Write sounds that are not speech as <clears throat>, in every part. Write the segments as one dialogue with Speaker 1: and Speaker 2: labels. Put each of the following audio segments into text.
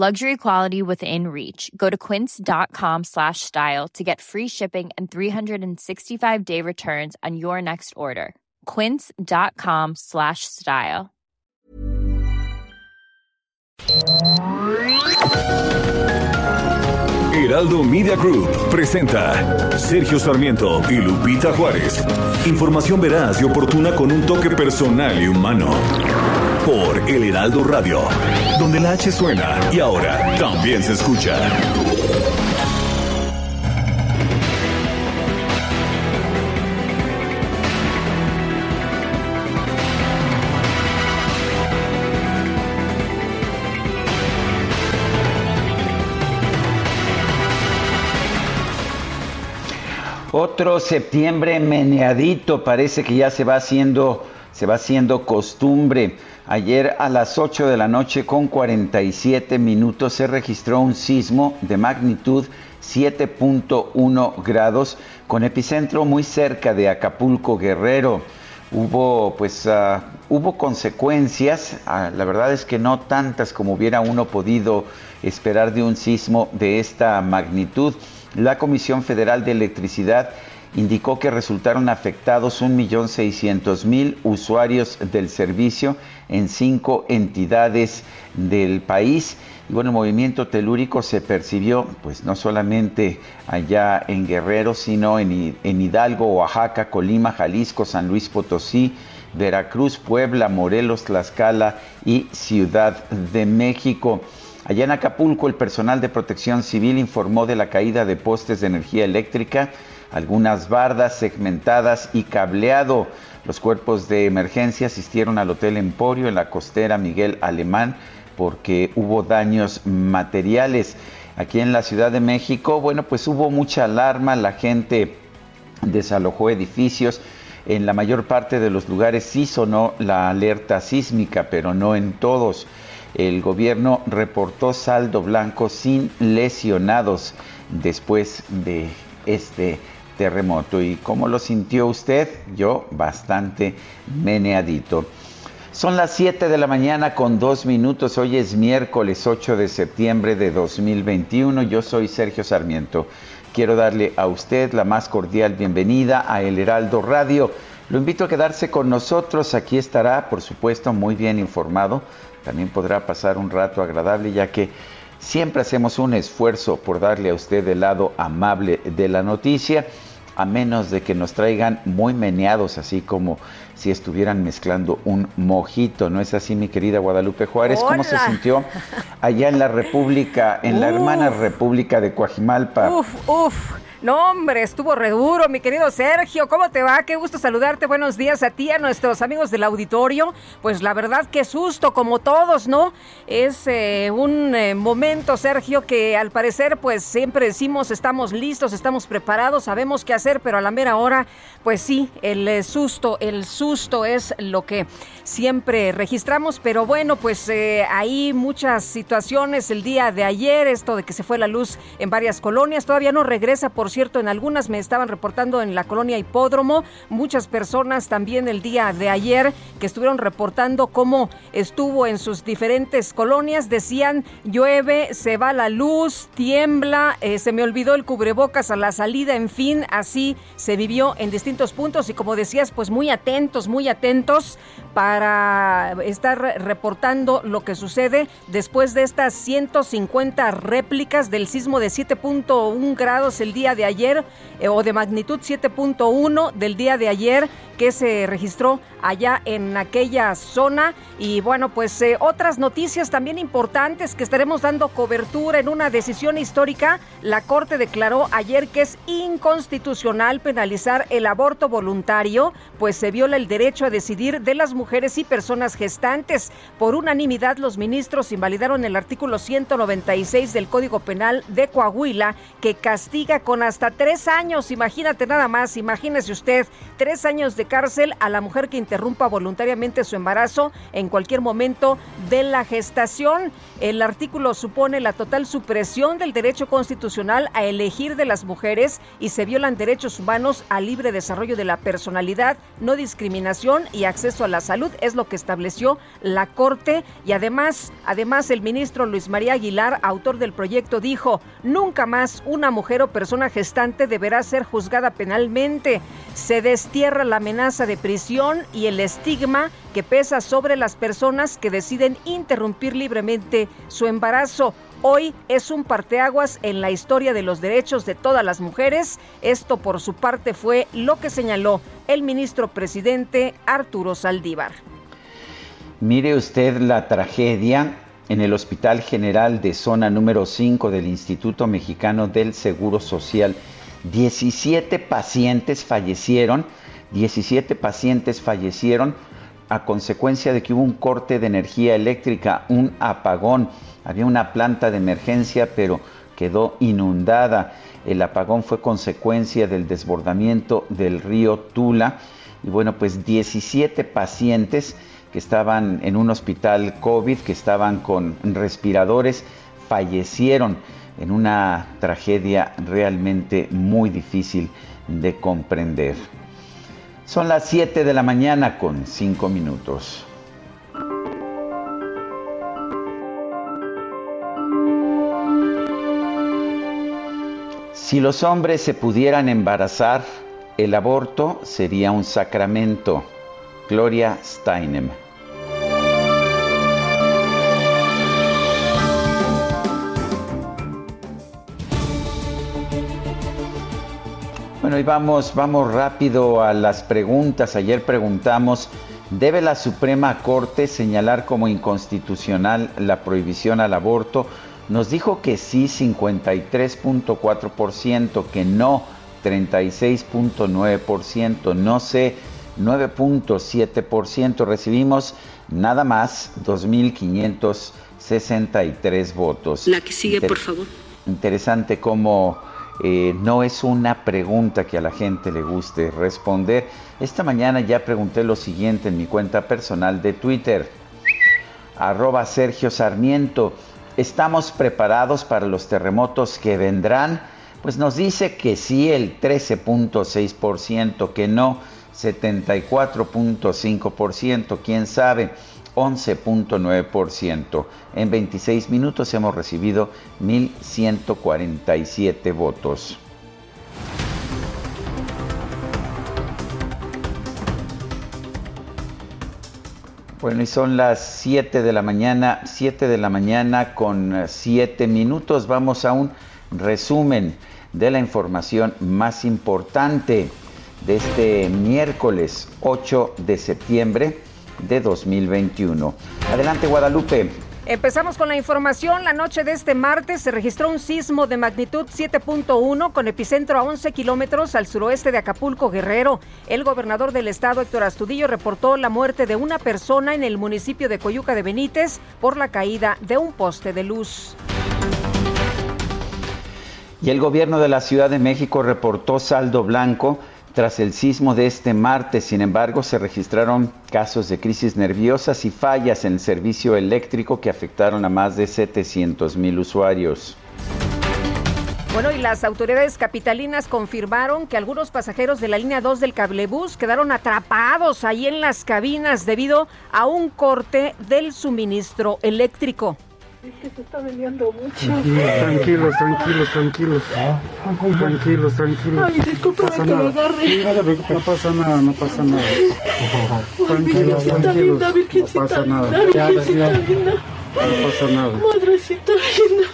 Speaker 1: Luxury quality within reach. Go to quince.com slash style to get free shipping and 365-day returns on your next order. quince.com slash style.
Speaker 2: Heraldo Media Group presenta Sergio Sarmiento y Lupita Juárez. Información veraz y oportuna con un toque personal y humano. Por El Heraldo Radio, donde la H suena y ahora también se escucha.
Speaker 3: Otro septiembre meneadito, parece que ya se va haciendo, se va haciendo costumbre. Ayer a las 8 de la noche con 47 minutos se registró un sismo de magnitud 7.1 grados con epicentro muy cerca de Acapulco Guerrero. Hubo pues uh, hubo consecuencias, uh, la verdad es que no tantas como hubiera uno podido esperar de un sismo de esta magnitud. La Comisión Federal de Electricidad indicó que resultaron afectados 1.600.000 usuarios del servicio en cinco entidades del país. Y bueno, el movimiento telúrico se percibió pues no solamente allá en Guerrero, sino en, en Hidalgo, Oaxaca, Colima, Jalisco, San Luis Potosí, Veracruz, Puebla, Morelos, Tlaxcala y Ciudad de México. Allá en Acapulco, el personal de protección civil informó de la caída de postes de energía eléctrica, algunas bardas segmentadas y cableado. Los cuerpos de emergencia asistieron al Hotel Emporio en la costera Miguel Alemán porque hubo daños materiales. Aquí en la Ciudad de México, bueno, pues hubo mucha alarma, la gente desalojó edificios. En la mayor parte de los lugares sí sonó la alerta sísmica, pero no en todos el gobierno reportó saldo blanco sin lesionados después de este terremoto. ¿Y cómo lo sintió usted? Yo bastante meneadito. Son las 7 de la mañana con dos minutos. Hoy es miércoles 8 de septiembre de 2021. Yo soy Sergio Sarmiento. Quiero darle a usted la más cordial bienvenida a El Heraldo Radio. Lo invito a quedarse con nosotros. Aquí estará, por supuesto, muy bien informado también podrá pasar un rato agradable ya que siempre hacemos un esfuerzo por darle a usted el lado amable de la noticia, a menos de que nos traigan muy meneados, así como si estuvieran mezclando un mojito. ¿No es así, mi querida Guadalupe Juárez? ¿Cómo se sintió allá en la República, en la hermana República de Coajimalpa?
Speaker 4: Uf, uf. No, hombre, estuvo re duro, mi querido Sergio. ¿Cómo te va? Qué gusto saludarte. Buenos días a ti, a nuestros amigos del auditorio. Pues la verdad, qué susto, como todos, ¿no? Es eh, un eh, momento, Sergio, que al parecer, pues siempre decimos, estamos listos, estamos preparados, sabemos qué hacer, pero a la mera hora, pues sí, el eh, susto, el susto es lo que siempre registramos. Pero bueno, pues hay muchas situaciones el día de ayer, esto de que se fue la luz en varias colonias, todavía no regresa por cierto, en algunas me estaban reportando en la colonia Hipódromo, muchas personas también el día de ayer que estuvieron reportando cómo estuvo en sus diferentes colonias, decían llueve, se va la luz, tiembla, eh, se me olvidó el cubrebocas a la salida, en fin, así se vivió en distintos puntos y como decías, pues muy atentos, muy atentos para estar reportando lo que sucede después de estas 150 réplicas del sismo de 7.1 grados el día de ayer eh, o de magnitud 7.1 del día de ayer que se registró allá en aquella zona. Y bueno, pues eh, otras noticias también importantes que estaremos dando cobertura en una decisión histórica. La Corte declaró ayer que es inconstitucional penalizar el aborto voluntario, pues se viola el derecho a decidir de las mujeres y personas gestantes. Por unanimidad, los ministros invalidaron el artículo 196 del Código Penal de Coahuila, que castiga con hasta tres años, imagínate nada más, imagínese usted, tres años de cárcel a la mujer que interrumpa voluntariamente su embarazo en cualquier momento de la gestación. El artículo supone la total supresión del derecho constitucional a elegir de las mujeres y se violan derechos humanos al libre desarrollo de la personalidad, no discriminación y acceso a la salud, es lo que estableció la Corte y además, además el ministro Luis María Aguilar, autor del proyecto, dijo, nunca más una mujer o persona gestante deberá ser juzgada penalmente. Se destierra la amenaza de prisión y el estigma que pesa sobre las personas que deciden interrumpir libremente su embarazo. Hoy es un parteaguas en la historia de los derechos de todas las mujeres. Esto por su parte fue lo que señaló el ministro presidente Arturo Saldívar.
Speaker 3: Mire usted la tragedia en el Hospital General de Zona número 5 del Instituto Mexicano del Seguro Social. 17 pacientes fallecieron, 17 pacientes fallecieron a consecuencia de que hubo un corte de energía eléctrica, un apagón. Había una planta de emergencia, pero quedó inundada. El apagón fue consecuencia del desbordamiento del río Tula. Y bueno, pues 17 pacientes que estaban en un hospital COVID, que estaban con respiradores, fallecieron en una tragedia realmente muy difícil de comprender. Son las 7 de la mañana con 5 minutos. Si los hombres se pudieran embarazar, el aborto sería un sacramento. Gloria Steinem. Bueno, y vamos, vamos rápido a las preguntas. Ayer preguntamos, ¿debe la Suprema Corte señalar como inconstitucional la prohibición al aborto? Nos dijo que sí 53.4%, que no 36.9%, no sé 9.7%. Recibimos nada más 2.563 votos.
Speaker 5: La que sigue, por favor.
Speaker 3: Interesante cómo eh, no es una pregunta que a la gente le guste responder. Esta mañana ya pregunté lo siguiente en mi cuenta personal de Twitter, arroba Sergio Sarmiento. ¿Estamos preparados para los terremotos que vendrán? Pues nos dice que sí el 13.6%, que no 74.5%, quién sabe. 11.9%. En 26 minutos hemos recibido 1.147 votos. Bueno, y son las 7 de la mañana, 7 de la mañana con 7 minutos. Vamos a un resumen de la información más importante de este miércoles 8 de septiembre de 2021. Adelante, Guadalupe.
Speaker 4: Empezamos con la información. La noche de este martes se registró un sismo de magnitud 7.1 con epicentro a 11 kilómetros al suroeste de Acapulco, Guerrero. El gobernador del estado, Héctor Astudillo, reportó la muerte de una persona en el municipio de Coyuca de Benítez por la caída de un poste de luz.
Speaker 3: Y el gobierno de la Ciudad de México reportó saldo blanco tras el sismo de este martes, sin embargo, se registraron casos de crisis nerviosas y fallas en el servicio eléctrico que afectaron a más de 700 mil usuarios.
Speaker 4: Bueno, y las autoridades capitalinas confirmaron que algunos pasajeros de la línea 2 del cablebús quedaron atrapados ahí en las cabinas debido a un corte del suministro eléctrico.
Speaker 6: Es que se está vendiendo mucho.
Speaker 7: Tranquilos, tranquilos, tranquilos. Tranquilos, tranquilos.
Speaker 6: Ay, discúlpame que me agarre.
Speaker 7: No pasa nada, no pasa nada. Tranquilos, tranquilos. No pasa nada. No pasa nada.
Speaker 6: Madrecita linda.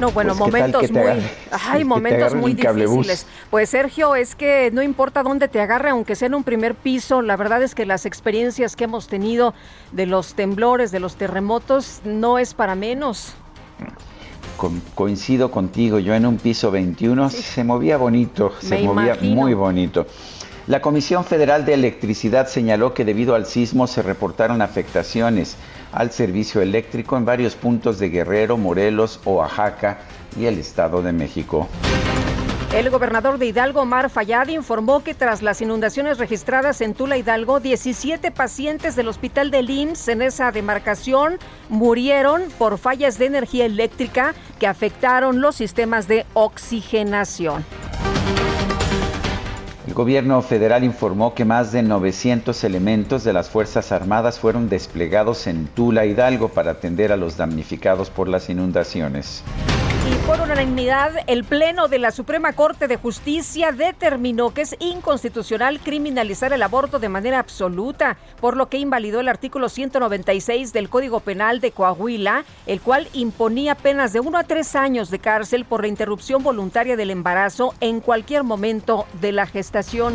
Speaker 4: No, bueno, pues, momentos muy, <laughs> ay, momentos muy difíciles. Pues Sergio, es que no importa dónde te agarre, aunque sea en un primer piso, la verdad es que las experiencias que hemos tenido de los temblores, de los terremotos, no es para menos.
Speaker 3: coincido contigo, yo en un piso 21 se movía bonito, se movía muy bonito. La Comisión Federal de Electricidad señaló que debido al sismo se reportaron afectaciones al servicio eléctrico en varios puntos de Guerrero, Morelos, Oaxaca y el Estado de México.
Speaker 4: El gobernador de Hidalgo, Omar Fayad, informó que tras las inundaciones registradas en Tula Hidalgo, 17 pacientes del hospital de IMSS en esa demarcación murieron por fallas de energía eléctrica que afectaron los sistemas de oxigenación.
Speaker 3: El gobierno federal informó que más de 900 elementos de las Fuerzas Armadas fueron desplegados en Tula Hidalgo para atender a los damnificados por las inundaciones.
Speaker 4: Y por unanimidad, el Pleno de la Suprema Corte de Justicia determinó que es inconstitucional criminalizar el aborto de manera absoluta, por lo que invalidó el artículo 196 del Código Penal de Coahuila, el cual imponía penas de uno a tres años de cárcel por la interrupción voluntaria del embarazo en cualquier momento de la gestación.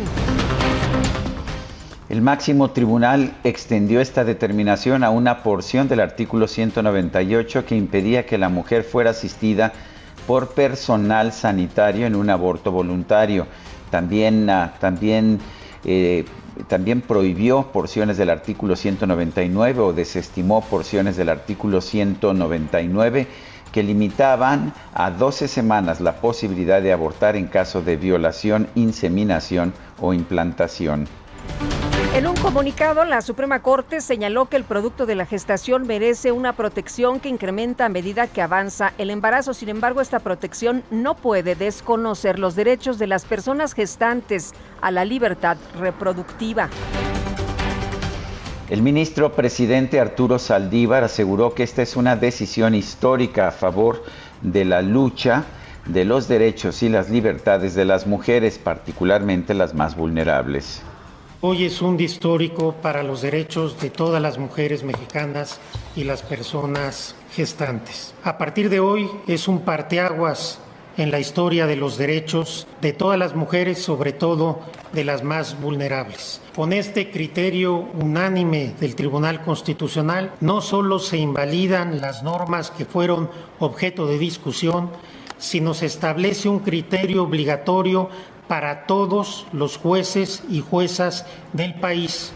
Speaker 3: El máximo tribunal extendió esta determinación a una porción del artículo 198 que impedía que la mujer fuera asistida por personal sanitario en un aborto voluntario. También, ah, también, eh, también prohibió porciones del artículo 199 o desestimó porciones del artículo 199 que limitaban a 12 semanas la posibilidad de abortar en caso de violación, inseminación o implantación.
Speaker 4: En un comunicado, la Suprema Corte señaló que el producto de la gestación merece una protección que incrementa a medida que avanza el embarazo. Sin embargo, esta protección no puede desconocer los derechos de las personas gestantes a la libertad reproductiva.
Speaker 3: El ministro presidente Arturo Saldívar aseguró que esta es una decisión histórica a favor de la lucha de los derechos y las libertades de las mujeres, particularmente las más vulnerables.
Speaker 5: Hoy es un día histórico para los derechos de todas las mujeres mexicanas y las personas gestantes. A partir de hoy es un parteaguas en la historia de los derechos de todas las mujeres, sobre todo de las más vulnerables. Con este criterio unánime del Tribunal Constitucional, no solo se invalidan las normas que fueron objeto de discusión, sino se establece un criterio obligatorio para todos los jueces y juezas del país.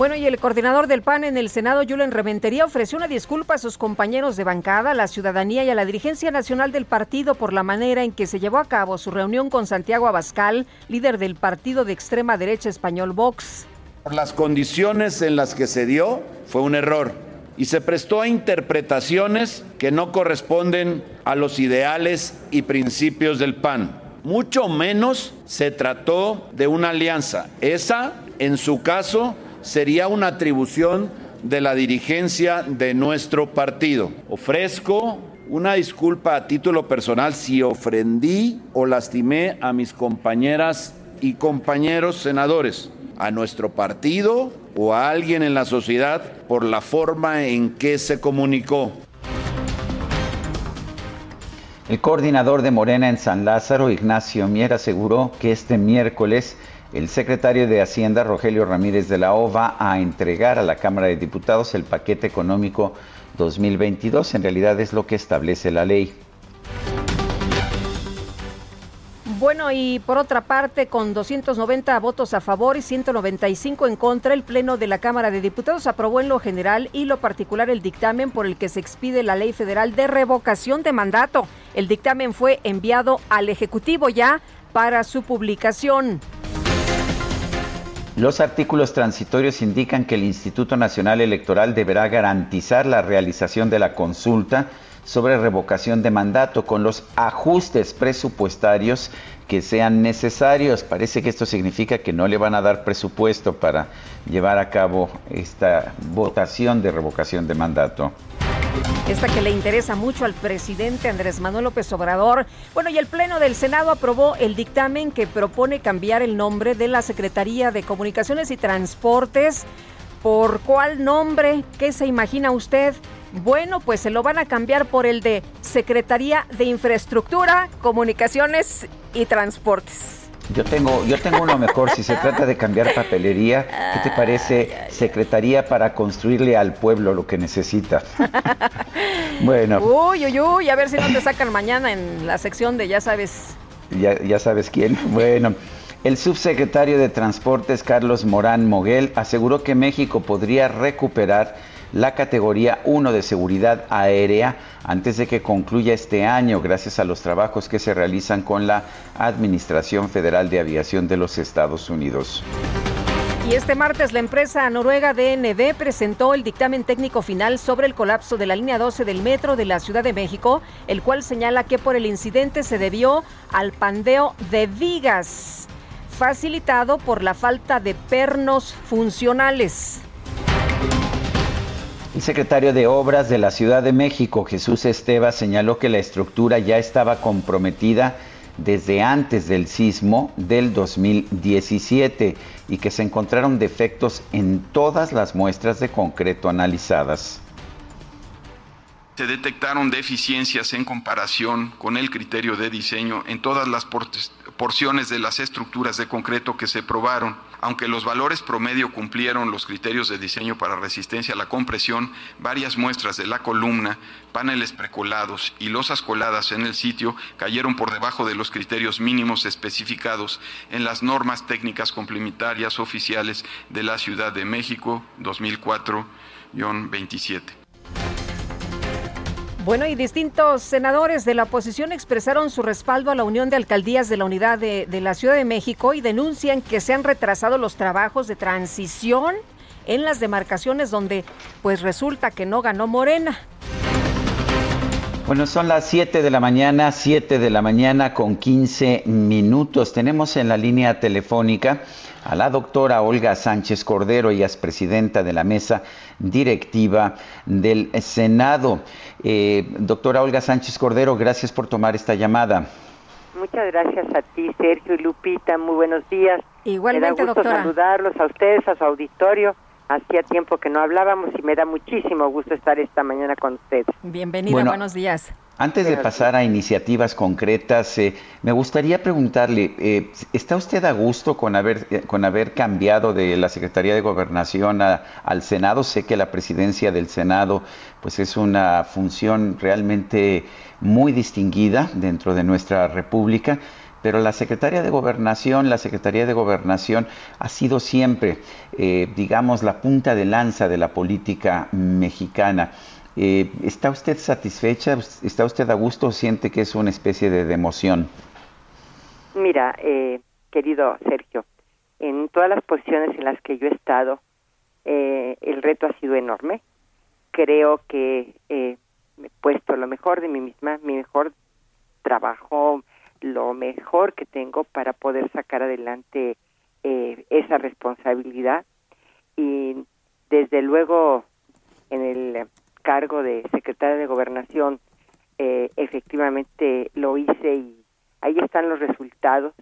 Speaker 4: Bueno, y el coordinador del PAN en el Senado, Julen Reventería, ofreció una disculpa a sus compañeros de bancada, a la ciudadanía y a la dirigencia nacional del partido por la manera en que se llevó a cabo su reunión con Santiago Abascal, líder del partido de extrema derecha español Vox.
Speaker 8: Por las condiciones en las que se dio, fue un error y se prestó a interpretaciones que no corresponden a los ideales y principios del PAN. Mucho menos se trató de una alianza. Esa, en su caso, sería una atribución de la dirigencia de nuestro partido. Ofrezco una disculpa a título personal si ofendí o lastimé a mis compañeras y compañeros senadores, a nuestro partido o a alguien en la sociedad por la forma en que se comunicó.
Speaker 3: El coordinador de Morena en San Lázaro, Ignacio Mier, aseguró que este miércoles el secretario de Hacienda, Rogelio Ramírez de la O, va a entregar a la Cámara de Diputados el paquete económico 2022. En realidad es lo que establece la ley.
Speaker 4: Bueno, y por otra parte, con 290 votos a favor y 195 en contra, el Pleno de la Cámara de Diputados aprobó en lo general y lo particular el dictamen por el que se expide la Ley Federal de Revocación de Mandato. El dictamen fue enviado al Ejecutivo ya para su publicación.
Speaker 3: Los artículos transitorios indican que el Instituto Nacional Electoral deberá garantizar la realización de la consulta sobre revocación de mandato con los ajustes presupuestarios que sean necesarios. Parece que esto significa que no le van a dar presupuesto para llevar a cabo esta votación de revocación de mandato.
Speaker 4: Esta que le interesa mucho al presidente Andrés Manuel López Obrador. Bueno, y el Pleno del Senado aprobó el dictamen que propone cambiar el nombre de la Secretaría de Comunicaciones y Transportes ¿Por cuál nombre? ¿Qué se imagina usted? Bueno, pues se lo van a cambiar por el de Secretaría de Infraestructura, Comunicaciones y Transportes.
Speaker 3: Yo tengo, yo tengo uno mejor. Si se trata de cambiar papelería, ¿qué te parece Secretaría para construirle al pueblo lo que necesita? <laughs>
Speaker 4: bueno. Uy, uy, uy, a ver si no te sacan mañana en la sección de ya sabes.
Speaker 3: Ya, ya sabes quién. Bueno. El subsecretario de Transportes, Carlos Morán Moguel, aseguró que México podría recuperar la categoría 1 de seguridad aérea antes de que concluya este año, gracias a los trabajos que se realizan con la Administración Federal de Aviación de los Estados Unidos.
Speaker 4: Y este martes la empresa noruega DND presentó el dictamen técnico final sobre el colapso de la línea 12 del metro de la Ciudad de México, el cual señala que por el incidente se debió al pandeo de vigas, facilitado por la falta de pernos funcionales.
Speaker 3: El secretario de Obras de la Ciudad de México, Jesús Esteva, señaló que la estructura ya estaba comprometida desde antes del sismo del 2017 y que se encontraron defectos en todas las muestras de concreto analizadas.
Speaker 9: Se detectaron deficiencias en comparación con el criterio de diseño en todas las porciones de las estructuras de concreto que se probaron aunque los valores promedio cumplieron los criterios de diseño para resistencia a la compresión, varias muestras de la columna, paneles precolados y losas coladas en el sitio cayeron por debajo de los criterios mínimos especificados en las normas técnicas complementarias oficiales de la Ciudad de México 2004-27.
Speaker 4: Bueno, y distintos senadores de la oposición expresaron su respaldo a la Unión de Alcaldías de la Unidad de, la Ciudad de México y denuncian que se han retrasado los trabajos de transición en las demarcaciones donde pues resulta que no ganó Morena.
Speaker 3: Bueno, son las 7 de la mañana, 7 de la mañana con 15 minutos. Tenemos en la línea telefónica a la doctora Olga Sánchez Cordero, ella es presidenta de la mesa directiva del Senado. Eh, doctora Olga Sánchez Cordero, gracias por tomar esta llamada.
Speaker 10: Muchas gracias a ti, Sergio y Lupita. Muy buenos días.
Speaker 4: Igualmente,
Speaker 10: me da gusto saludarlos a ustedes, a su auditorio. Hacía tiempo que no hablábamos y me da muchísimo gusto estar esta mañana con ustedes.
Speaker 4: Bienvenida, buenos días.
Speaker 3: Antes de pasar a iniciativas concretas, eh, me gustaría preguntarle, eh, ¿está usted a gusto con haber, eh, con haber cambiado de la Secretaría de Gobernación al Senado? Sé que la presidencia del Senado pues es una función realmente muy distinguida dentro de nuestra República, pero la Secretaría de Gobernación, la Secretaría de Gobernación ha sido siempre, digamos, la punta de lanza de la política mexicana. Eh, ¿Está usted satisfecha? ¿Está usted a gusto o siente que es una especie de democión?
Speaker 10: Mira, eh, querido Sergio, en todas las posiciones en las que yo he estado, eh, el reto ha sido enorme. Creo que he puesto lo mejor de mí misma, mi mejor trabajo, lo mejor que tengo para poder sacar adelante esa responsabilidad. Y desde luego, en el cargo de secretaria de gobernación, eh, efectivamente lo hice y ahí están los resultados.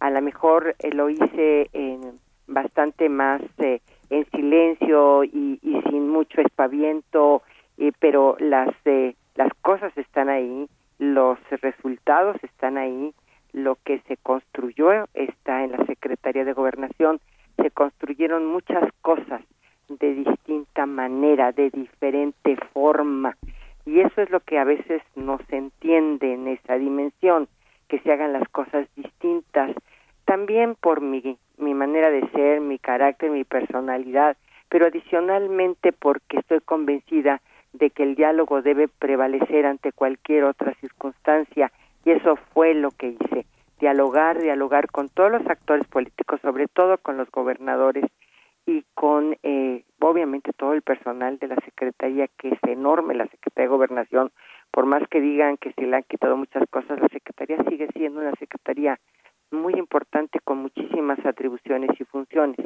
Speaker 10: A lo mejor eh, lo hice en bastante más eh, en silencio y, sin mucho espaviento, pero las las cosas están ahí, los resultados están ahí, lo que se construyó está en la Secretaría de Gobernación, se construyeron muchas cosas de distinta manera, de diferente forma. Y eso es lo que a veces no se entiende en esa dimensión, que se hagan las cosas distintas, también por mi, mi manera de ser, mi carácter, mi personalidad, pero adicionalmente porque estoy convencida de que el diálogo debe prevalecer ante cualquier otra circunstancia y eso fue lo que hice, dialogar, dialogar con todos los actores políticos, sobre todo con los gobernadores, y con eh, obviamente todo el personal de la Secretaría, que es enorme la Secretaría de Gobernación, por más que digan que se le han quitado muchas cosas, la Secretaría sigue siendo una Secretaría muy importante con muchísimas atribuciones y funciones.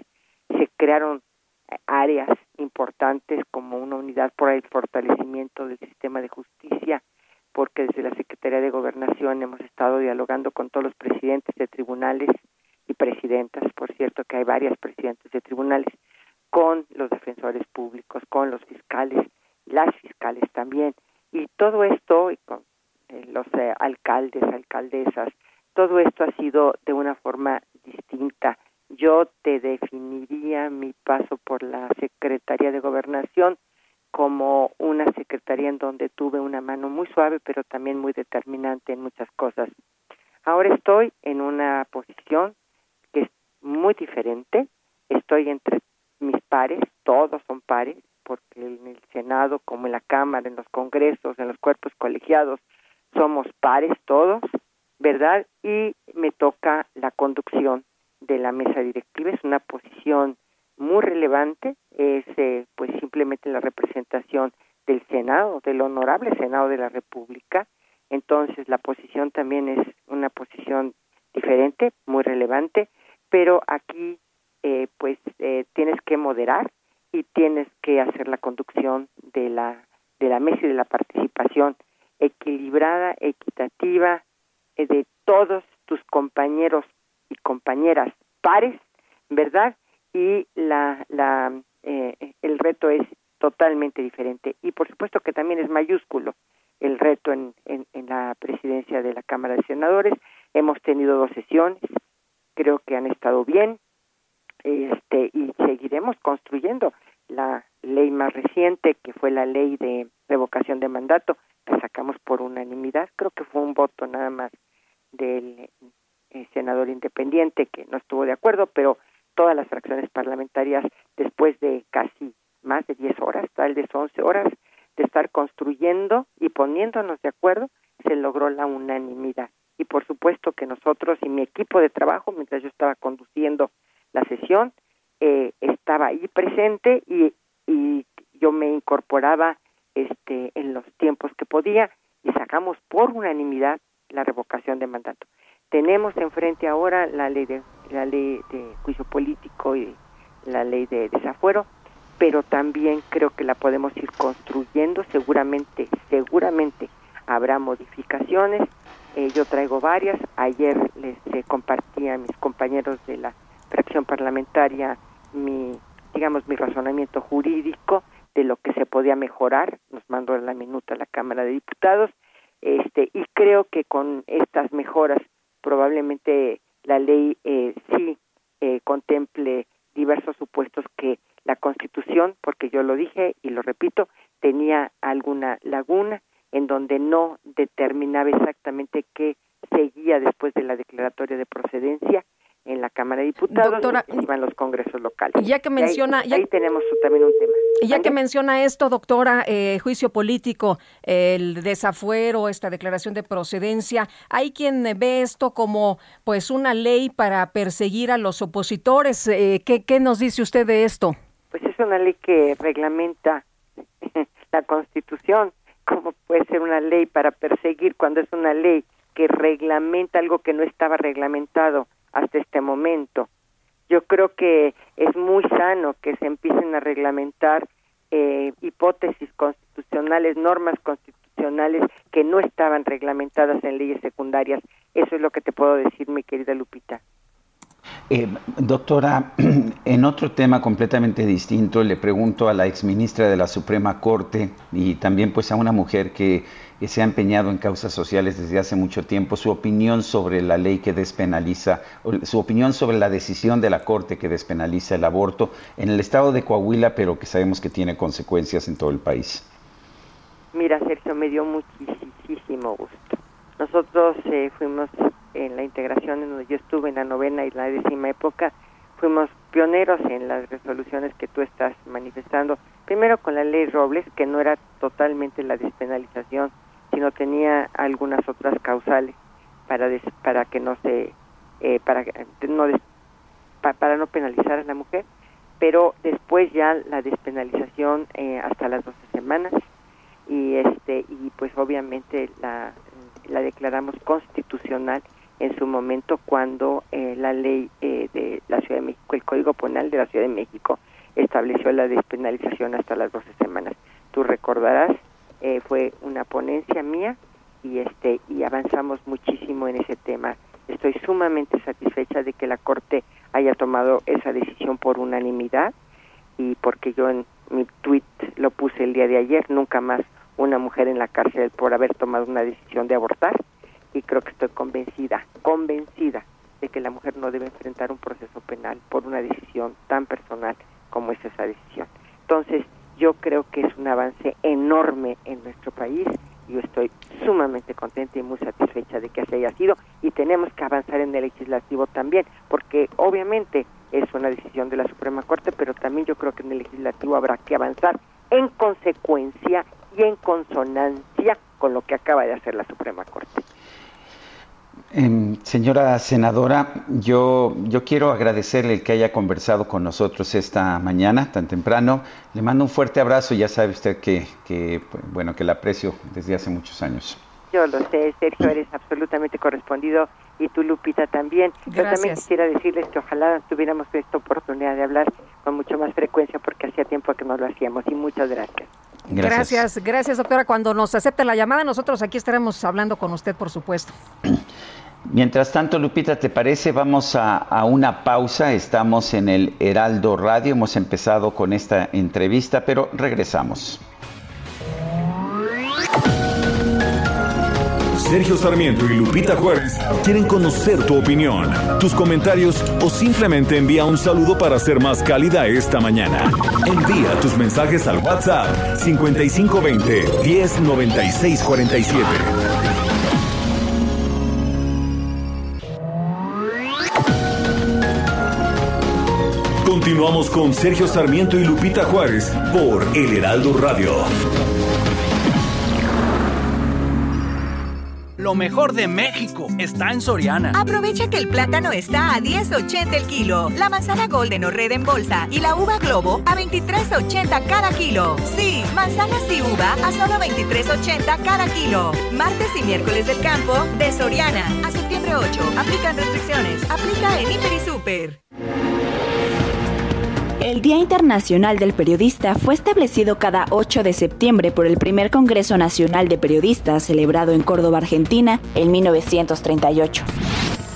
Speaker 10: Se crearon áreas importantes como una unidad por el fortalecimiento del sistema de justicia, porque desde la Secretaría de Gobernación hemos estado dialogando con todos los presidentes de tribunales presidentas, por cierto que hay varias presidentes de tribunales, con los defensores públicos, con los fiscales, las fiscales también. Y todo esto, y con eh, los eh, alcaldes, alcaldesas, todo esto ha sido de una forma distinta. Yo te definiría mi paso por la Secretaría de Gobernación como una secretaría en donde tuve una mano muy suave, pero también muy determinante en muchas cosas. Ahora estoy en una posición muy diferente. Estoy entre mis pares, todos son pares, porque en el Senado, como en la Cámara, en los congresos, en los cuerpos colegiados, somos pares todos, ¿verdad? Y me toca la conducción de la mesa directiva. Es una posición muy relevante, es eh, pues simplemente la representación del Senado, del honorable Senado de la República. Entonces la posición también es una posición diferente, muy relevante, pero aquí eh, pues eh, tienes que moderar y tienes que hacer la conducción de la de la mesa y de la participación equilibrada, equitativa eh, de todos tus compañeros y compañeras pares, ¿verdad? Y la, la eh, el reto es totalmente diferente y por supuesto que también es mayúsculo el reto en, en, en la presidencia de la Cámara de Senadores. Hemos tenido dos sesiones, creo que han estado bien, este y seguiremos construyendo la ley más reciente que fue la ley de revocación de mandato la sacamos por unanimidad. Creo que fue un voto nada más del eh, senador independiente que no estuvo de acuerdo pero todas las fracciones parlamentarias después de casi más de 10 horas tal vez 11 horas de estar construyendo y poniéndonos de acuerdo se logró la unanimidad y por supuesto que nosotros y mi equipo de trabajo mientras yo estaba conduciendo la sesión, eh, estaba ahí presente y, yo me incorporaba este, en los tiempos que podía y sacamos por unanimidad la revocación de mandato. Tenemos enfrente ahora la ley de la ley de juicio político y la ley de desafuero, pero también creo que la podemos ir construyendo. Seguramente, seguramente habrá modificaciones. Eh, yo traigo varias. Ayer les eh, compartí a mis compañeros de la fracción parlamentaria mi, digamos, mi razonamiento jurídico de lo que se podía mejorar, nos mandó la minuta a la Cámara de Diputados, este, y creo que con estas mejoras probablemente la ley eh, sí eh, contemple diversos supuestos que la Constitución, porque yo lo dije y lo repito, tenía alguna laguna en donde no determinaba exactamente qué seguía después de la declaratoria de procedencia en la Cámara de Diputados Doctora, y van los congresos locales.
Speaker 4: Ya que menciona,
Speaker 10: ahí, tenemos también un tema.
Speaker 4: Ya que menciona esto, doctora, eh, juicio político, el desafuero, esta declaración de procedencia, hay quien ve esto como pues una ley para perseguir a los opositores. Eh, ¿qué, ¿Qué nos dice usted de esto?
Speaker 10: Pues es una ley que reglamenta <laughs> la Constitución. ¿Cómo puede ser una ley para perseguir cuando es una ley que reglamenta algo que no estaba reglamentado? hasta este momento. Yo creo que es muy sano que se empiecen a reglamentar eh, hipótesis constitucionales, normas constitucionales que no estaban reglamentadas en leyes secundarias. Eso es lo que te puedo decir, mi querida Lupita.
Speaker 3: Eh, doctora, <clears throat> en otro tema completamente distinto, le pregunto a la exministra de la Suprema Corte y también pues a una mujer que se ha empeñado en causas sociales desde hace mucho tiempo, su opinión sobre la ley que despenaliza, su opinión sobre la decisión de la Corte que despenaliza el aborto en el estado de Coahuila, pero que sabemos que tiene consecuencias en todo el país.
Speaker 10: Mira, Sergio, me dio muchísimo gusto. Nosotros eh, fuimos en la integración en donde yo estuve en la novena y la décima época, fuimos pioneros en las resoluciones que tú estás manifestando. Primero con la ley Robles, que no era totalmente la despenalización sino tenía algunas otras causales para para que no se eh, para no para no penalizar a la mujer pero después ya la despenalización eh, hasta las 12 semanas y este y pues obviamente la, la declaramos constitucional en su momento cuando eh, la ley de la Ciudad de México el Código Penal de la Ciudad de México estableció la despenalización hasta las 12 semanas tú recordarás eh, fue una ponencia mía y este y avanzamos muchísimo en ese tema. Estoy sumamente satisfecha de que la Corte haya tomado esa decisión por unanimidad y porque yo en mi tweet lo puse el día de ayer, nunca más una mujer en la cárcel por haber tomado una decisión de abortar y creo que estoy convencida, convencida de que la mujer no debe enfrentar un proceso penal por una decisión tan personal como es esa decisión. Entonces, yo creo que es un avance enorme en nuestro país. Yo estoy sumamente contenta y muy satisfecha de que así haya sido y tenemos que avanzar en el legislativo también, porque obviamente es una decisión de la Suprema Corte, pero también yo creo que en el legislativo habrá que avanzar en consecuencia y en consonancia con lo que acaba de hacer la Suprema Corte.
Speaker 3: Em, señora senadora, yo, yo quiero agradecerle el que haya conversado con nosotros esta mañana tan temprano. Le mando un fuerte abrazo. Ya sabe usted que, que bueno que la aprecio desde hace muchos años.
Speaker 10: Yo lo sé, Sergio, eres absolutamente correspondido y tú, Lupita, también. Yo también quisiera decirles que ojalá tuviéramos esta oportunidad de hablar con mucho más frecuencia porque hacía tiempo que no lo hacíamos y muchas gracias.
Speaker 4: Gracias. gracias, gracias doctora. Cuando nos acepte la llamada, nosotros aquí estaremos hablando con usted, por supuesto. <clears throat>
Speaker 3: Mientras tanto, Lupita, ¿te parece? Vamos a, una pausa. Estamos en el Heraldo Radio. Hemos empezado con esta entrevista, pero regresamos.
Speaker 2: Sergio Sarmiento y Lupita Juárez quieren conocer tu opinión, tus comentarios o simplemente envía un saludo para ser más cálida esta mañana. Envía tus mensajes al WhatsApp 5520 109647. Continuamos con Sergio Sarmiento y Lupita Juárez por El Heraldo Radio.
Speaker 11: Lo mejor de México está en Soriana.
Speaker 12: Aprovecha que el plátano está a 10.80 el kilo, la manzana golden o red en bolsa y la uva globo a 23.80 cada kilo. Sí, manzanas y uva a solo 23.80 cada kilo. Martes y miércoles del campo de Soriana. A septiembre 8. Aplican restricciones. Aplica en Hiper y Super.
Speaker 13: El Día Internacional del Periodista fue establecido cada 8 de septiembre por el primer Congreso Nacional de Periodistas celebrado en Córdoba, Argentina, en 1938.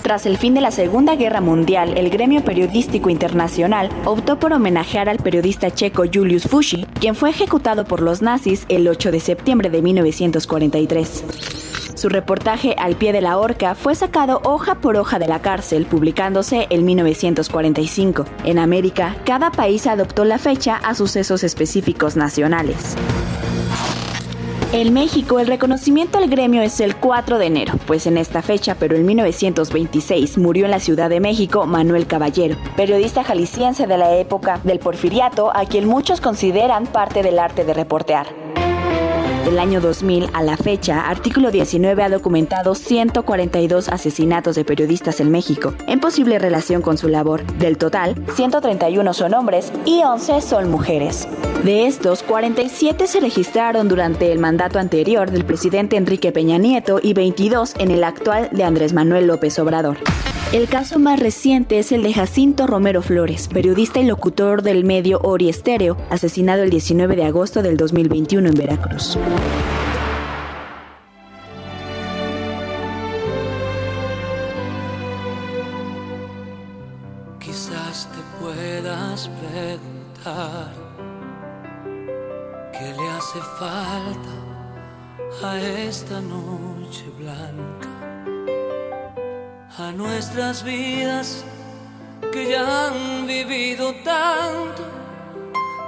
Speaker 13: Tras el fin de la Segunda Guerra Mundial, el Gremio Periodístico Internacional optó por homenajear al periodista checo Julius Fushi, quien fue ejecutado por los nazis el 8 de septiembre de 1943. Su reportaje Al pie de la horca fue sacado hoja por hoja de la cárcel, publicándose en 1945. En América, cada país adoptó la fecha a sucesos específicos nacionales. En México, el reconocimiento al gremio es el 4 de enero, pues en esta fecha, pero en 1926, murió en la Ciudad de México Manuel Caballero, periodista jalisciense de la época del porfiriato, a quien muchos consideran parte del arte de reportear. Del año 2000 a la fecha, Artículo 19 ha documentado 142 asesinatos de periodistas en México, en posible relación con su labor. Del total, 131 son hombres y 11 son mujeres. De estos, 47 se registraron durante el mandato anterior del presidente Enrique Peña Nieto y 22 en el actual de Andrés Manuel López Obrador. El caso más reciente es el de Jacinto Romero Flores, periodista y locutor del medio Ori Estéreo, asesinado el 19 de agosto del 2021 en Veracruz.
Speaker 14: Quizás te puedas preguntar qué le hace falta a esta noche blanca a nuestras vidas que ya han vivido tanto,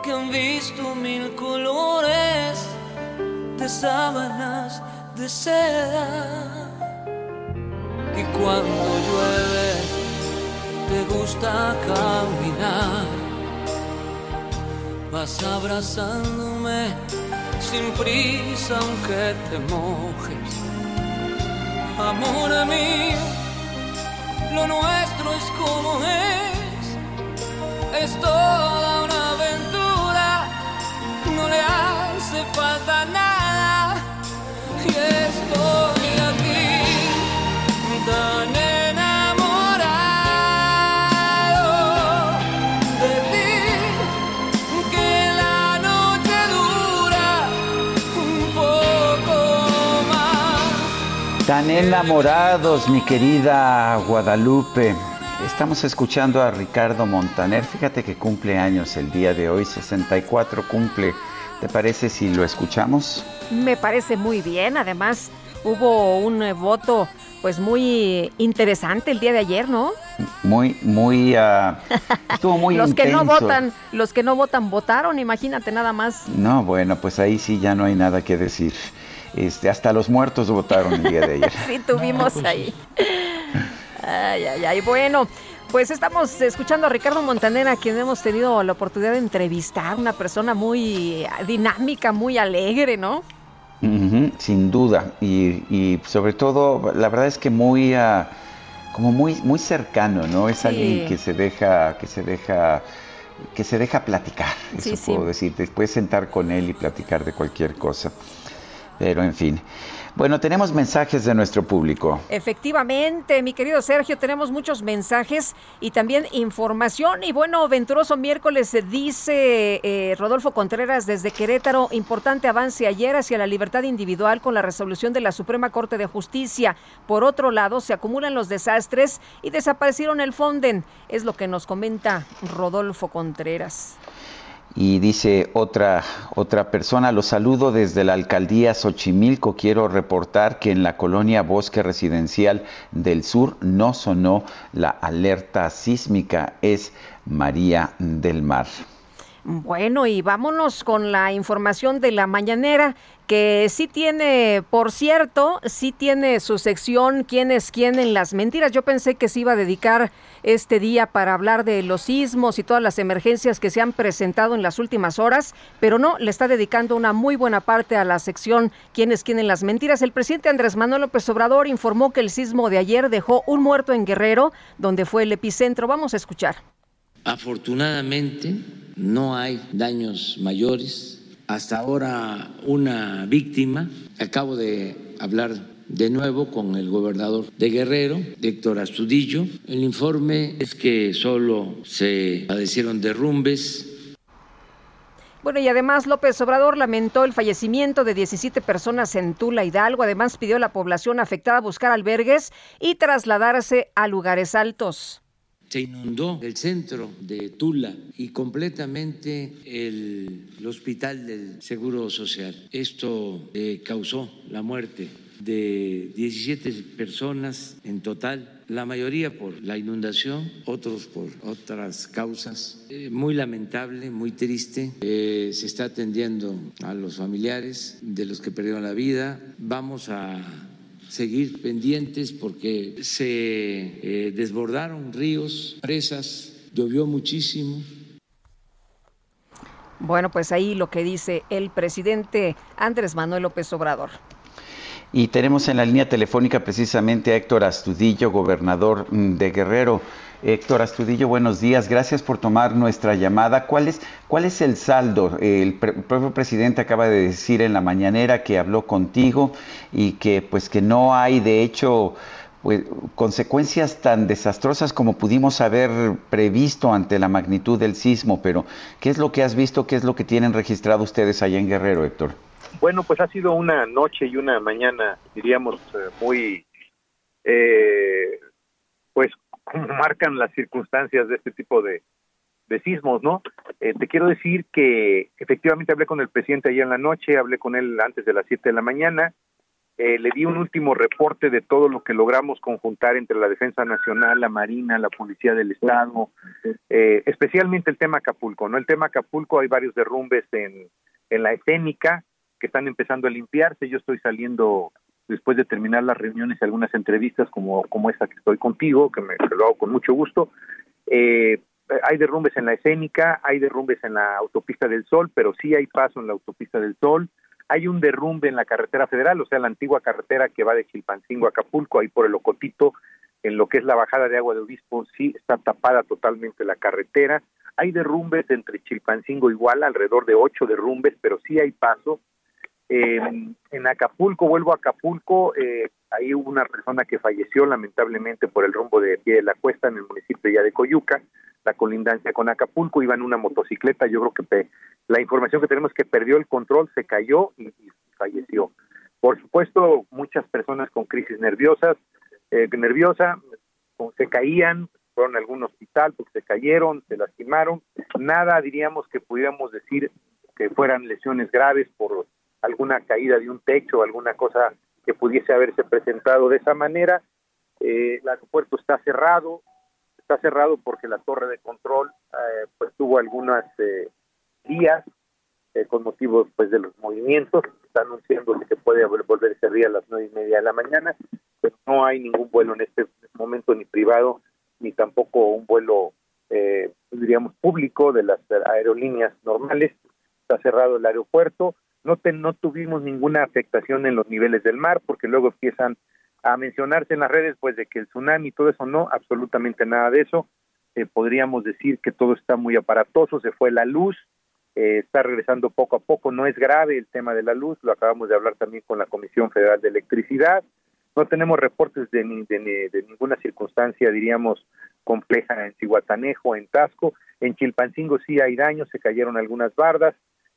Speaker 14: que han visto mil colores de sábanas de seda. Y cuando llueve, te gusta caminar, vas abrazándome sin prisa aunque te mojes. Amor mío lo nuestro es como es, es toda una aventura, no le hace falta Tan
Speaker 3: enamorados, mi querida Guadalupe. Estamos escuchando a Ricardo Montaner. Fíjate que cumple años el día de hoy, 64 cumple. ¿Te parece si lo escuchamos?
Speaker 4: Me parece muy bien. Además, hubo un eh, voto pues muy interesante el día de ayer, ¿no?
Speaker 3: Muy, muy, uh, estuvo muy <laughs>
Speaker 4: los
Speaker 3: intenso.
Speaker 4: que no votan, los que no votan votaron, imagínate nada más.
Speaker 3: No, bueno, pues ahí sí ya no hay nada que decir. Este, hasta los muertos votaron el día de ayer. <laughs>
Speaker 4: sí, tuvimos
Speaker 3: pues
Speaker 4: ahí. Ay, ay, ay. Bueno, pues estamos escuchando a Ricardo Montaner, a quien hemos tenido la oportunidad de entrevistar, una persona muy dinámica, muy alegre, ¿no?
Speaker 3: Sin duda. Y, y sobre todo, la verdad es que muy, ah, como muy, muy cercano, ¿no? Es
Speaker 4: Sí.
Speaker 3: alguien que se deja, que se deja, que se deja platicar. Eso
Speaker 4: sí.
Speaker 3: puedo decir. Te puedes sentar con él y platicar de cualquier cosa. Pero en fin. Bueno, tenemos mensajes de nuestro público.
Speaker 4: Efectivamente, mi querido Sergio, tenemos muchos mensajes y también información. Y bueno, venturoso miércoles dice eh, Rodolfo Contreras desde Querétaro, importante avance ayer hacia la libertad individual con la resolución de la Suprema Corte de Justicia. Por otro lado, se acumulan los desastres y desaparecieron el Fonden. Es lo que nos comenta Rodolfo Contreras.
Speaker 3: Y dice otra, otra persona, los saludo desde la alcaldía Xochimilco. Quiero reportar que en la colonia Bosque Residencial del Sur no sonó la alerta sísmica. Es María del Mar.
Speaker 4: Bueno, y vámonos con la información de la mañanera, que sí tiene, por cierto, sí tiene su sección ¿Quién es en las mentiras? Yo pensé que se iba a dedicar este día para hablar de los sismos y todas las emergencias que se han presentado en las últimas horas, pero no, le está dedicando una muy buena parte a la sección ¿Quién es en las mentiras? El presidente Andrés Manuel López Obrador informó que el sismo de ayer dejó un muerto en Guerrero, donde fue el epicentro. Vamos a escuchar.
Speaker 15: Afortunadamente no hay daños mayores. Hasta ahora una víctima. Acabo de hablar de nuevo con el gobernador de Guerrero, Héctor Astudillo. El informe es que solo se padecieron derrumbes,
Speaker 4: Bueno, y además López Obrador lamentó el fallecimiento de 17 personas en Tula Hidalgo. Además pidió a la población afectada buscar albergues y trasladarse a lugares altos.
Speaker 15: Se inundó el centro de Tula y completamente el, hospital del Seguro Social. Esto eh, causó la muerte de 17 personas en total, la mayoría por la inundación, otros por otras causas. Eh, muy lamentable, muy triste. Eh, se está atendiendo a los familiares de los que perdieron la vida. Vamos a seguir pendientes porque se eh, desbordaron ríos, presas, llovió muchísimo.
Speaker 4: Bueno, pues ahí lo que dice el presidente Andrés Manuel López Obrador.
Speaker 3: Y tenemos en la línea telefónica precisamente a Héctor Astudillo, gobernador de Guerrero. Héctor Astudillo, buenos días. Gracias por tomar nuestra llamada. ¿Cuál es, cuál es el saldo? El, propio presidente acaba de decir en la mañanera que habló contigo y que pues que no hay de hecho pues, consecuencias tan desastrosas como pudimos haber previsto ante la magnitud del sismo. Pero ¿qué es lo que has visto? ¿Qué es lo que tienen registrado ustedes allá en Guerrero, Héctor?
Speaker 16: Bueno, pues ha sido una noche y una mañana, diríamos, eh, muy, eh, pues, como marcan las circunstancias de este tipo de, de sismos, ¿no? Eh, te quiero decir que efectivamente hablé con el presidente ayer en la noche, hablé con él antes de las 7 de la mañana, eh, le di un último reporte de todo lo que logramos conjuntar entre la Defensa Nacional, la Marina, la Policía del Estado, eh, especialmente el tema Acapulco, ¿no? El tema Acapulco hay varios derrumbes en, en la escénica que están empezando a limpiarse. Yo estoy saliendo después de terminar las reuniones y algunas entrevistas como, como esta que estoy contigo, que me lo hago con mucho gusto. Eh, hay derrumbes en la escénica, hay derrumbes en la autopista del Sol, pero sí hay paso en la autopista del Sol. Hay un derrumbe en la carretera federal, o sea, la antigua carretera que va de Chilpancingo a Acapulco, ahí por el Ocotito, en lo que es la bajada de agua de Obispo, sí está tapada totalmente la carretera. Hay derrumbes entre Chilpancingo igual, alrededor de ocho derrumbes, pero sí hay paso. Eh, en Acapulco, vuelvo a Acapulco, eh, ahí hubo una persona que falleció lamentablemente por el rumbo de pie de la cuesta en el municipio ya de Coyuca, la colindancia con Acapulco, iba en una motocicleta, yo creo que la información que tenemos es que perdió el control, se cayó y, falleció. Por supuesto, muchas personas con crisis nerviosas, eh, nerviosa, se caían, fueron a algún hospital porque se cayeron, se lastimaron. Nada diríamos que pudiéramos decir que fueran lesiones graves por alguna caída de un techo, alguna cosa que pudiese haberse presentado de esa manera. Eh, el aeropuerto está cerrado, está cerrado porque la torre de control eh, pues tuvo algunas eh, días eh, con motivo pues de los movimientos, está anunciando que puede volver ese día a las nueve y media de la mañana, pero no hay ningún vuelo en este momento ni privado ni tampoco un vuelo eh, diríamos público de las aerolíneas normales, está cerrado el aeropuerto, no, no tuvimos ninguna afectación en los niveles del mar porque luego empiezan a mencionarse en las redes pues de que el tsunami y todo eso no, absolutamente nada de eso. Eh, podríamos decir que todo está muy aparatoso, se fue la luz, eh, está regresando poco a poco, no es grave el tema de la luz, lo acabamos de hablar también con la Comisión Federal de Electricidad, no tenemos reportes de, ni- de, de ninguna circunstancia, diríamos, compleja en Cihuatanejo, en Tasco, en Chilpancingo sí hay daños, se cayeron algunas bardas,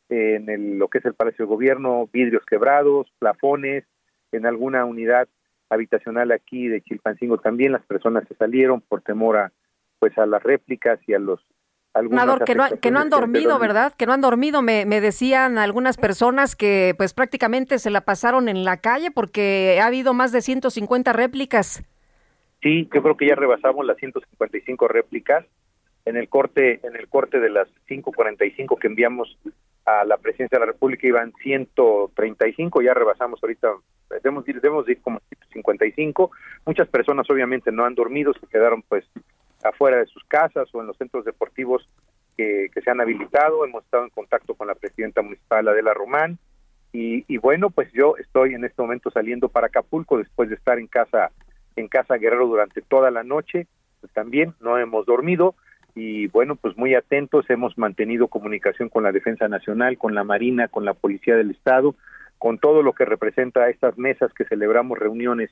Speaker 16: en el- lo que es el Palacio de Gobierno, vidrios quebrados, plafones, en alguna unidad habitacional aquí de Chilpancingo también las personas se salieron por temor a pues a las réplicas y a los
Speaker 4: que no, que no han dormido. ¿verdad? Que no han dormido. Me, me decían algunas personas que pues prácticamente se la pasaron en la calle porque ha habido más de 150 réplicas.
Speaker 16: Sí, yo creo que ya rebasamos las 155 réplicas. En el corte, en el corte de las 545 que enviamos a la presidencia de la República iban 135, ya rebasamos ahorita, debemos ir, debemos ir como 155. Muchas personas obviamente no han dormido, se quedaron pues afuera de sus casas o en los centros deportivos que, que se han habilitado. Hemos estado en contacto con la presidenta municipal Adela Román y, y bueno, pues yo estoy en este momento saliendo para Acapulco después de estar en casa en casa Guerrero durante toda la noche. Pues también no hemos dormido y bueno, pues muy atentos, hemos mantenido comunicación con la Defensa Nacional, con la Marina, con la Policía del Estado, con todo lo que representa estas mesas que celebramos reuniones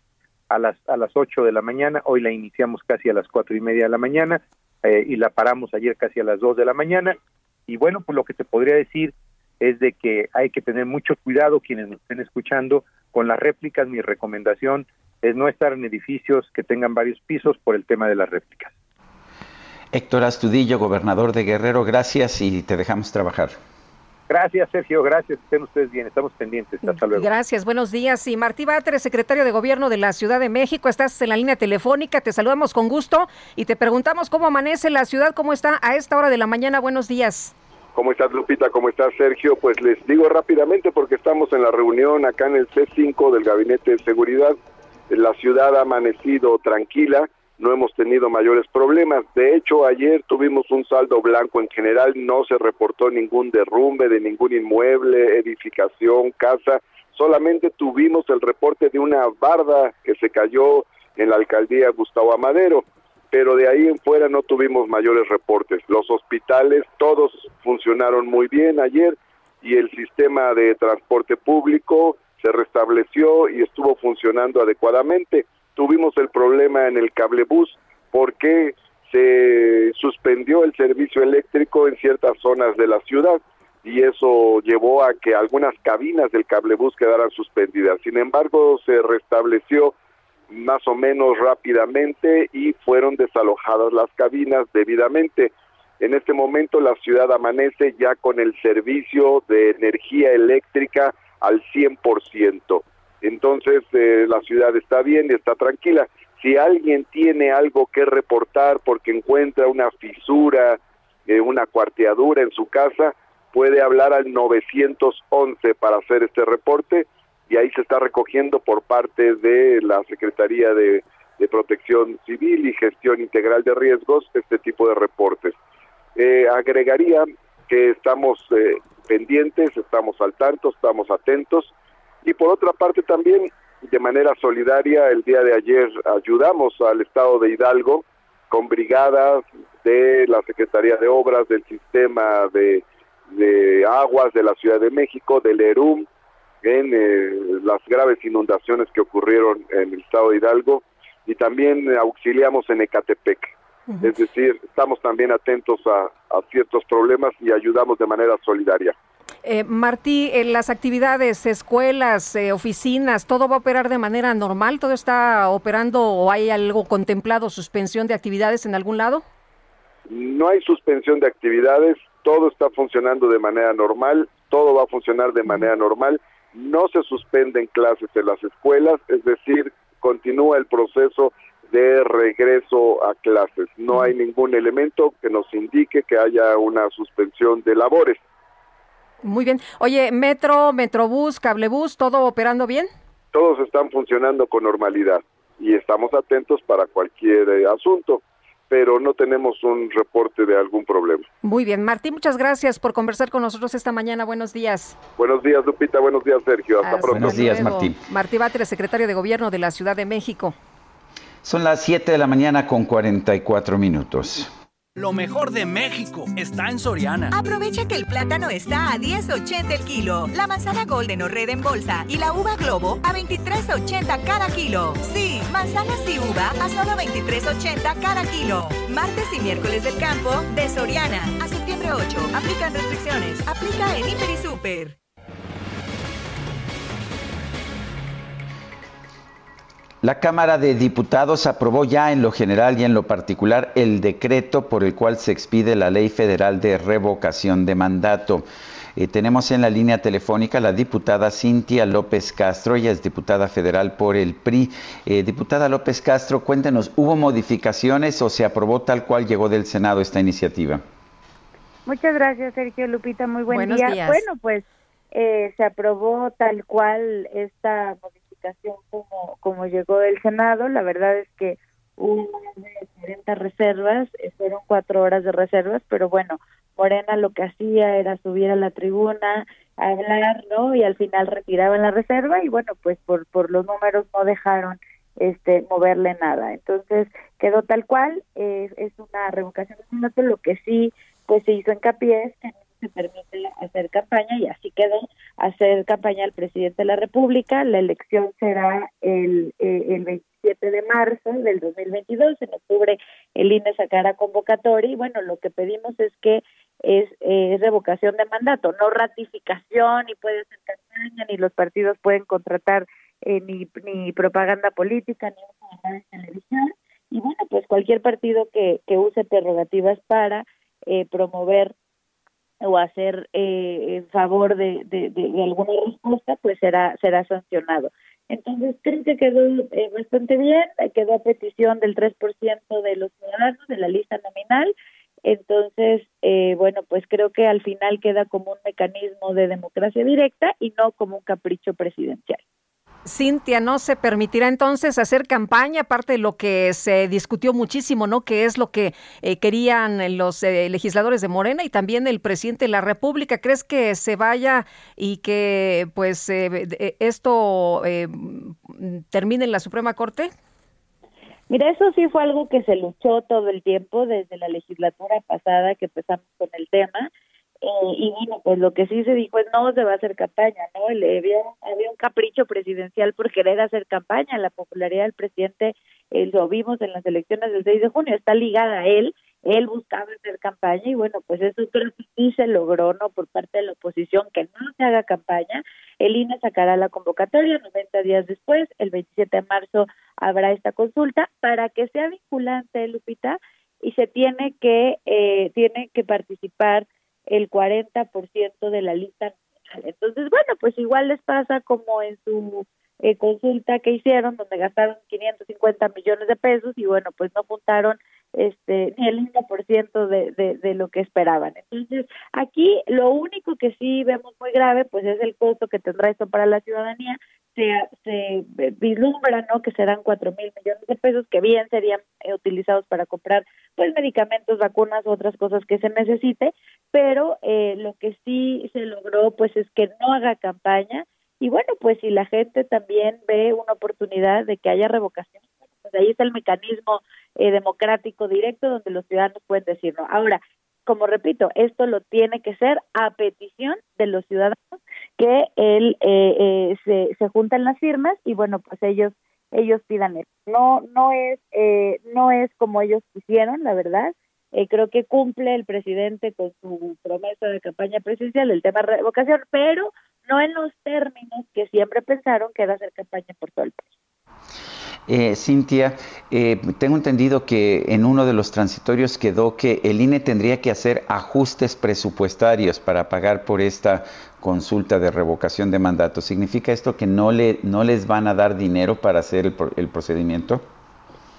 Speaker 16: a las a las 8 de la mañana, hoy la iniciamos casi a las cuatro y media de la mañana eh, y la paramos ayer casi a las 2 de la mañana. Y bueno, pues lo que te podría decir es de que hay que tener mucho cuidado quienes nos estén escuchando con las réplicas, mi recomendación es no estar en edificios que tengan varios pisos por el tema de las réplicas.
Speaker 3: Héctor Astudillo, gobernador de Guerrero, gracias y te dejamos trabajar.
Speaker 16: Gracias, Sergio, gracias, estén ustedes bien, estamos pendientes, hasta luego.
Speaker 4: Gracias, buenos días. Y Martí Batres, secretario de Gobierno de la Ciudad de México, estás en la línea telefónica, te saludamos con gusto y te preguntamos cómo amanece la ciudad, cómo está a esta hora de la mañana. Buenos días.
Speaker 17: ¿Cómo estás, Lupita? ¿Cómo estás, Sergio? Pues les digo rápidamente porque estamos en la reunión acá en el C5 del Gabinete de Seguridad. La ciudad ha amanecido tranquila, no hemos tenido mayores problemas. De hecho, ayer tuvimos un saldo blanco en general, no se reportó ningún derrumbe de ningún inmueble, edificación, casa. Solamente tuvimos el reporte de una barda que se cayó en la alcaldía Gustavo Amadero pero de ahí en fuera no tuvimos mayores reportes. Los hospitales todos funcionaron muy bien ayer y el sistema de transporte público se restableció y estuvo funcionando adecuadamente. Tuvimos el problema en el cablebús porque se suspendió el servicio eléctrico en ciertas zonas de la ciudad y eso llevó a que algunas cabinas del cablebús quedaran suspendidas. Sin embargo, se restableció más o menos rápidamente y fueron desalojadas las cabinas debidamente. En este momento la ciudad amanece ya con el servicio de energía eléctrica al 100%. Entonces eh, la ciudad está bien está tranquila. Si alguien tiene algo que reportar porque encuentra una fisura, eh, una cuarteadura en su casa, puede hablar al 911 para hacer este reporte y ahí se está recogiendo por parte de la Secretaría de, de Protección Civil y Gestión Integral de Riesgos este tipo de reportes. Eh, agregaría que estamos eh, pendientes, estamos al tanto, estamos atentos y por otra parte también de manera solidaria el día de ayer ayudamos al estado de Hidalgo con brigadas de la Secretaría de Obras, del Sistema de, de Aguas de la Ciudad de México, del ERUM, en eh, las graves inundaciones que ocurrieron en el estado de Hidalgo y también auxiliamos en Ecatepec. Es decir, estamos también atentos a, a ciertos problemas y ayudamos de manera solidaria.
Speaker 4: Eh, Martí, en las actividades, escuelas, eh, oficinas, ¿todo va a operar de manera normal? ¿Todo está operando o hay algo contemplado, suspensión de actividades en algún lado?
Speaker 17: No hay suspensión de actividades, todo está funcionando de manera normal, todo va a funcionar de manera normal, no se suspenden clases en las escuelas, es decir, continúa el proceso de regreso a clases. No hay ningún elemento que nos indique que haya una suspensión de labores.
Speaker 4: Muy bien. Oye, Metro, Metrobús, Cablebús, ¿todo operando bien?
Speaker 17: Todos están funcionando con normalidad y estamos atentos para cualquier eh, asunto, pero no tenemos un reporte de algún problema.
Speaker 4: Muy bien. Martín, muchas gracias por conversar con nosotros esta mañana. Buenos días.
Speaker 17: Buenos días, Lupita. Buenos días, Sergio. Hasta,
Speaker 4: Hasta
Speaker 17: pronto.
Speaker 3: Buenos días,
Speaker 4: luego.
Speaker 3: Martín.
Speaker 4: Martí Batres, secretario de Gobierno de la Ciudad de México.
Speaker 3: Son las 7 de la mañana con 44 minutos.
Speaker 11: Lo mejor de México está en Soriana.
Speaker 12: Aprovecha que el plátano está a 10.80 el kilo, la manzana golden o red en bolsa y la uva globo a 23.80 cada kilo. Sí, manzanas y uva a solo 23.80 cada kilo. Martes y miércoles del campo de Soriana a septiembre 8. Aplican restricciones. Aplica en Hiper y Super.
Speaker 3: La Cámara de Diputados aprobó ya en lo general y en lo particular el decreto por el cual se expide la Ley Federal de Revocación de Mandato. Eh, tenemos en la línea telefónica la diputada Cintia López Castro, ella es diputada federal por el PRI. Eh, diputada López Castro, cuéntenos, ¿hubo modificaciones o se aprobó tal cual llegó del Senado esta iniciativa?
Speaker 18: Muchas gracias, Sergio Lupita. Muy buen
Speaker 4: Buenos
Speaker 18: día.
Speaker 4: días.
Speaker 18: Bueno, pues eh, se aprobó tal cual esta modificación como, como llegó del Senado. La verdad es que hubo de 40 reservas, eh, fueron cuatro horas de reservas, pero bueno, Morena lo que hacía era subir a la tribuna, hablar, ¿no? Y al final retiraban la reserva y bueno, pues por, por los números no dejaron este moverle nada. Entonces quedó tal cual, eh, es una revocación de mandato, lo que sí pues se hizo hincapié es que se permite hacer campaña y así quedó hacer campaña al presidente de la República. La elección será el, eh, el 27 de marzo del 2022. En octubre el INE sacará convocatoria y bueno, lo que pedimos es que es, eh, revocación de mandato, no ratificación, ni puede hacer campaña, ni los partidos pueden contratar eh, ni, ni propaganda política, ni un de televisión. Y bueno, pues cualquier partido que, que use prerrogativas para eh, promover o hacer eh, en favor de, de, de, alguna respuesta, pues será será sancionado. Entonces, creo que quedó eh, bastante bien, quedó a petición del 3% de los ciudadanos de la lista nominal. Entonces, eh, bueno, pues creo que al final queda como un mecanismo de democracia directa y no como un capricho presidencial.
Speaker 4: Cintia, no se permitirá entonces hacer campaña, aparte de lo que se discutió muchísimo, ¿no? Que es lo que eh, querían los eh, legisladores de Morena y también el presidente de la República. ¿Crees que se vaya y que pues eh, esto termine en la Suprema Corte?
Speaker 18: Mira, eso sí fue algo que se luchó todo el tiempo desde la legislatura pasada que empezamos con el tema. Eh, y bueno, pues lo que sí se dijo es no se va a hacer campaña, ¿no? Le había, había un capricho presidencial por querer hacer campaña. La popularidad del presidente, eh, lo vimos en las elecciones del 6 de junio, está ligada a él. Él buscaba hacer campaña y bueno, pues eso creo sí se logró, ¿no? Por parte de la oposición, que no se haga campaña. El INE sacará la convocatoria 90 días después, el 27 de marzo habrá esta consulta para que sea vinculante, Lupita, y se tiene que, eh, tiene que participar el 40% de la lista nacional. Entonces, bueno, pues igual les pasa como en su eh, consulta que hicieron, donde gastaron 550 millones de pesos y bueno, pues no juntaron este ni el 1% de, de, de lo que esperaban. Entonces, aquí lo único que sí vemos muy grave, pues es el costo que tendrá esto para la ciudadanía. Se, se vislumbra, ¿no? Que serán cuatro mil millones de pesos que bien serían eh, utilizados para comprar, pues, medicamentos, vacunas, otras cosas que se necesite, pero eh, lo que sí se logró, pues, es que no haga campaña y bueno, pues si la gente también ve una oportunidad de que haya revocación, pues ahí está el mecanismo eh, democrático directo donde los ciudadanos pueden decirlo. Ahora, como repito, esto lo tiene que ser a petición de los ciudadanos que él eh, eh, se, se juntan las firmas y bueno, pues ellos ellos pidan eso. No no es eh, no es como ellos quisieron, la verdad. Eh, creo que cumple el presidente con su promesa de campaña presidencial, el tema de revocación, pero no en los términos que siempre pensaron que era hacer campaña por todo el país.
Speaker 3: Eh, Cintia, eh, tengo entendido que en uno de los transitorios quedó que el INE tendría que hacer ajustes presupuestarios para pagar por esta consulta de revocación de mandato. ¿Significa esto que no, le, no les van a dar dinero para hacer el, procedimiento?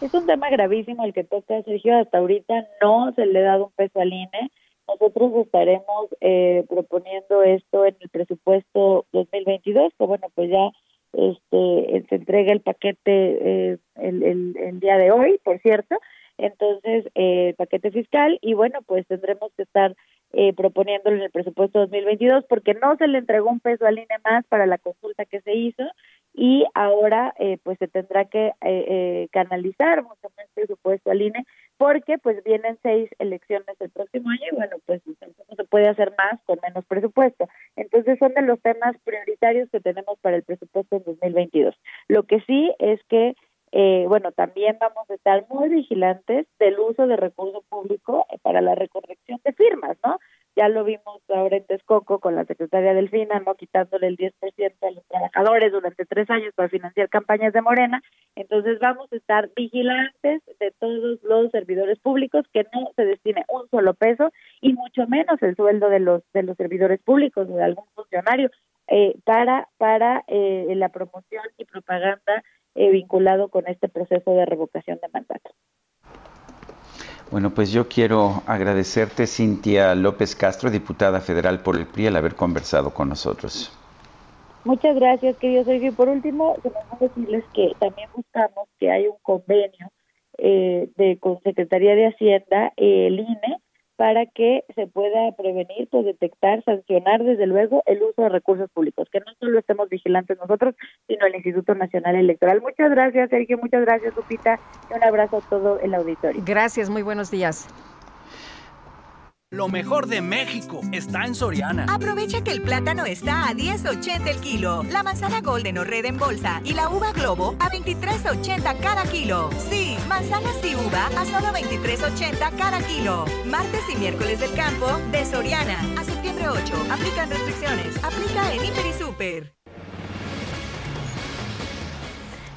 Speaker 18: Es un tema gravísimo el que toca Sergio. Hasta ahorita no se le ha dado un peso al INE. Nosotros estaremos eh, proponiendo esto en el presupuesto 2022, que bueno, pues ya este se entrega el paquete eh, el, el, día de hoy, por cierto, entonces eh, paquete fiscal y bueno, pues tendremos que estar eh, proponiéndolo en el presupuesto 2022 porque no se le entregó un peso al INE más para la consulta que se hizo y ahora eh, pues se tendrá que eh, canalizar mucho más presupuesto al INE porque pues vienen seis elecciones el próximo año y bueno pues no se puede hacer más con menos presupuesto entonces son de los temas prioritarios que tenemos para el presupuesto en 2022 lo que sí es que eh, bueno, también vamos a estar muy vigilantes del uso de recursos públicos para la recorrección de firmas, ¿no? Ya lo vimos ahora en Texcoco con la secretaria Delfina, ¿no? Quitándole el 10% a los trabajadores durante tres años para financiar campañas de Morena. Entonces vamos a estar vigilantes de todos los servidores públicos que no se destine un solo peso y mucho menos el sueldo de los de los servidores públicos o de algún funcionario eh, para para eh, la promoción y propaganda eh, vinculado con este proceso de revocación de mandato.
Speaker 3: Bueno, pues yo quiero agradecerte, Cintia López Castro, diputada federal por el PRI, al haber conversado con nosotros.
Speaker 18: Muchas gracias, querido Sergio. Y por último, queremos decirles que también buscamos que haya un convenio eh, de con Secretaría de Hacienda, el INE, para que se pueda prevenir, pues detectar, sancionar desde luego el uso de recursos públicos, que no solo estemos vigilantes nosotros, sino el Instituto Nacional Electoral. Muchas gracias, Sergio, muchas gracias, Lupita, y un abrazo a todo el auditorio.
Speaker 4: Gracias, muy buenos días.
Speaker 11: Lo mejor de México está en Soriana.
Speaker 12: Aprovecha que el plátano está a 10.80 el kilo, la manzana golden o red en bolsa y la uva globo a 23.80 cada kilo. Sí, manzanas y uva a solo 23.80 cada kilo. Martes y miércoles del campo de Soriana. A septiembre 8. Aplican restricciones. Aplica en Hiper y Super.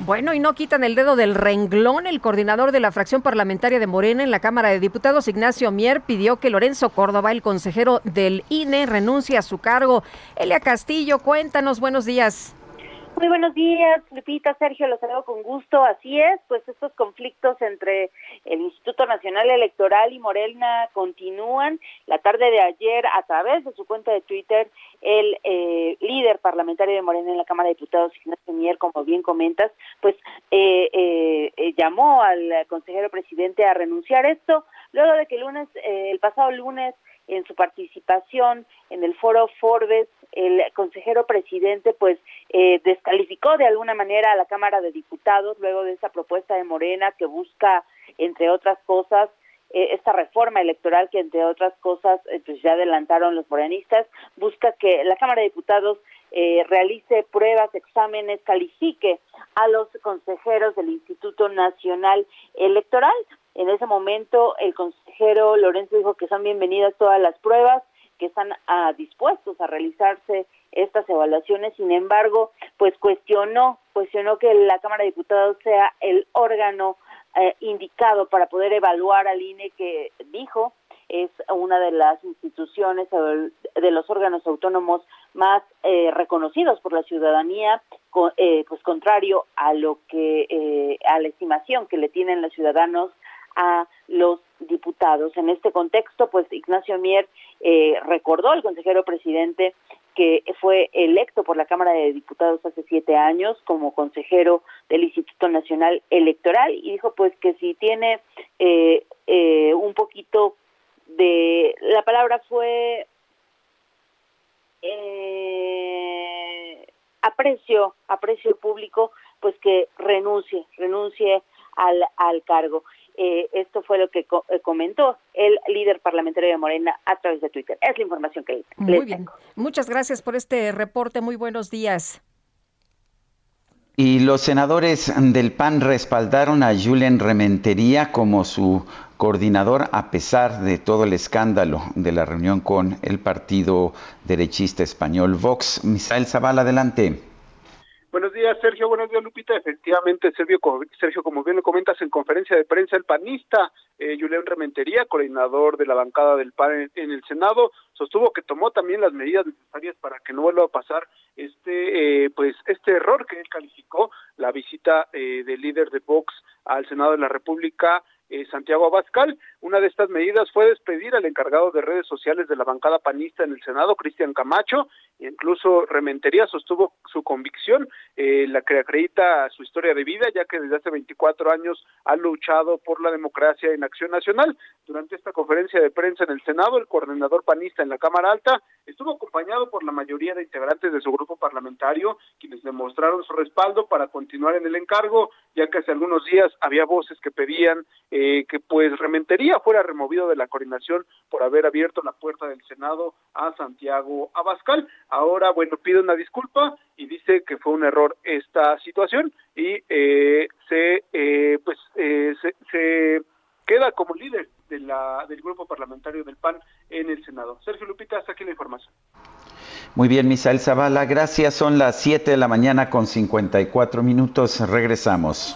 Speaker 4: Bueno, y no quitan el dedo del renglón. El coordinador de la fracción parlamentaria de Morena en la Cámara de Diputados, Ignacio Mier, pidió que Lorenzo Córdoba, el consejero del INE, renuncie a su cargo. Elia Castillo, cuéntanos, buenos días.
Speaker 19: Muy buenos días, Lupita, Sergio, los saludo con gusto. Así es, pues estos conflictos entre el Instituto Nacional Electoral y Morena continúan. La tarde de ayer, a través de su cuenta de Twitter, el eh, líder parlamentario de Morena en la Cámara de Diputados, Ignacio Mier, como bien comentas, pues eh, eh, llamó al consejero presidente a renunciar esto, luego de que el lunes, el pasado lunes, en su participación en el foro Forbes, el consejero presidente pues eh, descalificó de alguna manera a la Cámara de Diputados luego de esa propuesta de Morena que busca, entre otras cosas, eh, esta reforma electoral que entre otras cosas eh, pues ya adelantaron los morenistas, busca que la Cámara de Diputados realice pruebas, exámenes, califique a los consejeros del Instituto Nacional Electoral. En ese momento el consejero Lorenzo dijo que son bienvenidas todas las pruebas, que están ah, dispuestos a realizarse estas evaluaciones. Sin embargo, pues cuestionó, cuestionó que la Cámara de Diputados sea el órgano eh, indicado para poder evaluar al INE que dijo es una de las instituciones de los órganos autónomos más eh, reconocidos por la ciudadanía, eh, pues contrario a lo que a la estimación que le tienen los ciudadanos a los diputados. En este contexto, pues Ignacio Mier eh, recordó al consejero presidente que fue electo por la Cámara de Diputados hace siete años como consejero del Instituto Nacional Electoral y dijo pues que si tiene eh, eh, un poquito de la palabra fue aprecio aprecio público pues que renuncie renuncie al, al cargo eh, esto fue lo que eh, comentó el líder parlamentario de Morena a través de Twitter. Es la información que
Speaker 4: Muy bien. Muchas gracias por este reporte. Muy buenos días.
Speaker 3: Y los senadores del PAN respaldaron a Julen Rementería como su coordinador a pesar de todo el escándalo de la reunión con el partido derechista español Vox. Misael Zavala, adelante.
Speaker 20: Buenos días, Sergio. Buenos días, Lupita. Efectivamente, Sergio, Sergio como bien lo comentas en conferencia de prensa, el panista eh, Julián Rementería, coordinador de la bancada del PAN en, el Senado, sostuvo que tomó también las medidas necesarias para que no vuelva a pasar este, eh, pues, este error que él calificó, la visita eh, del líder de Vox al Senado de la República eh, Santiago Abascal. Una de estas medidas fue despedir al encargado de redes sociales de la bancada panista en el Senado, Cristian Camacho, e incluso Rementería sostuvo su convicción, eh, la que acredita su historia de vida, ya que desde hace 24 años ha luchado por la democracia en Acción Nacional. Durante esta conferencia de prensa en el Senado, el coordinador panista en la Cámara Alta estuvo acompañado por la mayoría de integrantes de su grupo parlamentario, quienes demostraron su respaldo para continuar en el encargo, ya que hace algunos días había voces que pedían eh, que pues Rementería fuera removido de la coordinación por haber abierto la puerta del Senado a Santiago Abascal. Ahora, bueno, pide una disculpa y dice que fue un error esta situación y eh, se eh, pues se, se queda como líder de la, del grupo parlamentario del PAN en el Senado. Sergio Lupita, hasta aquí la información.
Speaker 3: Muy bien, Misael Zavala, gracias. Son las 7 de la mañana con 54 minutos. Regresamos.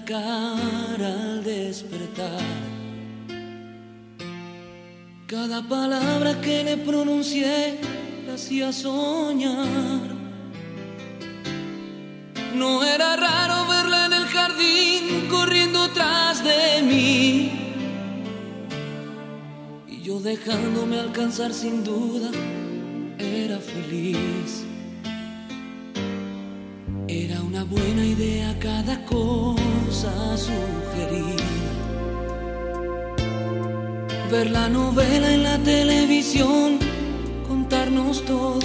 Speaker 14: Cara al despertar. Cada palabra que le pronuncié la hacía soñar. No era raro verla en el jardín corriendo tras de mí. Y yo dejándome alcanzar sin duda, era feliz. Era una buena idea cada cosa sugerida. Ver la novela en la televisión, contarnos todo.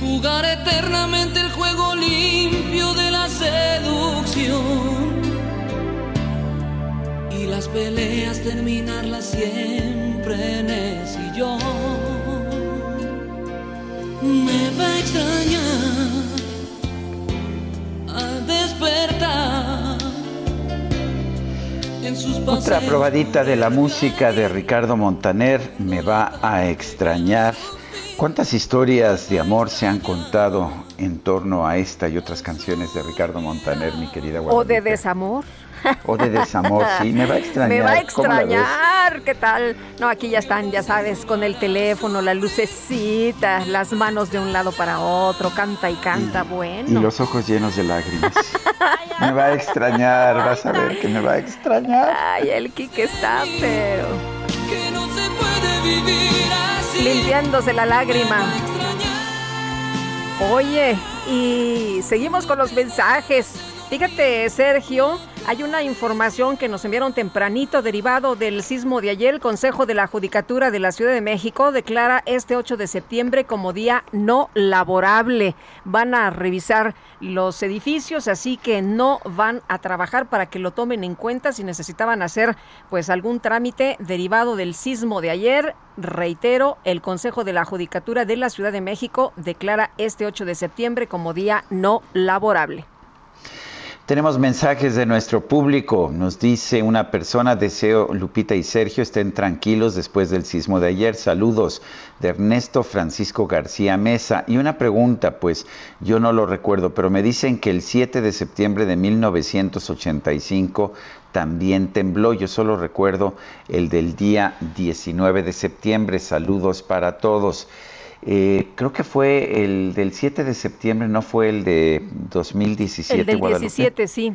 Speaker 14: Jugar eternamente el juego limpio de la seducción. Y las peleas terminarlas siempre en el sillón me va a extrañar
Speaker 3: Otra probadita de la música de Ricardo Montaner me va a extrañar. ¿Cuántas historias de amor se han contado en torno a esta y otras canciones de Ricardo Montaner, mi querida Guadalupe?
Speaker 4: O de desamor.
Speaker 3: O de desamor, sí, me va a extrañar. <laughs>
Speaker 4: Me va a extrañar, ¿qué tal? No, aquí ya están, ya sabes, con el teléfono, la lucecita, las manos de un lado para otro, canta y canta, bueno.
Speaker 3: Y los ojos llenos de lágrimas. <laughs> me va a extrañar, vas a ver que me va a extrañar.
Speaker 4: Ay, el Kike está, pero...
Speaker 14: Que no se puede vivir así.
Speaker 4: Limpiándose la lágrima. Oye, y seguimos con los mensajes. Fíjate, Sergio, hay una información que nos enviaron tempranito derivado del sismo de ayer. El Consejo de la Judicatura de la Ciudad de México declara este 8 de septiembre como día no laborable. Van a revisar los edificios, así que no van a trabajar para que lo tomen en cuenta si necesitaban hacer pues algún trámite derivado del sismo de ayer. Reitero, el Consejo de la Judicatura de la Ciudad de México declara este 8 de septiembre como día no laborable.
Speaker 3: Tenemos mensajes de nuestro público. Nos dice una persona, deseo Lupita y Sergio estén tranquilos después del sismo de ayer. Saludos de Ernesto Francisco García Mesa. Y una pregunta, pues yo no lo recuerdo, pero me dicen que el 7 de septiembre de 1985 también tembló. Yo solo recuerdo el del día 19 de septiembre. Saludos para todos. Eh, creo que fue el del 7 de septiembre, no fue el de 2017.
Speaker 4: El del 17, sí.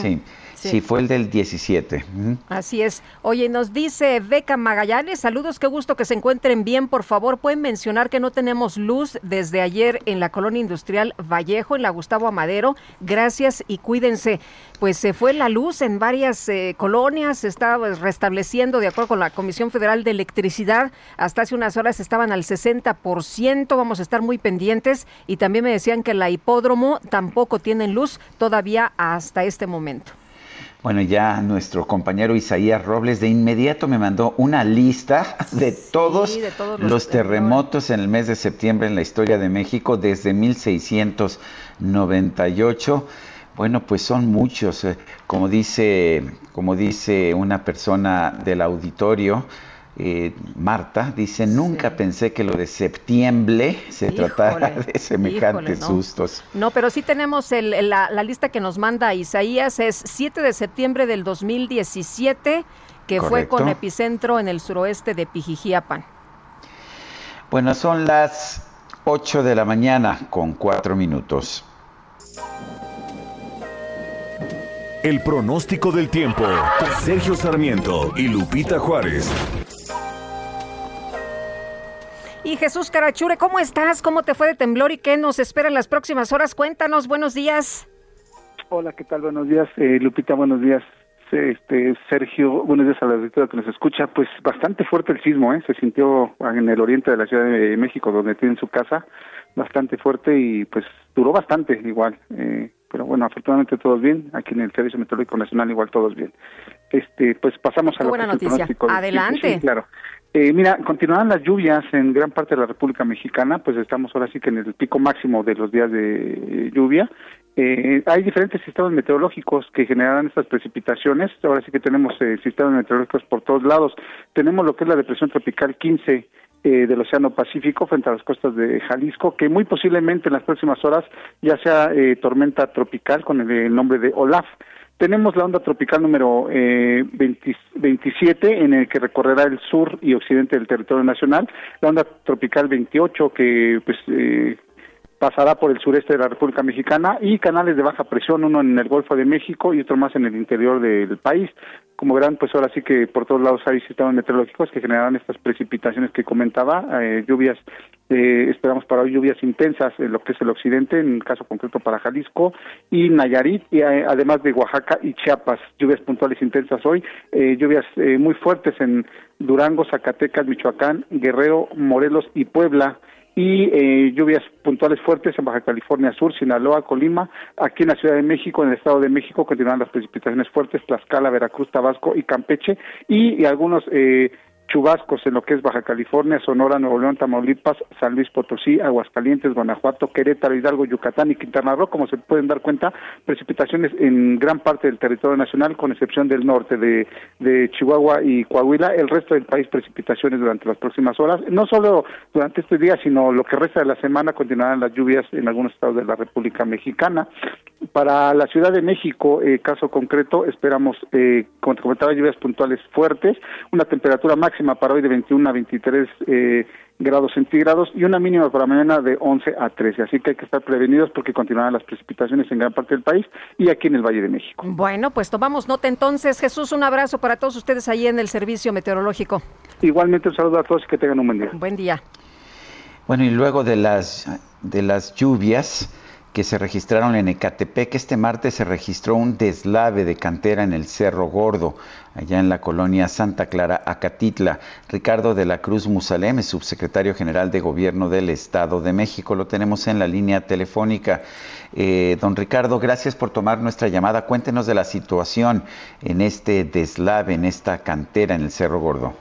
Speaker 3: Sí. Sí. fue el del 17.
Speaker 4: Así es. Oye, nos dice Beca Magallanes, saludos, qué gusto que se encuentren bien. Por favor, pueden mencionar que no tenemos luz desde ayer en la colonia industrial Vallejo, en la Gustavo Amadero. Gracias y cuídense. Pues se fue la luz en varias eh, colonias, se está pues, restableciendo de acuerdo con la Comisión Federal de Electricidad. Hasta hace unas horas estaban al 60%, vamos a estar muy pendientes. Y también me decían que la hipódromo tampoco tienen luz todavía hasta este momento.
Speaker 3: Bueno, ya nuestro compañero Isaías Robles de inmediato me mandó una lista de <laughs> todos, los, terremotos en el mes de septiembre en la historia de México desde 1698. Bueno, pues son muchos. Eh, como dice, como dice una persona del auditorio, eh, Marta dice, nunca pensé que lo de septiembre se tratara de semejantes sustos.
Speaker 4: No, pero sí tenemos la, lista que nos manda Isaías, es 7 de septiembre del 2017, que fue con epicentro en el suroeste de Pijijiapan.
Speaker 3: Bueno, son las 8 de la mañana con 4 minutos.
Speaker 2: El pronóstico del tiempo. Sergio Sarmiento y Lupita Juárez.
Speaker 4: Y Jesús Carachure, ¿cómo estás? ¿Cómo te fue de temblor y qué nos espera en las próximas horas? Cuéntanos, buenos días.
Speaker 7: Hola, ¿qué tal? Buenos días, eh, Lupita, buenos días. Este, Sergio, buenos días a la auditoría que nos escucha. Pues bastante fuerte el sismo, ¿eh? Se sintió en el oriente de la Ciudad de México, donde tienen su casa, bastante fuerte y pues duró bastante igual. Eh, pero bueno, afortunadamente todos bien. Aquí en el Servicio Meteorológico Nacional igual todos bien. Este, pues pasamos a
Speaker 4: Qué buena noticia. Adelante.
Speaker 7: claro. Eh, mira, continuarán las lluvias en gran parte de la República Mexicana, pues estamos ahora sí que en el pico máximo de los días de eh, lluvia. Eh, hay diferentes sistemas meteorológicos que generarán estas precipitaciones. Ahora sí que tenemos sistemas meteorológicos por todos lados. Tenemos lo que es la depresión tropical 15 del Océano Pacífico frente a las costas de Jalisco, que muy posiblemente en las próximas horas ya sea tormenta tropical con el nombre de Olaf. Tenemos la onda tropical número eh, 27 en el que recorrerá el sur y occidente del territorio nacional, la onda tropical 28 que pues eh, pasará por el sureste de la República Mexicana y canales de baja presión, uno en el Golfo de México y otro más en el interior del país. Como verán, pues ahora sí que por todos lados hay sistemas meteorológicos que generarán estas precipitaciones que comentaba, eh, lluvias, eh, esperamos para hoy lluvias intensas en lo que es el occidente, en el caso concreto para Jalisco y Nayarit, y eh, además de Oaxaca y Chiapas, lluvias puntuales intensas hoy, lluvias muy fuertes en Durango, Zacatecas, Michoacán, Guerrero, Morelos y Puebla y eh, lluvias puntuales fuertes en Baja California Sur, Sinaloa, Colima, aquí en la Ciudad de México, en el Estado de México continuarán las precipitaciones fuertes, Tlaxcala, Veracruz, Tabasco y Campeche y, y algunos eh, chubascos en lo que es Baja California, Sonora, Nuevo León, Tamaulipas, San Luis Potosí, Aguascalientes, Guanajuato, Querétaro, Hidalgo, Yucatán y Quintana Roo, como se pueden dar cuenta, precipitaciones en gran parte del territorio nacional, con excepción del norte de, de Chihuahua y Coahuila, el resto del país precipitaciones durante las próximas horas, no solo durante este día, sino lo que resta de la semana continuarán las lluvias en algunos estados de la República Mexicana. Para la Ciudad de México, eh, caso concreto, esperamos, eh, como te comentaba, lluvias puntuales fuertes, una temperatura máxima para hoy de 21 a 23 eh, grados centígrados y una mínima para mañana de 11 a 13. Así que hay que estar prevenidos porque continuarán las precipitaciones en gran parte del país y aquí en el Valle de México.
Speaker 4: Bueno, pues tomamos nota entonces. Jesús, un abrazo para todos ustedes ahí en el servicio meteorológico.
Speaker 7: Igualmente un saludo a todos y que tengan un buen día.
Speaker 4: Buen día.
Speaker 3: Bueno, y luego de las, de las lluvias que se registraron en Ecatepec. Este martes se registró un deslave de cantera en el Cerro Gordo, allá en la colonia Santa Clara, Acatitla. Ricardo de la Cruz Musalem es subsecretario general de Gobierno del Estado de México. Lo tenemos en la línea telefónica. Eh, don Ricardo, gracias por tomar nuestra llamada. Cuéntenos de la situación en este deslave, en esta cantera en el Cerro Gordo.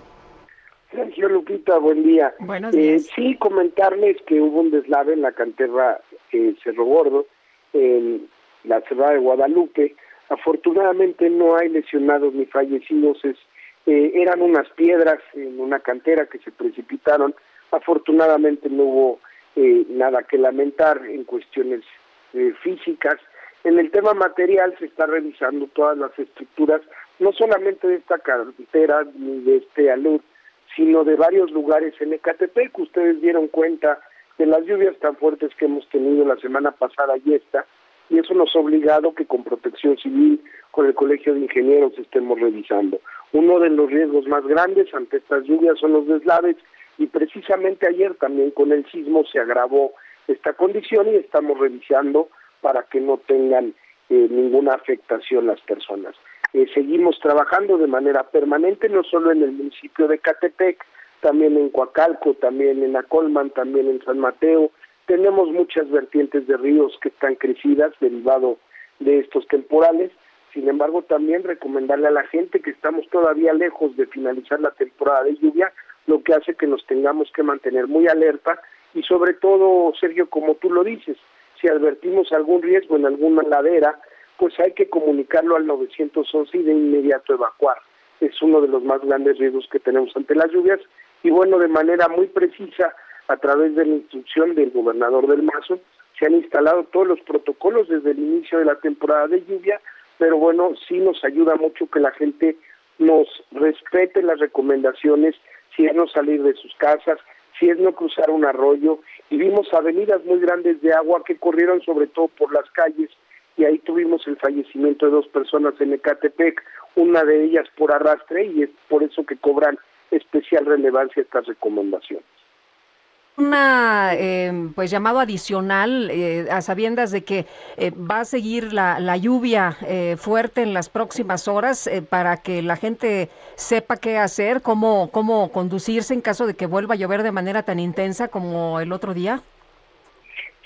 Speaker 21: Sergio Lupita, buen día.
Speaker 4: Buenos días.
Speaker 21: Eh, sí, comentarles que hubo un deslave en la cantera eh, Cerro Gordo, en la ciudad de Guadalupe. Afortunadamente no hay lesionados ni fallecidos, es, eh, eran unas piedras en una cantera que se precipitaron. Afortunadamente no hubo eh, nada que lamentar en cuestiones eh, físicas. En el tema material se está revisando todas las estructuras, no solamente de esta cantera ni de este alud, sino de varios lugares en Ecatepec. Ustedes dieron cuenta de las lluvias tan fuertes que hemos tenido la semana pasada y esta, y eso nos ha obligado que con protección civil, con el Colegio de Ingenieros estemos revisando. Uno de los riesgos más grandes ante estas lluvias son los deslaves y precisamente ayer también con el sismo se agravó esta condición y estamos revisando para que no tengan eh, ninguna afectación las personas. Eh, seguimos trabajando de manera permanente, no solo en el municipio de Catepec, también en Coacalco, también en Acolman, también en San Mateo. Tenemos muchas vertientes de ríos que están crecidas derivado de estos temporales. Sin embargo, también recomendarle a la gente que estamos todavía lejos de finalizar la temporada de lluvia, lo que hace que nos tengamos que mantener muy alerta y sobre todo, Sergio, como tú lo dices, si advertimos algún riesgo en alguna ladera, pues hay que comunicarlo al 911 y de inmediato evacuar. Es uno de los más grandes riesgos que tenemos ante las lluvias y bueno, de manera muy precisa, a través de la instrucción del gobernador del Mazo, se han instalado todos los protocolos desde el inicio de la temporada de lluvia, pero bueno, sí nos ayuda mucho que la gente nos respete las recomendaciones, si es no salir de sus casas, si es no cruzar un arroyo, y vimos avenidas muy grandes de agua que corrieron sobre todo por las calles, y ahí tuvimos el fallecimiento de dos personas en Ecatepec, una de ellas por arrastre, y es por eso que cobran especial relevancia estas recomendaciones.
Speaker 4: Una eh, pues llamado adicional eh, a sabiendas de que eh, va a seguir la, la lluvia fuerte en las próximas horas para que la gente sepa qué hacer, cómo cómo conducirse en caso de que vuelva a llover de manera tan intensa como el otro día.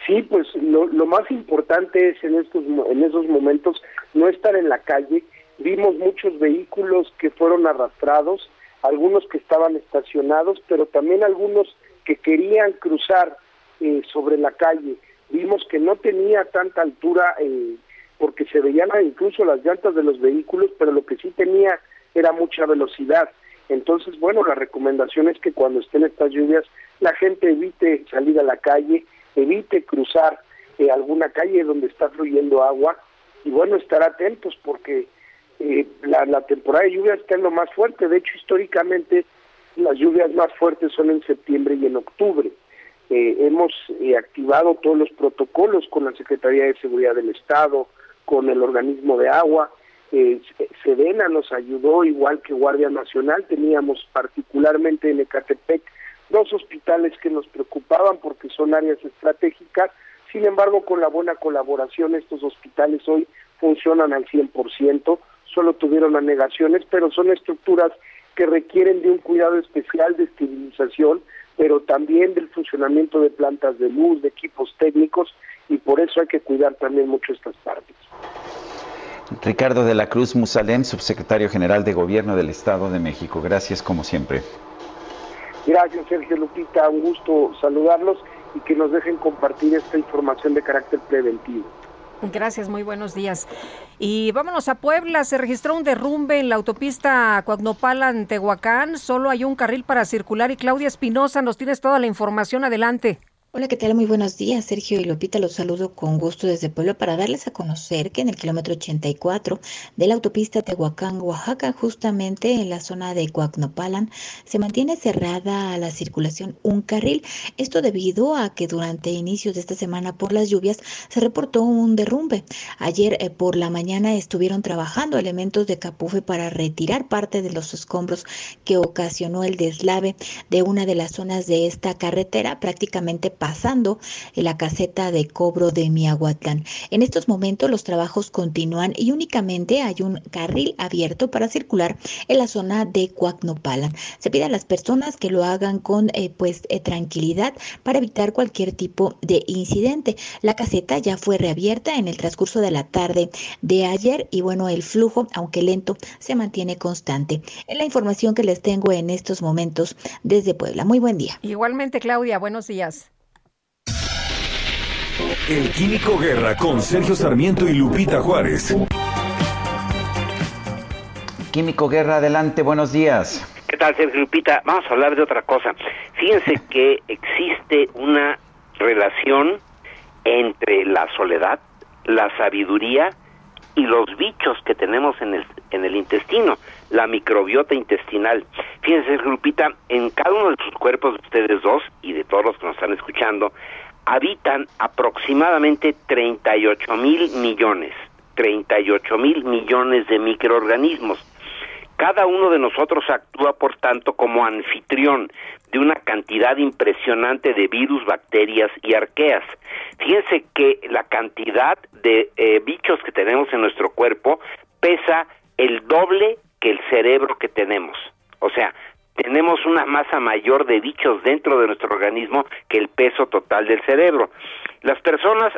Speaker 21: Sí, pues lo, lo más importante es en estos en esos momentos no estar en la calle. Vimos muchos vehículos que fueron arrastrados algunos que estaban estacionados, pero también algunos que querían cruzar eh, sobre la calle. Vimos que no tenía tanta altura eh, porque se veían incluso las llantas de los vehículos, pero lo que sí tenía era mucha velocidad. Entonces, bueno, la recomendación es que cuando estén estas lluvias, la gente evite salir a la calle, evite cruzar eh, alguna calle donde está fluyendo agua y bueno, estar atentos porque eh, la, temporada de lluvia está en lo más fuerte. De hecho, históricamente las lluvias más fuertes son en septiembre y en octubre. Eh, hemos eh, activado todos los protocolos con la Secretaría de Seguridad del Estado, con el organismo de agua. Sedena nos ayudó, igual que Guardia Nacional. Teníamos particularmente en Ecatepec dos hospitales que nos preocupaban porque son áreas estratégicas. Sin embargo, con la buena colaboración, estos hospitales hoy funcionan al 100% solo tuvieron anegaciones, pero son estructuras que requieren de un cuidado especial de esterilización, pero también del funcionamiento de plantas de luz, de equipos técnicos, y por eso hay que cuidar también mucho estas partes.
Speaker 3: Ricardo de la Cruz Musalem, subsecretario general de Gobierno del Estado de México. Gracias como siempre.
Speaker 21: Gracias, Sergio Lupita. Un gusto saludarlos y que nos dejen compartir esta información de carácter preventivo.
Speaker 4: Gracias, muy buenos días. Y vámonos a Puebla. Se registró un derrumbe en la autopista Coagnopalan-Tehuacán. Solo hay un carril para circular y Claudia Espinosa, nos tienes toda la información. Adelante.
Speaker 22: Hola, ¿qué tal? Muy buenos días, Sergio y Lupita. Los saludo con gusto desde Puebla para darles a conocer que en el kilómetro 84 de la autopista Tehuacán, Oaxaca, justamente en la zona de Coacnopalan, se mantiene cerrada la circulación un carril. Esto debido a que durante inicios de esta semana por las lluvias se reportó un derrumbe. Ayer eh, por la mañana estuvieron trabajando elementos de Capufe para retirar parte de los escombros que ocasionó el deslave de una de las zonas de esta carretera, prácticamente pasando en la caseta de cobro de Miahuatlán. En estos momentos los trabajos continúan y únicamente hay un carril abierto para circular en la zona de Coacnopalan. Se pide a las personas que lo hagan con eh, pues eh, tranquilidad para evitar cualquier tipo de incidente. La caseta ya fue reabierta en el transcurso de la tarde de ayer y bueno, el flujo, aunque lento, se mantiene constante. Es la información que les tengo en estos momentos desde Puebla. Muy buen día.
Speaker 4: Igualmente, Claudia, buenos días.
Speaker 2: El Químico Guerra con Sergio Sarmiento y Lupita Juárez.
Speaker 3: Químico Guerra, adelante, buenos días.
Speaker 23: ¿Qué tal, Sergio Lupita? Vamos a hablar de otra cosa. Fíjense que existe una relación entre la soledad, la sabiduría y los bichos que tenemos en el, en el intestino, la microbiota intestinal. Fíjense, Grupita, en cada uno de sus cuerpos de ustedes dos y de todos los que nos están escuchando, habitan aproximadamente 38 mil millones, 38 mil millones de microorganismos. Cada uno de nosotros actúa, por tanto, como anfitrión de una cantidad impresionante de virus, bacterias y arqueas. Fíjense que la cantidad de eh, bichos que tenemos en nuestro cuerpo pesa el doble que el cerebro que tenemos. O sea, tenemos una masa mayor de bichos dentro de nuestro organismo que el peso total del cerebro. Las personas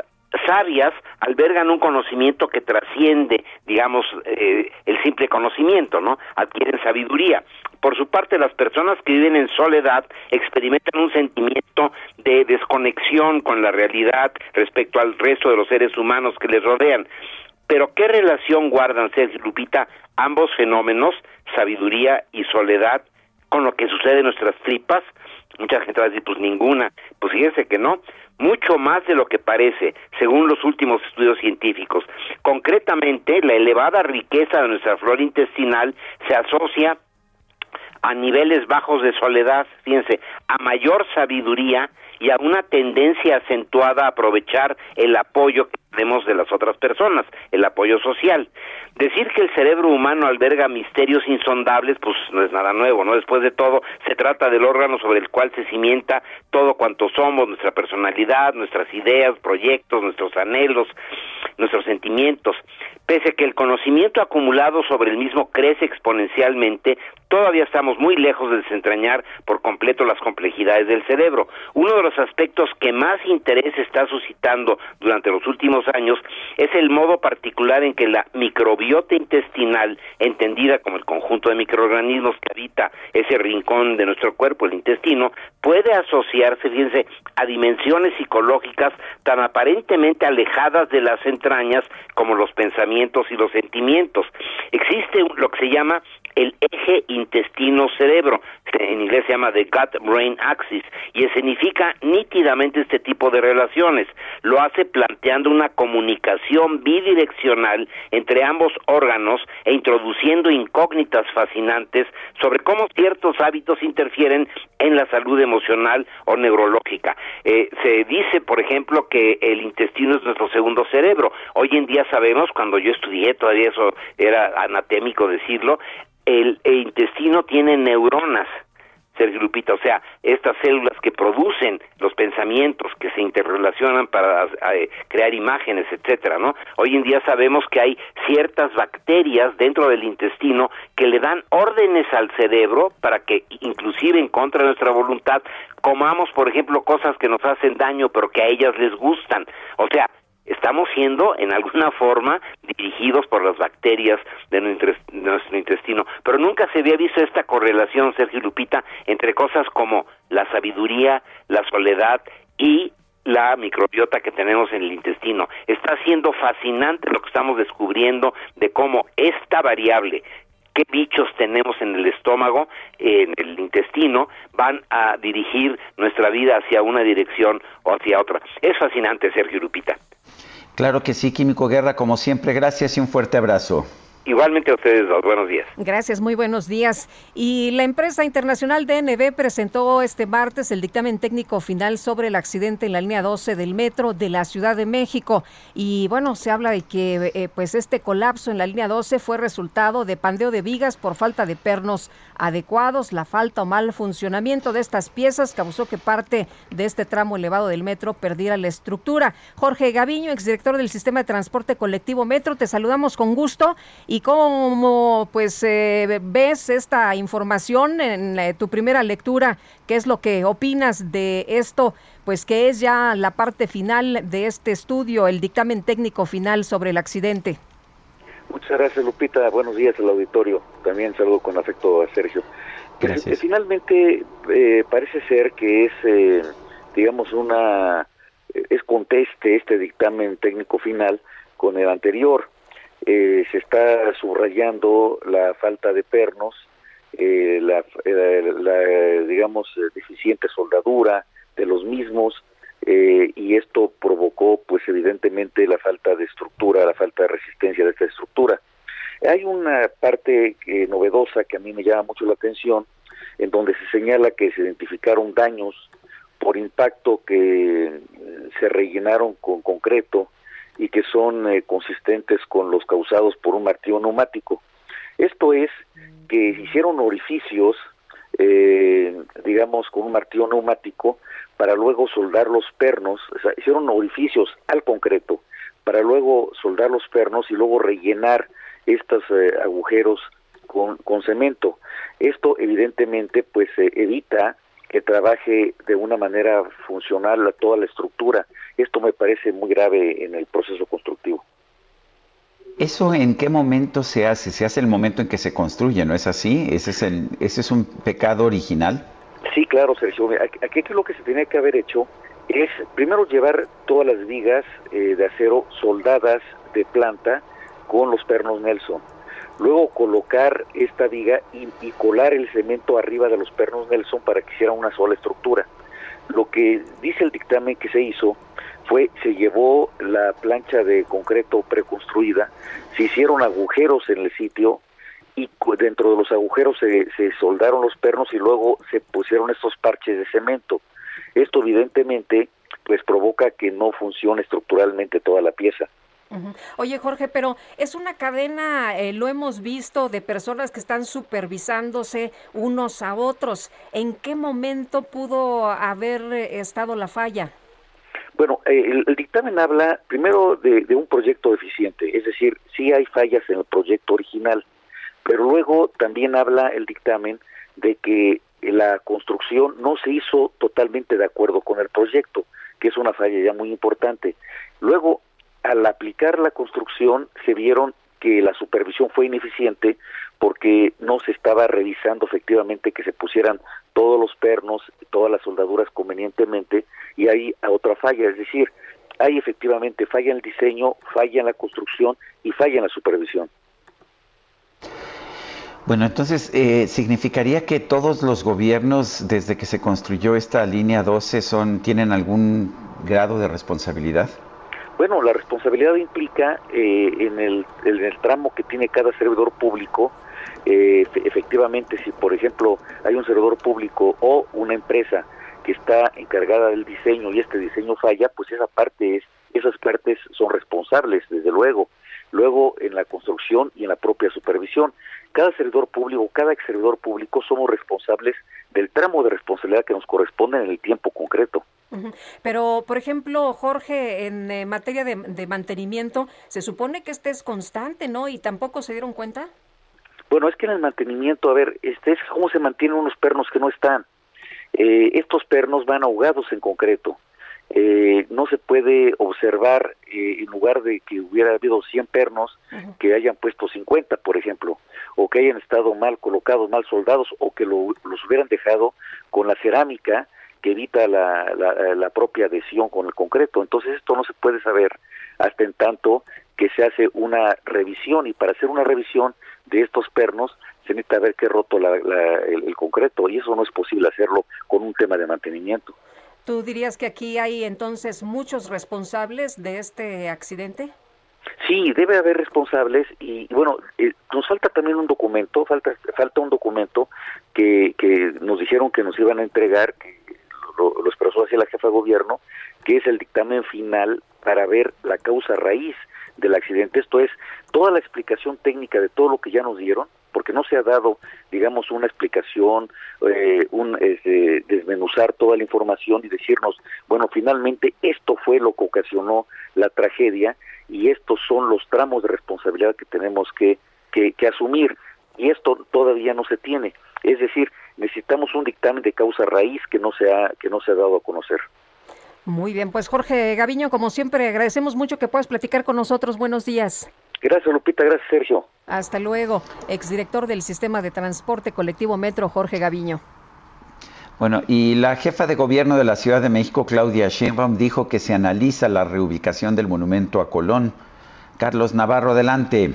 Speaker 23: sabias albergan un conocimiento que trasciende, digamos, eh, el simple conocimiento, ¿no? Adquieren sabiduría. Por su parte, las personas que viven en soledad experimentan un sentimiento de desconexión con la realidad respecto al resto de los seres humanos que les rodean. Pero ¿qué relación guardan, Sergio Lupita, ambos fenómenos, sabiduría y soledad, con lo que sucede en nuestras tripas? Mucha gente va a decir, pues ninguna. Pues fíjense que no mucho más de lo que parece, según los últimos estudios científicos. Concretamente, la elevada riqueza de nuestra flora intestinal se asocia a niveles bajos de soledad, fíjense, a mayor sabiduría y a una tendencia acentuada a aprovechar el apoyo que de las otras personas, el apoyo social. Decir que el cerebro humano alberga misterios insondables, pues no es nada nuevo, ¿no? Después de todo, se trata del órgano sobre el cual se cimienta todo cuanto somos, nuestra personalidad, nuestras ideas, proyectos, nuestros anhelos, nuestros sentimientos. Pese a que el conocimiento acumulado sobre el mismo crece exponencialmente, todavía estamos muy lejos de desentrañar por completo las complejidades del cerebro. Uno de los aspectos que más interés está suscitando durante los últimos años es el modo particular en que la microbiota intestinal, entendida como el conjunto de microorganismos que habita ese rincón de nuestro cuerpo, el intestino, puede asociarse, fíjense, a dimensiones psicológicas tan aparentemente alejadas de las entrañas como los pensamientos y los sentimientos. Existe lo que se llama el eje intestino-cerebro, en inglés se llama the gut-brain axis, y significa nítidamente este tipo de relaciones. Lo hace planteando una comunicación bidireccional entre ambos órganos e introduciendo incógnitas fascinantes sobre cómo ciertos hábitos interfieren en la salud emocional o neurológica. Eh, se dice, por ejemplo, que el intestino es nuestro segundo cerebro. Hoy en día sabemos, cuando yo estudié, todavía eso era anatémico decirlo, el, intestino tiene neuronas, Sergio Lupita, o sea, estas células que producen los pensamientos, que se interrelacionan para eh, crear imágenes, etcétera, ¿no? Hoy en día sabemos que hay ciertas bacterias dentro del intestino que le dan órdenes al cerebro para que, inclusive en contra de nuestra voluntad, comamos, por ejemplo, cosas que nos hacen daño, pero que a ellas les gustan. O sea, estamos siendo en alguna <laughs> forma dirigidos por las bacterias de nuestro intestino, pero nunca se había visto esta correlación, Sergio Lupita, entre cosas como la sabiduría, la soledad y la microbiota que tenemos en el intestino. Está siendo fascinante lo que estamos descubriendo de cómo esta variable qué bichos tenemos en el estómago, en el intestino, van a dirigir nuestra vida hacia una dirección o hacia otra. Es fascinante, Sergio Lupita.
Speaker 3: Claro que sí, Químico Guerra, como siempre, gracias y un fuerte abrazo.
Speaker 23: Igualmente a ustedes dos, buenos días.
Speaker 4: Gracias, muy buenos días. Y la empresa internacional DNB presentó este martes el dictamen técnico final sobre el accidente en la línea 12 del metro de la Ciudad de México. Y bueno, se habla de que eh, pues este colapso en la línea 12 fue resultado de pandeo de vigas por falta de pernos adecuados. La falta o mal funcionamiento de estas piezas causó que parte de este tramo elevado del metro perdiera la estructura. Jorge Gaviño, exdirector del Sistema de Transporte Colectivo Metro, te saludamos con gusto ¿Y cómo pues eh, ves esta información en eh, tu primera lectura? ¿Qué es lo que opinas de esto? Pues que es ya la parte final de este estudio, el dictamen técnico final sobre el accidente.
Speaker 24: Muchas gracias, Lupita. Buenos días al auditorio. También saludo con afecto a Sergio. Pues, gracias. finalmente eh, parece ser que es, digamos, una es conteste este dictamen técnico final con el anterior eh, se está subrayando la falta de pernos, eh, la, eh, digamos, deficiente soldadura de los mismos, eh, y esto provocó pues evidentemente la falta de estructura, la falta de resistencia de esta estructura. Hay una parte eh, novedosa que a mí me llama mucho la atención, en donde se señala que se identificaron daños por impacto que eh, se rellenaron con concreto y que son consistentes con los causados por un martillo neumático. Esto es que hicieron orificios, digamos, con un martillo neumático para luego soldar los pernos, o sea, hicieron orificios al concreto para luego soldar los pernos y luego rellenar estos eh, agujeros con, con, cemento. Esto evidentemente pues evita que trabaje de una manera funcional toda la estructura. Esto me parece muy grave en el proceso constructivo.
Speaker 3: ¿Eso en qué momento se hace? Se hace el momento en que se construye, ¿no es así? ¿Ese es, el, ese es un pecado original?
Speaker 24: Sí, claro, Sergio. Aquí lo que se tenía que haber hecho es primero llevar todas las vigas eh, de acero soldadas de planta con los pernos Nelson. Luego colocar esta viga y, colar el cemento arriba de los pernos Nelson para que hiciera una sola estructura. Lo que dice el dictamen que se hizo fue se llevó la plancha de concreto preconstruida, se hicieron agujeros en el sitio y dentro de los agujeros se, soldaron los pernos y luego se pusieron estos parches de cemento. Esto evidentemente pues provoca que no funcione estructuralmente toda la pieza.
Speaker 4: Oye Jorge, pero es una cadena, eh, lo hemos visto, de personas que están supervisándose unos a otros. ¿En qué momento pudo haber eh, estado la falla?
Speaker 24: Bueno, eh, el, dictamen habla primero de, de, un proyecto eficiente, es decir, sí hay fallas en el proyecto original, pero luego también habla el dictamen de que la construcción no se hizo totalmente de acuerdo con el proyecto, que es una falla ya muy importante. Luego, al aplicar la construcción, se vieron que la supervisión fue ineficiente porque no se estaba revisando efectivamente que se pusieran todos los pernos, todas las soldaduras convenientemente, y hay otra falla, es decir, hay efectivamente falla en el diseño, falla en la construcción y falla en la supervisión.
Speaker 3: Bueno, entonces, eh, ¿significaría que todos los gobiernos, desde que se construyó esta línea 12, son, tienen algún grado de responsabilidad?
Speaker 24: Bueno, la responsabilidad implica eh, en, el, en, el, tramo que tiene cada servidor público, eh, efectivamente, si por ejemplo hay un servidor público o una empresa que está encargada del diseño y este diseño falla, pues esa parte es, esas partes son responsables, desde luego. Luego en la construcción y en la propia supervisión cada servidor público, cada ex servidor público somos responsables del tramo de responsabilidad que nos corresponde en el tiempo concreto.
Speaker 4: Pero, por ejemplo, Jorge, en eh, materia de, mantenimiento, se supone que este es constante, ¿no? Y tampoco se dieron cuenta.
Speaker 24: Bueno, es que en el mantenimiento, a ver, este es cómo se mantienen unos pernos que no están. Eh, estos pernos van ahogados en concreto. Eh, no se puede observar, eh, en lugar de que hubiera habido 100 pernos, que hayan puesto 50, por ejemplo, o que hayan estado mal colocados, mal soldados, o que los hubieran dejado con la cerámica que evita la, la, propia adhesión con el concreto. Entonces esto no se puede saber hasta en tanto que se hace una revisión y para hacer una revisión de estos pernos se necesita ver que roto la, el, el concreto y eso no es posible hacerlo con un tema de mantenimiento.
Speaker 4: ¿Tú dirías que aquí hay entonces muchos responsables de este accidente?
Speaker 24: Sí, debe haber responsables y, bueno, eh, nos falta también un documento, falta falta un documento que, que nos dijeron que nos iban a entregar, que lo, lo expresó hacia la jefa de gobierno, que es el dictamen final para ver la causa raíz del accidente, esto es toda la explicación técnica de todo lo que ya nos dieron, porque no se ha dado, digamos, una explicación, eh, un este, desmenuzar toda la información y decirnos, bueno, finalmente esto fue lo que ocasionó la tragedia y estos son los tramos de responsabilidad que tenemos que, que, que asumir y esto todavía no se tiene. Es decir, necesitamos un dictamen de causa raíz que no se ha, que no se ha dado a conocer.
Speaker 4: Muy bien, pues Jorge Gaviño, como siempre, agradecemos mucho que puedas platicar con nosotros. Buenos días.
Speaker 24: Gracias, Lupita. Gracias, Sergio.
Speaker 4: Hasta luego. Exdirector del Sistema de Transporte Colectivo Metro, Jorge Gaviño.
Speaker 3: Bueno, y la jefa de gobierno de la Ciudad de México, Claudia Sheinbaum, dijo que se analiza la reubicación del monumento a Colón. Carlos Navarro, adelante.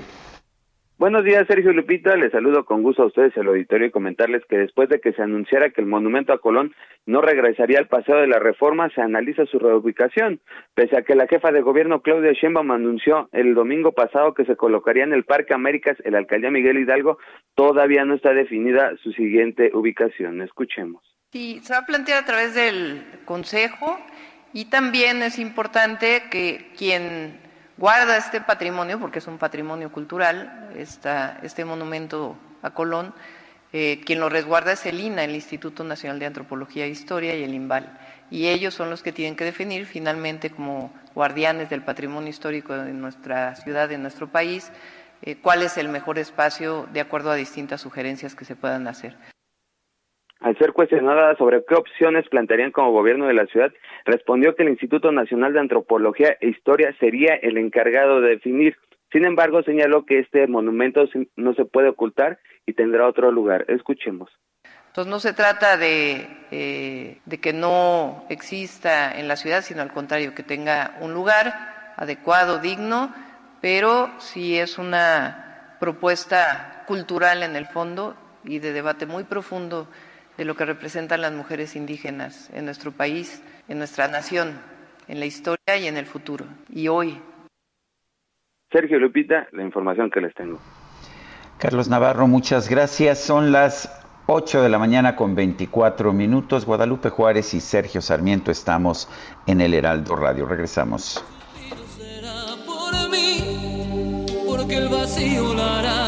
Speaker 25: Buenos días, Sergio Lupita. Les saludo con gusto a ustedes el auditorio y comentarles que después de que se anunciara que el monumento a Colón no regresaría al Paseo de la Reforma, se analiza su reubicación, pese a que la jefa de gobierno Claudia Sheinbaum anunció el domingo pasado que se colocaría en el Parque Américas, el alcaldía Miguel Hidalgo, todavía no está definida su siguiente ubicación. Escuchemos.
Speaker 26: Sí, se va a plantear a través del Consejo y también es importante que quien guarda este patrimonio, porque es un patrimonio cultural, este monumento a Colón, eh, quien lo resguarda es el INA, el Instituto Nacional de Antropología e Historia, y el INVAL. Y ellos son los que tienen que definir finalmente como guardianes del patrimonio histórico de nuestra ciudad, de nuestro país, eh, cuál es el mejor espacio de acuerdo a distintas sugerencias que se puedan hacer.
Speaker 25: Al ser cuestionada sobre qué opciones plantearían como gobierno de la ciudad, respondió que el Instituto Nacional de Antropología e Historia sería el encargado de definir. Sin embargo, señaló que este monumento no se puede ocultar y tendrá otro lugar. Escuchemos.
Speaker 26: Entonces no se trata de, eh, de que no exista en la ciudad, sino al contrario, que tenga un lugar adecuado, digno, pero si es una propuesta cultural en el fondo y de debate muy profundo de lo que representan las mujeres indígenas en nuestro país, en nuestra nación, en la historia y en el futuro, y hoy.
Speaker 25: Sergio Lupita, la información que les tengo.
Speaker 3: Carlos Navarro, muchas gracias. Son las 8 de la mañana con 24 minutos. Guadalupe Juárez y Sergio Sarmiento estamos en el Heraldo Radio. Regresamos.
Speaker 14: porque el vacío la hará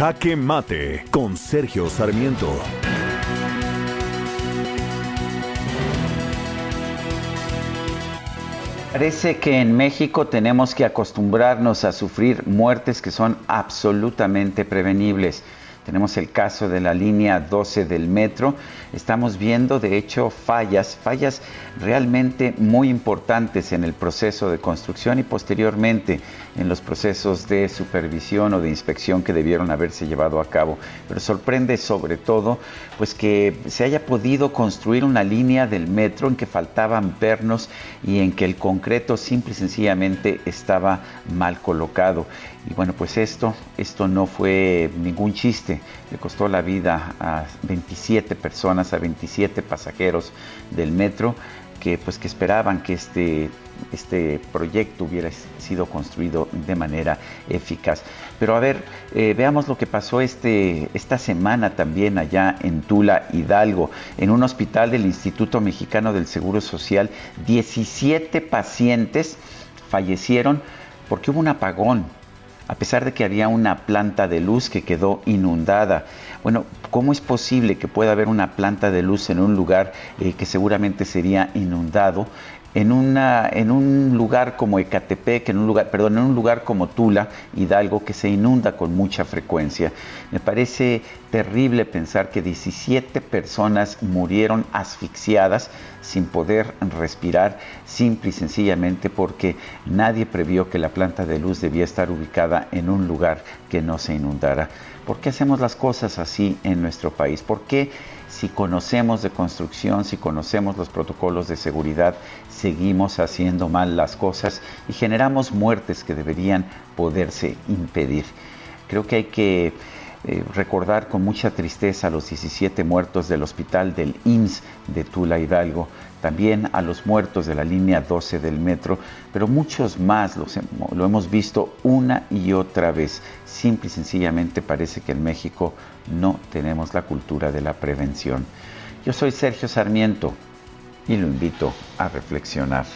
Speaker 2: Jaque Mate con Sergio Sarmiento.
Speaker 3: Parece que en México tenemos que acostumbrarnos a sufrir muertes que son absolutamente prevenibles. Tenemos el caso de la línea 12 del metro. Estamos viendo, de hecho, fallas, fallas realmente muy importantes en el proceso de construcción y posteriormente en los procesos de supervisión o de inspección que debieron haberse llevado a cabo. Pero sorprende sobre todo pues que se haya podido construir una línea del metro en que faltaban pernos y en que el concreto simple y sencillamente estaba mal colocado. Y bueno, pues esto, esto no fue ningún chiste, le costó la vida a 27 personas, a 27 pasajeros del metro que pues que esperaban que este este proyecto hubiera sido construido de manera eficaz. Pero a ver, eh, veamos lo que pasó este, esta semana también allá en Tula, Hidalgo, en un hospital del Instituto Mexicano del Seguro Social. 17 pacientes fallecieron porque hubo un apagón, a pesar de que había una planta de luz que quedó inundada. Bueno, ¿cómo es posible que pueda haber una planta de luz en un lugar eh, que seguramente sería inundado? En, un lugar como Ecatepec, en un lugar, perdón, en un lugar como Tula, Hidalgo, que se inunda con mucha frecuencia. Me parece terrible pensar que 17 personas murieron asfixiadas sin poder respirar, simple y sencillamente porque nadie previó que la planta de luz debía estar ubicada en un lugar que no se inundara. ¿Por qué hacemos las cosas así en nuestro país? ¿Por qué si conocemos de construcción, si conocemos los protocolos de seguridad, seguimos haciendo mal las cosas y generamos muertes que deberían poderse impedir. Creo que hay que eh, recordar con mucha tristeza a los 17 muertos del hospital del IMSS de Tula Hidalgo, también a los muertos de la línea 12 del metro, pero muchos más los, lo hemos visto una y otra vez. Simple y sencillamente parece que en México no tenemos la cultura de la prevención. Yo soy Sergio Sarmiento y lo invito a reflexionar.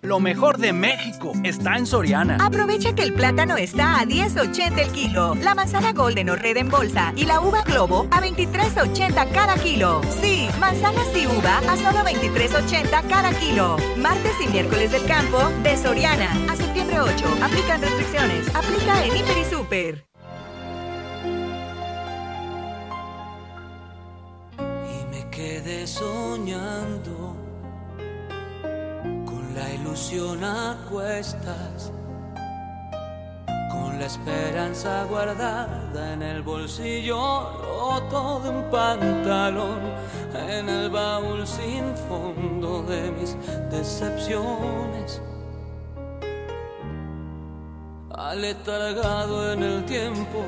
Speaker 11: Lo mejor de México está en Soriana.
Speaker 12: Aprovecha que el plátano está a 10.80 el kilo, la manzana golden o red en bolsa y la uva globo a 23.80 cada kilo. Sí, manzanas y uva a solo 23.80 cada kilo. Martes y miércoles del campo de Soriana a septiembre 8. Aplican restricciones. Aplica en Hiper y Super.
Speaker 14: Quedé soñando la ilusión a cuestas, con la esperanza guardada en el bolsillo roto de un pantalón, en el baúl sin fondo de mis decepciones. Aletargado en el tiempo,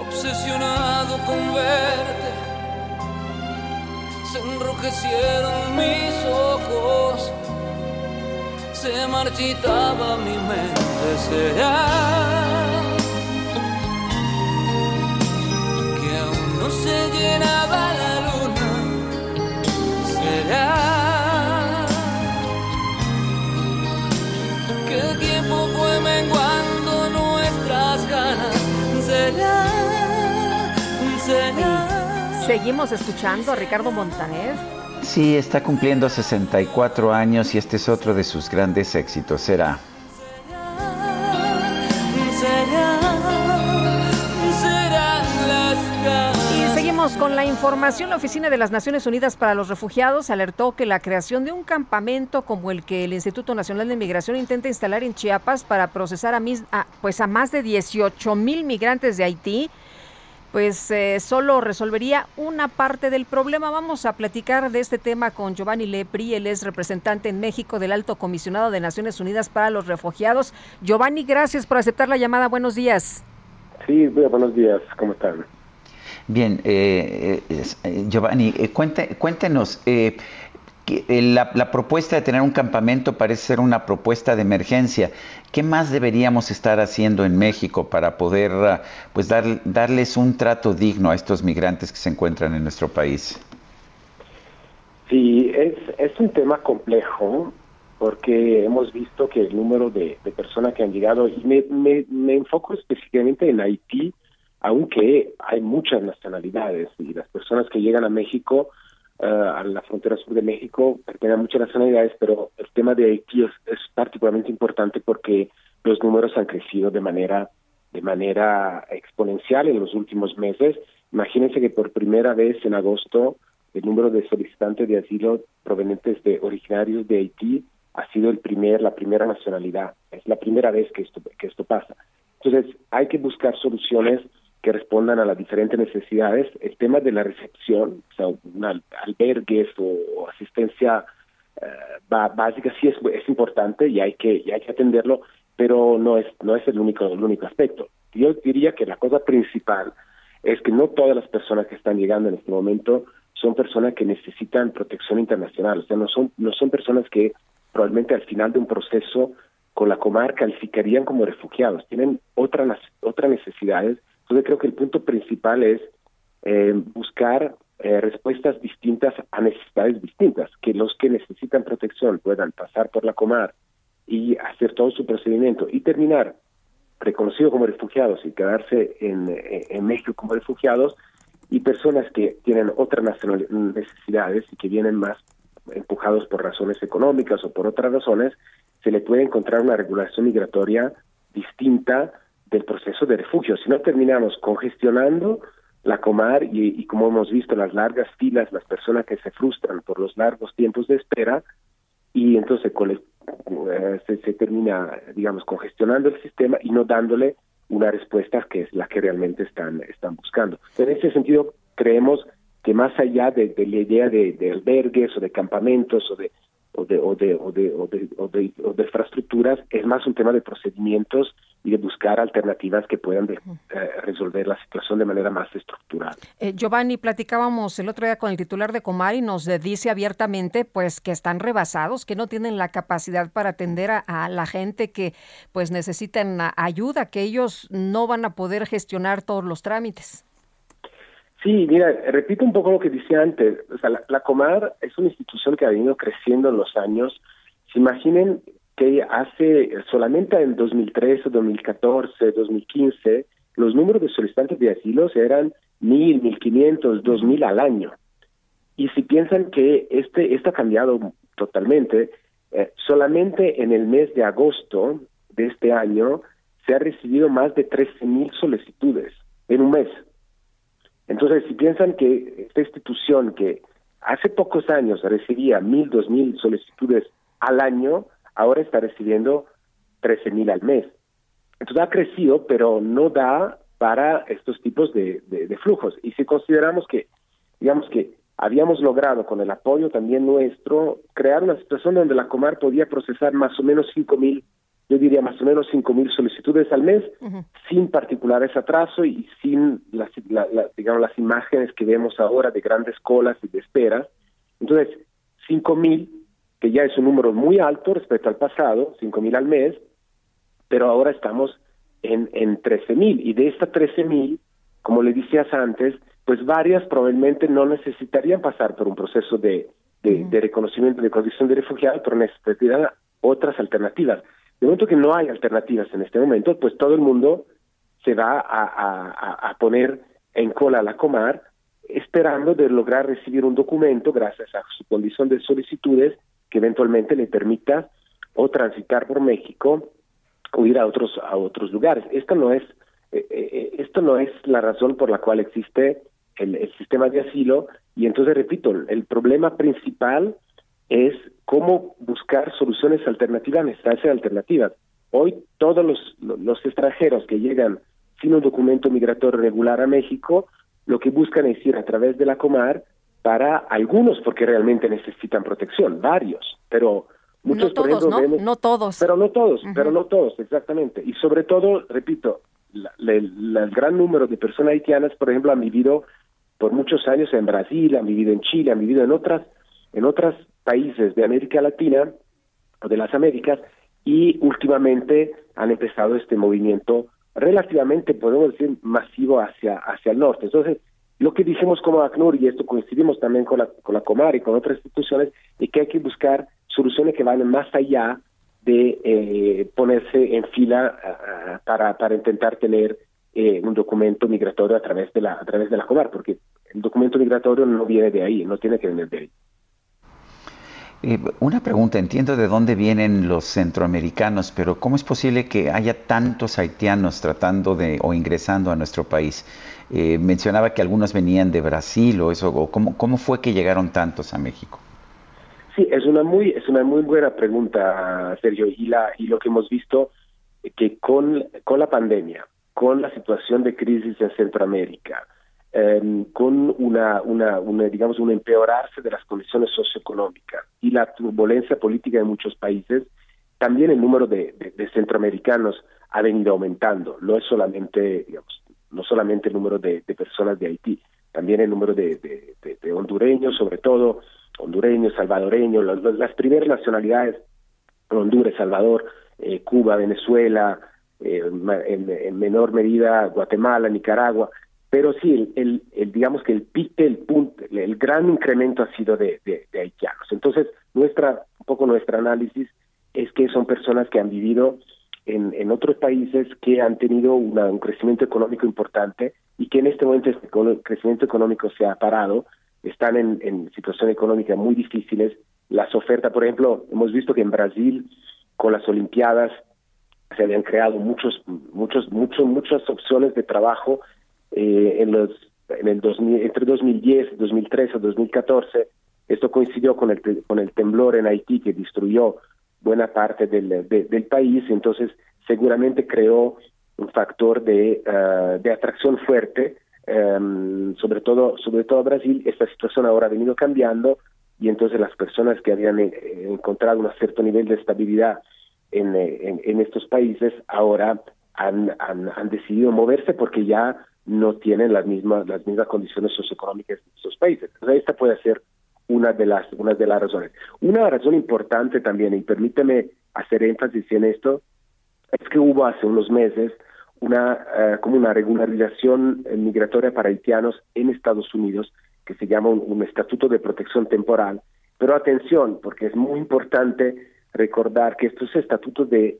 Speaker 14: obsesionado con verte se enrojecieron mis ojos, se marchitaba mi mente, será que aún no se llenaba la luna, será que el tiempo fue menguando nuestras ganas, será, será.
Speaker 4: Seguimos escuchando a Ricardo Montaner.
Speaker 3: Sí, está cumpliendo 64 años y este es otro de sus grandes éxitos. Será.
Speaker 4: Y seguimos con la información. La Oficina de las Naciones Unidas para los Refugiados alertó que la creación de un campamento como el que el Instituto Nacional de Migración intenta instalar en Chiapas para procesar a, pues a más de 18 mil migrantes de Haití pues eh, solo resolvería una parte del problema. Vamos a platicar de este tema con Giovanni Lepri, él es representante en México del Alto Comisionado de Naciones Unidas para los Refugiados. Giovanni, gracias por aceptar la llamada. Buenos días.
Speaker 27: Sí, buenos días. ¿Cómo están?
Speaker 3: Bien, eh, eh, Giovanni, cuéntenos, la, la, propuesta de tener un campamento parece ser una propuesta de emergencia. ¿Qué más deberíamos estar haciendo en México para poder ah, pues dar, darles un trato digno a estos migrantes que se encuentran en nuestro país?
Speaker 27: Sí, es, es un tema complejo porque hemos visto que el número de, personas que han llegado, y me, me enfoco específicamente en Haití, aunque hay muchas nacionalidades y las personas que llegan a México eh, a la frontera sur de México, tiene muchas nacionalidades, pero el tema de Haití es, particularmente importante porque los números han crecido de manera de manera exponencial en los últimos meses. Imagínense que por primera vez en agosto el número de solicitantes de asilo provenientes de originarios de Haití ha sido el primer la primera nacionalidad. Es la primera vez que esto que esto pasa. Entonces hay que buscar soluciones que respondan a las diferentes necesidades. El tema de la recepción, o sea, un albergues o, asistencia eh, básica sí es, importante y hay que atenderlo, pero no es no es el único el único aspecto. Yo diría que la cosa principal es que no todas las personas que están llegando en este momento son personas que necesitan protección internacional, o sea, no son no son personas que probablemente al final de un proceso con la Comar calificarían como refugiados, tienen otras otras necesidades entonces creo que el punto principal es eh, buscar eh, respuestas distintas a necesidades distintas, que los que necesitan protección puedan pasar por la Comar y hacer todo su procedimiento y terminar reconocido como refugiados y quedarse en, en México como refugiados y personas que tienen otras necesidades y que vienen más empujados por razones económicas o por otras razones, se le puede encontrar una regulación migratoria distinta del proceso de refugio. Si no terminamos congestionando la comar y, como hemos visto las largas filas, las personas que se frustran por los largos tiempos de espera y entonces eh, se, termina, digamos, congestionando el sistema y no dándole una respuesta que es la que realmente están, están buscando. En ese sentido, creemos que más allá de, la idea de, albergues o de campamentos o de o de, o de, o de, o de, o de, o de infraestructuras, es más un tema de procedimientos y de buscar alternativas que puedan eh, resolver la situación de manera más estructural.
Speaker 4: Eh, Giovanni, platicábamos el otro día con el titular de Comar y nos dice abiertamente pues que están rebasados, que no tienen la capacidad para atender a, la gente que pues necesitan ayuda, que ellos no van a poder gestionar todos los trámites.
Speaker 27: Sí, mira, repito un poco lo que decía antes. O sea, la, Comar es una institución que ha venido creciendo en los años. Se imaginen que hace solamente en 2013, 2014, 2015, los números de solicitantes de asilo eran mil, mil quinientos, dos mil al año. Y si piensan que este esto ha cambiado totalmente, eh, solamente en el mes de agosto de este año se ha recibido más de trece mil solicitudes en un mes. Entonces, si piensan que esta institución que hace pocos años recibía mil, dos mil solicitudes al año, ahora está recibiendo trece mil al mes. Entonces ha crecido, pero no da para estos tipos de, de, flujos. Y si consideramos que, digamos que habíamos logrado con el apoyo también nuestro crear una situación donde la Comar podía procesar más o menos cinco mil yo diría más o menos cinco mil solicitudes al mes, sin particulares atraso y sin las, digamos, las imágenes que vemos ahora de grandes colas y de espera. Entonces, cinco mil, que ya es un número muy alto respecto al pasado, cinco mil al mes, pero ahora estamos en, en trece mil. Y de estas trece mil, como le decías antes, pues varias probablemente no necesitarían pasar por un proceso de, de, reconocimiento de condición de refugiado, pero necesitarían otras alternativas. De momento que no hay alternativas en este momento, pues todo el mundo se va a, poner en cola a la Comar esperando de lograr recibir un documento gracias a su condición de solicitudes que eventualmente le permita o transitar por México o ir a otros a otros lugares. Esto no es eh, eh, esto no es la razón por la cual existe el sistema de asilo y entonces repito el problema principal es cómo buscar soluciones alternativas estas alternativas. Hoy todos los, los extranjeros que llegan sin un documento migratorio regular a México, lo que buscan es ir a través de la Comar para algunos porque realmente necesitan protección, varios, pero muchos
Speaker 4: no todos, ¿no? no todos.
Speaker 27: Pero no todos, pero no todos, exactamente. Y sobre todo, repito, el gran número de personas haitianas, por ejemplo, han vivido por muchos años en Brasil, han vivido en Chile, han vivido en otras en otras países de América Latina o de las Américas y últimamente han empezado este movimiento relativamente, podemos decir, masivo hacia, hacia el norte. Entonces, lo que dijimos como ACNUR, y esto coincidimos también con la, con la Comar y con otras instituciones, es que hay que buscar soluciones que vayan más allá de eh, ponerse en fila para, para intentar tener eh, un documento migratorio a través de la a través de la Comar, porque el documento migratorio no viene de ahí, no tiene que venir de ahí.
Speaker 3: Eh, una pregunta, entiendo de dónde vienen los centroamericanos, pero ¿cómo es posible que haya tantos haitianos tratando de o ingresando a nuestro país? Eh, mencionaba que algunos venían de Brasil o eso, o ¿cómo, ¿cómo fue que llegaron tantos a México?
Speaker 27: Sí, es una muy es una muy buena pregunta, Sergio, y la y lo que hemos visto que con con la pandemia, con la situación de crisis en Centroamérica, Em, con una, una, digamos, un empeorarse de las condiciones socioeconómicas y la turbulencia política de muchos países, también el número de, centroamericanos ha venido aumentando. No es solamente, digamos, no solamente el número de, personas de Haití, también el número de, hondureños, sobre todo hondureños, salvadoreños, las, primeras nacionalidades, Honduras, Salvador, eh, Cuba, Venezuela, eh, en menor medida Guatemala, Nicaragua, pero sí, el, el, digamos que el pique, el punto, el gran incremento ha sido de, de, haitianos. Entonces, nuestra, un poco nuestro análisis es que son personas que han vivido en, en otros países que han tenido un crecimiento económico importante y que en este momento este crecimiento económico se ha parado, están en, en situaciones económicas muy difíciles. Las ofertas, por ejemplo, hemos visto que en Brasil, con las Olimpiadas, se habían creado muchos, muchos, muchos, muchas opciones de trabajo eh, en los en el 2000, entre 2010, 2013 o 2014. Esto coincidió con el, con el temblor en Haití que destruyó buena parte del, del país, entonces seguramente creó un factor de, uh, de atracción fuerte, um, sobre todo sobre todo Brasil. Esta situación ahora ha venido cambiando, y entonces las personas que habían eh, encontrado un cierto nivel de estabilidad en, eh, en, estos países ahora han, han, decidido moverse porque ya no tienen las mismas las mismas condiciones socioeconómicas de esos países. Esta puede ser una de las una de las razones. Una razón importante también y permíteme hacer énfasis en esto es que hubo hace unos meses una eh, como una regularización migratoria para haitianos en Estados Unidos que se llama un, estatuto de protección temporal. Pero atención, porque es muy importante recordar que estos estatutos de,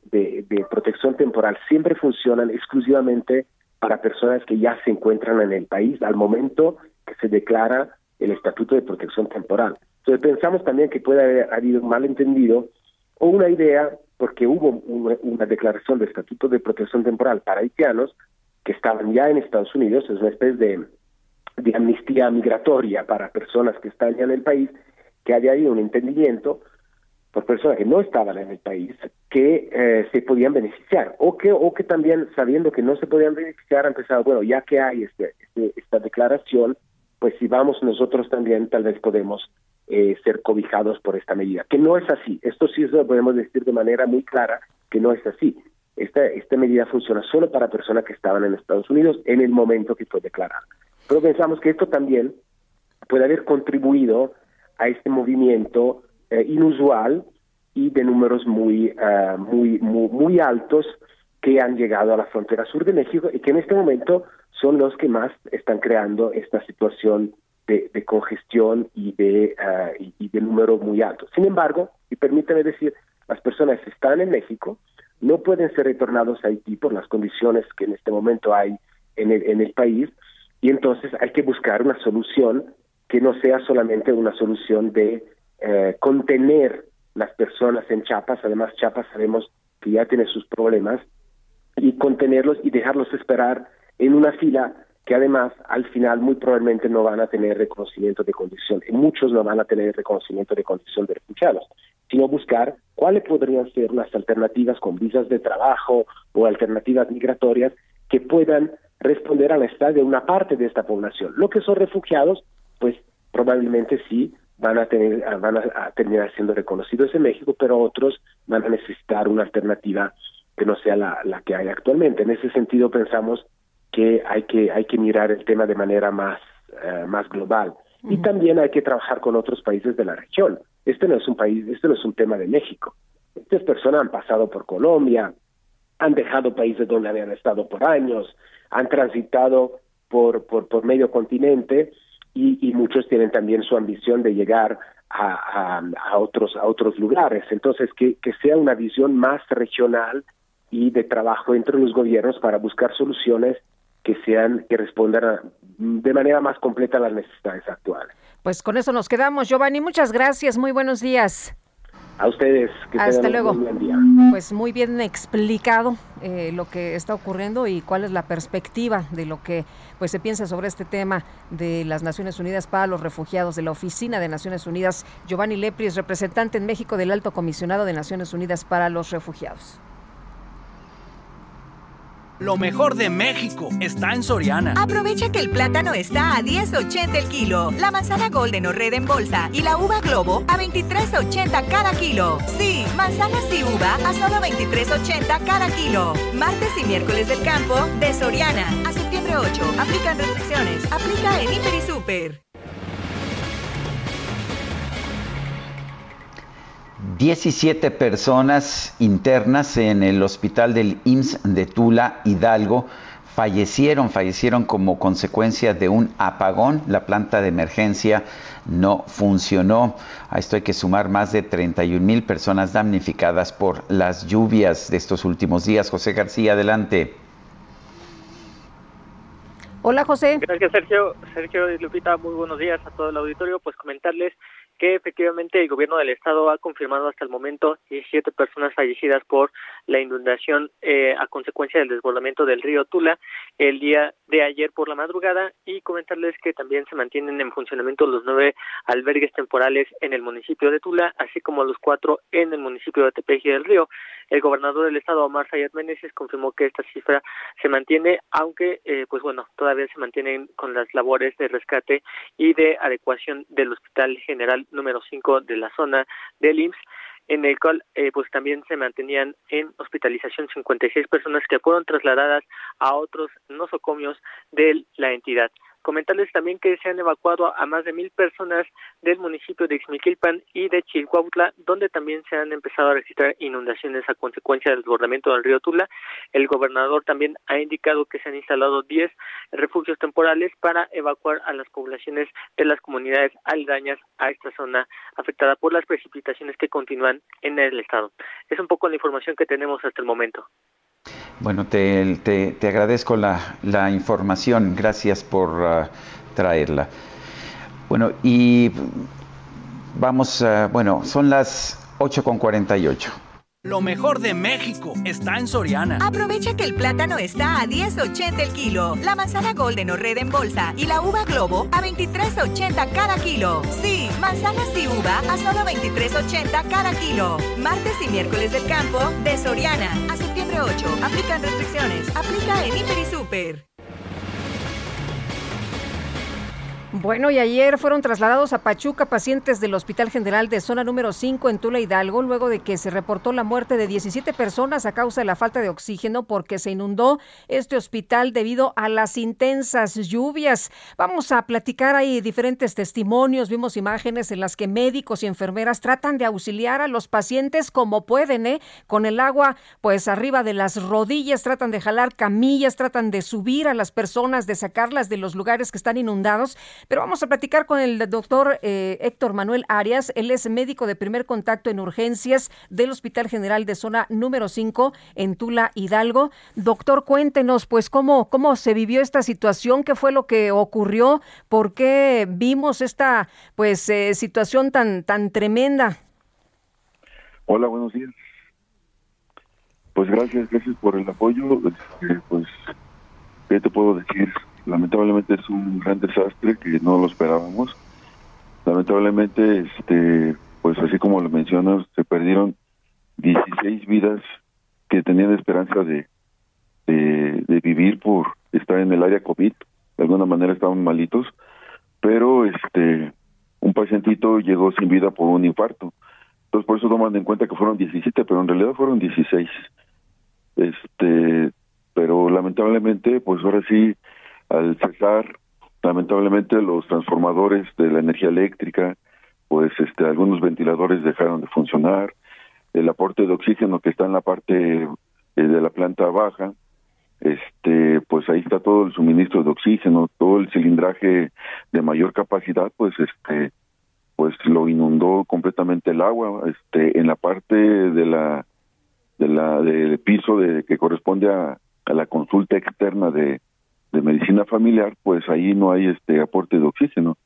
Speaker 27: protección temporal siempre funcionan exclusivamente para personas que ya se encuentran en el país al momento que se declara el estatuto de protección temporal. Entonces pensamos también que puede haber habido un malentendido o una idea, porque hubo una, declaración de estatuto de protección temporal para haitianos que estaban ya en Estados Unidos, es una especie de de amnistía migratoria para personas que están ya en el país, que haya habido un entendimiento por personas que no estaban en el país que eh, se podían beneficiar o que o que también sabiendo que no se podían beneficiar han pensado bueno ya que hay este, este, esta declaración pues si vamos nosotros también tal vez podemos eh, ser cobijados por esta medida que no es así. Esto sí lo podemos decir de manera muy clara que no es así. Esta esta medida funciona solo para personas que estaban en Estados Unidos en el momento que fue declarada. Pero pensamos que esto también puede haber contribuido a este movimiento eh, inusual y de números muy, uh, muy, muy, altos que han llegado a la frontera sur de México y que en este momento son los que más están creando esta situación de, congestión y de, uh, y, de número muy alto. Sin embargo, y permítame decir, las personas están en México no pueden ser retornados a Haití por las condiciones que en este momento hay en el, en el país y entonces hay que buscar una solución que no sea solamente una solución de eh, contener las personas en Chiapas, además Chiapas sabemos que ya tiene sus problemas, y contenerlos y dejarlos esperar en una fila que además al final muy probablemente no van a tener reconocimiento de condición, muchos no van a tener reconocimiento de condición de refugiados, sino buscar cuáles podrían ser las alternativas con visas de trabajo o alternativas migratorias que puedan responder a la necesidad de una parte de esta población. Lo que son refugiados, pues probablemente sí van a tener van a, terminar siendo reconocidos en México, pero otros van a necesitar una alternativa que no sea la, la que hay actualmente. En ese sentido pensamos que hay que hay que mirar el tema de manera más eh, más global y también hay que trabajar con otros países de la región. Este no es un país, este no es un tema de México. Estas personas han pasado por Colombia, han dejado países donde habían estado por años, han transitado por, por, por medio continente y, y, muchos tienen también su ambición de llegar a, otros, a otros lugares. Entonces, que, que sea una visión más regional y de trabajo entre los gobiernos para buscar soluciones que sean que respondan de manera más completa a las necesidades actuales.
Speaker 4: Pues con eso nos quedamos, Giovanni. Muchas gracias. Muy buenos días.
Speaker 27: A ustedes.
Speaker 4: Que Hasta luego. Pues muy bien explicado eh, lo que está ocurriendo y cuál es la perspectiva de lo que pues se piensa sobre este tema de las Naciones Unidas para los refugiados de la Oficina de Naciones Unidas. Giovanni Lepri es representante en México del Alto Comisionado de Naciones Unidas para los Refugiados.
Speaker 11: Lo mejor de México está en Soriana.
Speaker 12: Aprovecha que el plátano está a 10.80 el kilo, la manzana golden o red en bolsa y la uva globo a 23.80 cada kilo. Sí, manzanas y uva a solo 23.80 cada kilo. Martes y miércoles del campo de Soriana. A septiembre 8. Aplican restricciones. Aplica en Hiper y Super.
Speaker 3: 17 personas internas en el hospital del IMSS de Tula, Hidalgo, fallecieron, fallecieron como consecuencia de un apagón. La planta de emergencia no funcionó. A esto hay que sumar más de 31 mil personas damnificadas por las lluvias de estos últimos días. José García, adelante.
Speaker 4: Hola José.
Speaker 28: Gracias Sergio. Sergio y Lupita, muy buenos días a todo el auditorio. Pues comentarles que efectivamente el gobierno del estado ha confirmado hasta el momento 17 personas fallecidas por la inundación eh, a consecuencia del desbordamiento del río Tula el día de ayer por la madrugada y comentarles que también se mantienen en funcionamiento los nueve albergues temporales en el municipio de Tula, así como los cuatro en el municipio de Tepeji del Río. El gobernador del estado, Omar Sayat Meneses, confirmó que esta cifra se mantiene, aunque, eh, pues bueno, todavía se mantienen con las labores de rescate y de adecuación del Hospital General número 5 de la zona del IMSS en el cual eh, pues también se mantenían en hospitalización 56 personas que fueron trasladadas a otros nosocomios de la entidad. Comentarles también que se han evacuado a más de mil personas del municipio de Ixmiquilpan y de Chilcuautla, donde también se han empezado a registrar inundaciones a consecuencia del desbordamiento del río Tula. El gobernador también ha indicado que se han instalado 10 refugios temporales para evacuar a las poblaciones de las comunidades aledañas a esta zona afectada por las precipitaciones que continúan en el estado. Es un poco la información que tenemos hasta el momento.
Speaker 3: Bueno, te, te, agradezco la, la, información, gracias por uh, traerla. Bueno, y vamos, uh, bueno, son las 8.48.
Speaker 11: Lo mejor de México está en Soriana.
Speaker 12: Aprovecha que el plátano está a 10.80 el kilo, la manzana Golden o Red en bolsa y la uva Globo a 23.80 cada kilo. Sí, manzanas y uva a solo 23.80 cada kilo. Martes y miércoles del campo de Soriana. A septiembre 8. Aplican restricciones. Aplica en Hiper y Super.
Speaker 4: Bueno, y ayer fueron trasladados a Pachuca pacientes del Hospital General de Zona número 5 en Tula Hidalgo, luego de que se reportó la muerte de 17 personas a causa de la falta de oxígeno porque se inundó este hospital debido a las intensas lluvias. Vamos a platicar ahí diferentes testimonios, vimos imágenes en las que médicos y enfermeras tratan de auxiliar a los pacientes como pueden, ¿eh? Con el agua pues arriba de las rodillas, tratan de jalar camillas, tratan de subir a las personas, de sacarlas de los lugares que están inundados pero vamos a platicar con el doctor eh, Héctor Manuel Arias. Él es médico de primer contacto en urgencias del Hospital General de Zona número 5 en Tula, Hidalgo. Doctor, cuéntenos, pues, cómo, cómo se vivió esta situación, qué fue lo que ocurrió, por qué vimos esta, pues, eh, situación tan, tan tremenda.
Speaker 29: Hola, buenos días. Pues gracias, gracias por el apoyo. Este, pues, ¿qué te puedo decir? Lamentablemente es un gran desastre que no lo esperábamos. Lamentablemente, este, pues así como lo mencionas, se perdieron 16 vidas que tenían esperanza de, de, vivir por estar en el área COVID. De alguna manera estaban malitos, pero este, un pacientito llegó sin vida por un infarto. Entonces por eso toman en cuenta que fueron 17, pero en realidad fueron 16. Este, pero lamentablemente, pues ahora sí al cesar lamentablemente los transformadores de la energía eléctrica, pues este algunos ventiladores dejaron de funcionar, el aporte de oxígeno que está en la parte eh, de la planta baja, este pues ahí está todo el suministro de oxígeno, todo el cilindraje de mayor capacidad, pues este pues lo inundó completamente el agua, este en la parte de la de la del piso de que corresponde a la consulta externa de de medicina familiar, pues ahí no hay este aporte de oxígeno,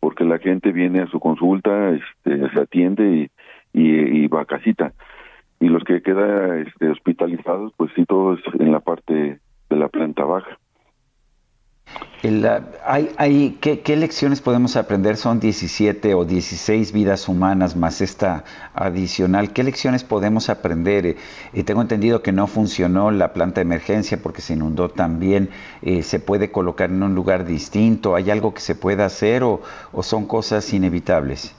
Speaker 29: porque la gente viene a su consulta, este, se atiende y, va a casita. Y los que quedan este, hospitalizados, pues sí, todos en la parte de la planta baja.
Speaker 3: Hay, ¿qué, lecciones podemos aprender? Son 17 o 16 vidas humanas más esta adicional. ¿Qué lecciones podemos aprender? Eh, eh, tengo entendido que no funcionó la planta de emergencia porque se inundó también. Eh, ¿Se puede colocar en un lugar distinto? ¿Hay algo que se pueda hacer o son cosas inevitables?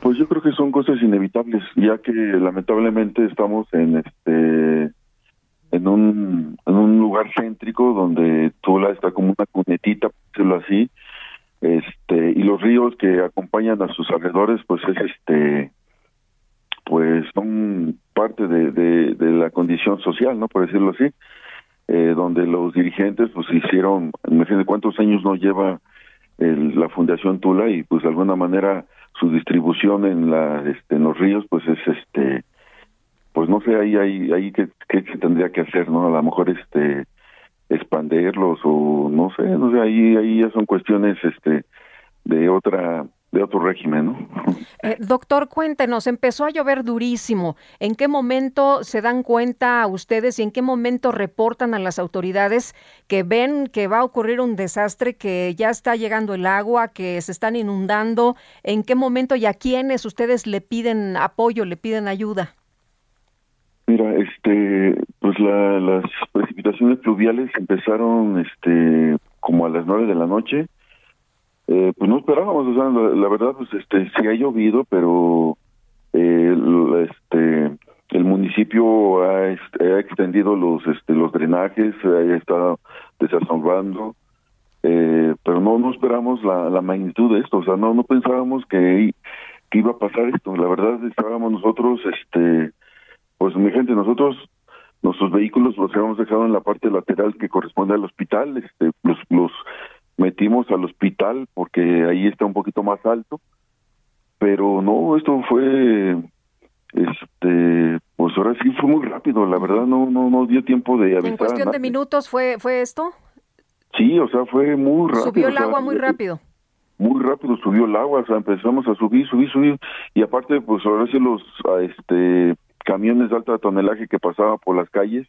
Speaker 29: Pues yo creo que son cosas inevitables, ya que lamentablemente estamos en este en un, en un lugar céntrico donde Tula está como una cunetita, por decirlo así, este, y los ríos que acompañan a sus alrededores, pues es este, pues son parte de, de, la condición social, ¿no? Por decirlo así, eh, donde los dirigentes pues hicieron, imagínense cuántos años no lleva la Fundación Tula y pues de alguna manera su distribución en la este, en los ríos pues es este pues no sé ahí ahí ahí qué, se tendría que hacer no a lo mejor este expanderlos o no sé no sé ahí ahí ya son cuestiones este de otra de otro régimen, ¿no? <laughs>
Speaker 4: Eh, doctor, cuéntenos, empezó a llover durísimo. ¿En qué momento se dan cuenta ustedes y en qué momento reportan a las autoridades que ven que va a ocurrir un desastre, que ya está llegando el agua, que se están inundando? ¿En qué momento y a quiénes ustedes le piden apoyo, le piden ayuda?
Speaker 29: Mira, este, pues las precipitaciones pluviales empezaron, este, como a las nueve de la noche. Eh, pues no esperábamos, o sea, la, verdad, pues este, sí ha llovido, pero eh, este, el municipio ha, ha, extendido los, este, los drenajes, ha estado desasolvando, eh, pero no, no esperamos la, la magnitud de esto, o sea, no, no pensábamos que, que iba a pasar esto, la verdad estábamos nosotros, este, pues mi gente, nosotros nuestros vehículos los habíamos dejado en la parte lateral que corresponde al hospital, este, los, los metimos al hospital porque ahí está un poquito más alto, pero no, esto fue, este, pues ahora sí fue muy rápido, la verdad no, no, no dio tiempo de avisar.
Speaker 4: ¿En cuestión de minutos fue, fue esto?
Speaker 29: Sí, o sea, fue muy rápido.
Speaker 4: Subió el agua muy rápido.
Speaker 29: Muy rápido subió el agua, o sea, empezamos a subir, subir, subir, y aparte, pues ahora sí los, este, camiones de alta tonelaje que pasaban por las calles,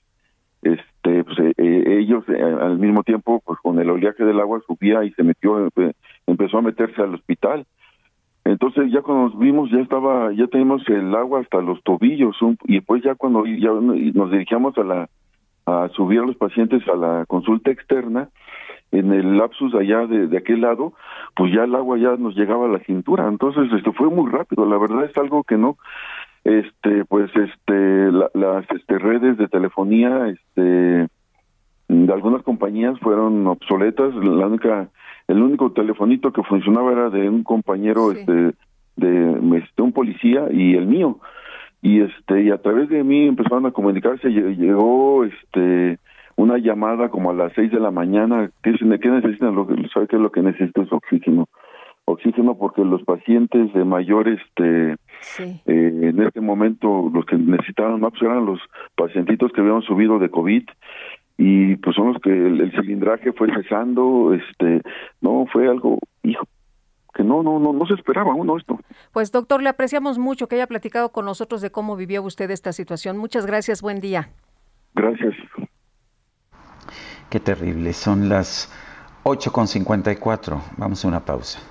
Speaker 29: este pues, eh, eh, ellos eh, al mismo tiempo pues con el oleaje del agua subía y se metió empezó a meterse al hospital entonces ya cuando nos vimos ya estaba ya teníamos el agua hasta los tobillos y después ya cuando ya nos dirigíamos a la a subir a los pacientes a la consulta externa en el lapsus allá de, de aquel lado, pues ya el agua ya nos llegaba a la cintura. Entonces, esto fue muy rápido. La verdad es algo que no, este pues este las este, redes de telefonía este de algunas compañías fueron obsoletas. La única el único telefonito que funcionaba era de un compañero este de este, un policía y el mío. Y este y a través de mí empezaron a comunicarse. Llegó este una llamada como a las seis de la mañana. ¿qué, qué necesitan lo sabe qué es lo que necesito es oxígeno oxígeno porque los pacientes de mayor este eh, en este momento los que necesitaban más eran los pacientitos que habían subido de covid y pues son los que el, cilindraje fue cesando este no fue algo hijo que no no no no se esperaba uno esto.
Speaker 4: Pues doctor le apreciamos mucho que haya platicado con nosotros de cómo vivió usted esta situación. Muchas gracias buen día.
Speaker 29: Gracias.
Speaker 3: Qué terrible son las 8.54 vamos a una pausa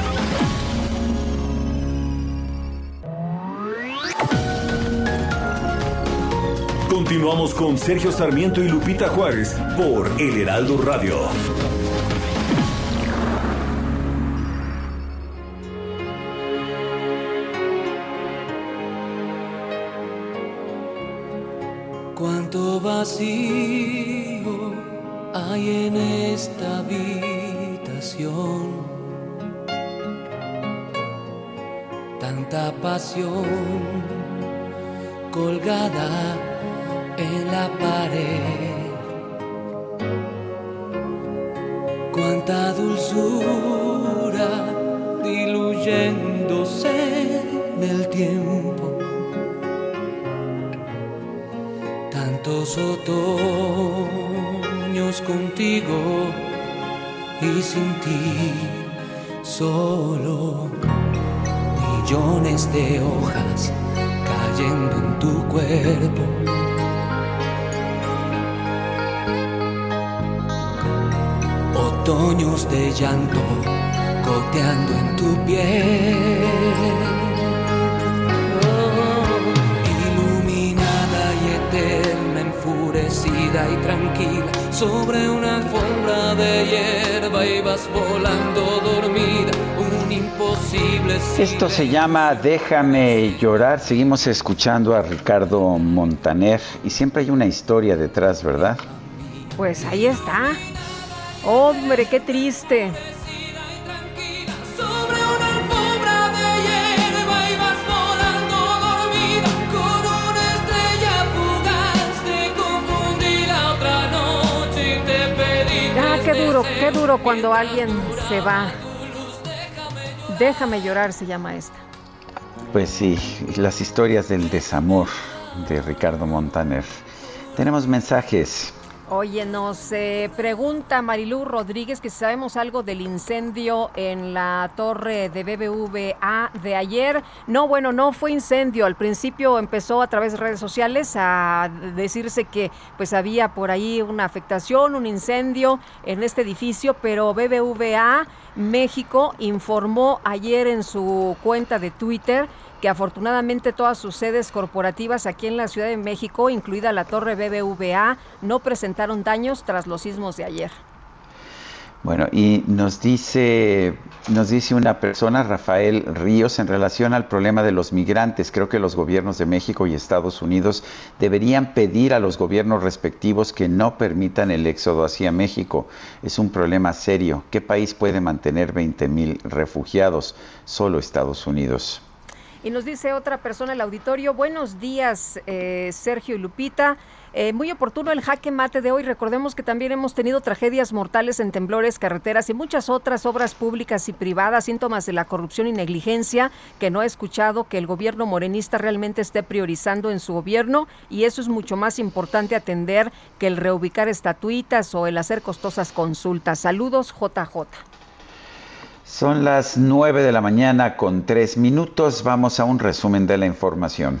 Speaker 2: Continuamos con Sergio Sarmiento y Lupita Juárez por El Heraldo Radio.
Speaker 14: Cuánto vacío hay en esta habitación. Tanta pasión colgada en la pared. Cuánta dulzura diluyéndose en el tiempo. Tantos otoños contigo y sin ti solo millones de hojas cayendo en tu cuerpo otoños de llanto goteando en tu piel. iluminada y eterna, enfurecida y tranquila, sobre una alfombra de hierba ibas volando dormida, un imposible.
Speaker 3: Esto se llama Déjame llorar. Seguimos escuchando a Ricardo Montaner y siempre hay una historia detrás, ¿verdad?
Speaker 4: Pues ahí está. Hombre, qué triste. Ah, qué duro, qué duro cuando alguien se va. Déjame llorar se llama esta.
Speaker 3: Pues sí, las historias del desamor de Ricardo Montaner. Tenemos mensajes.
Speaker 4: Oye, nos eh, pregunta Marilú Rodríguez que si sabemos algo del incendio en la torre de BBVA de ayer. No, bueno, no fue incendio. Al principio empezó a través de redes sociales a decirse que pues había por ahí una afectación, un incendio en este edificio, pero BBVA México informó ayer en su cuenta de Twitter que afortunadamente todas sus sedes corporativas aquí en la Ciudad de México, incluida la Torre BBVA, no presentaron daños tras los sismos de ayer.
Speaker 3: Bueno, y nos dice, nos dice una persona, Rafael Ríos, en relación al problema de los migrantes. Creo que los gobiernos de México y Estados Unidos deberían pedir a los gobiernos respectivos que no permitan el éxodo hacia México. Es un problema serio. ¿Qué país puede mantener 20 mil refugiados? Solo Estados Unidos.
Speaker 4: Y nos dice otra persona el auditorio, buenos días eh, Sergio y Lupita. Eh, muy oportuno el jaque mate de hoy. Recordemos que también hemos tenido tragedias mortales en temblores, carreteras y muchas otras obras públicas y privadas, síntomas de la corrupción y negligencia que no he escuchado que el gobierno morenista realmente esté priorizando en su gobierno y eso es mucho más importante atender que el reubicar estatuitas o el hacer costosas consultas. Saludos, JJ.
Speaker 3: Son las 9 de la mañana con tres minutos. Vamos a un resumen de la información.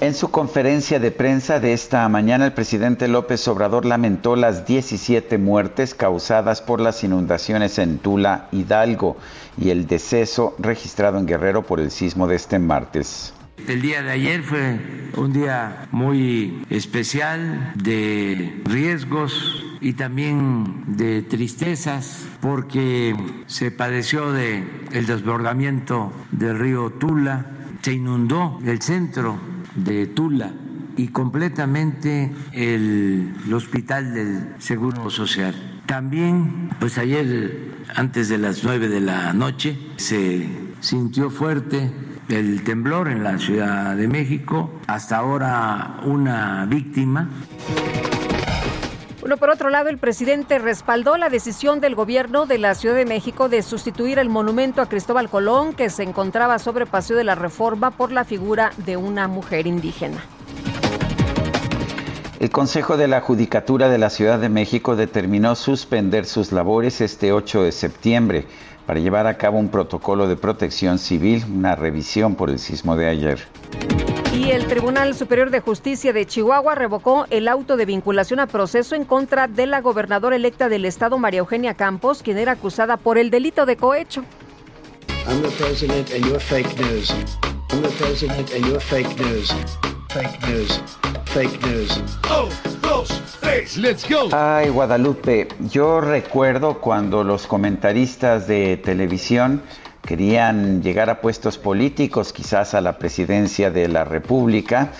Speaker 3: En su conferencia de prensa de esta mañana, el presidente López Obrador lamentó las 17 muertes causadas por las inundaciones en Tula, Hidalgo, y el deceso registrado en Guerrero por el sismo de este martes.
Speaker 30: El día de ayer fue un día muy especial de riesgos y también de tristezas porque se padeció de el desbordamiento del río Tula, se inundó el centro de Tula y completamente el, el hospital del Seguro Social. También, pues ayer, antes de las nueve de la noche, se sintió fuerte el temblor en la Ciudad de México. Hasta ahora una víctima.
Speaker 4: Bueno, por otro lado, el presidente respaldó la decisión del gobierno de la Ciudad de México de sustituir el monumento a Cristóbal Colón, que se encontraba sobre Paseo de la Reforma, por la figura de una mujer indígena.
Speaker 3: El Consejo de la Judicatura de la Ciudad de México determinó suspender sus labores este 8 de septiembre para llevar a cabo un protocolo de protección civil, una revisión por el sismo de ayer.
Speaker 4: Y el Tribunal Superior de Justicia de Chihuahua revocó el auto de vinculación a proceso en contra de la gobernadora electa del estado, María Eugenia Campos, quien era acusada por el delito de cohecho. I'm the president and you're fake news. I'm the president and you're fake news.
Speaker 3: Fake news. Fake news. Oh, dos, tres, let's go. Ay, Guadalupe, yo recuerdo cuando los comentaristas de televisión querían llegar a puestos políticos, quizás a la presidencia de la República,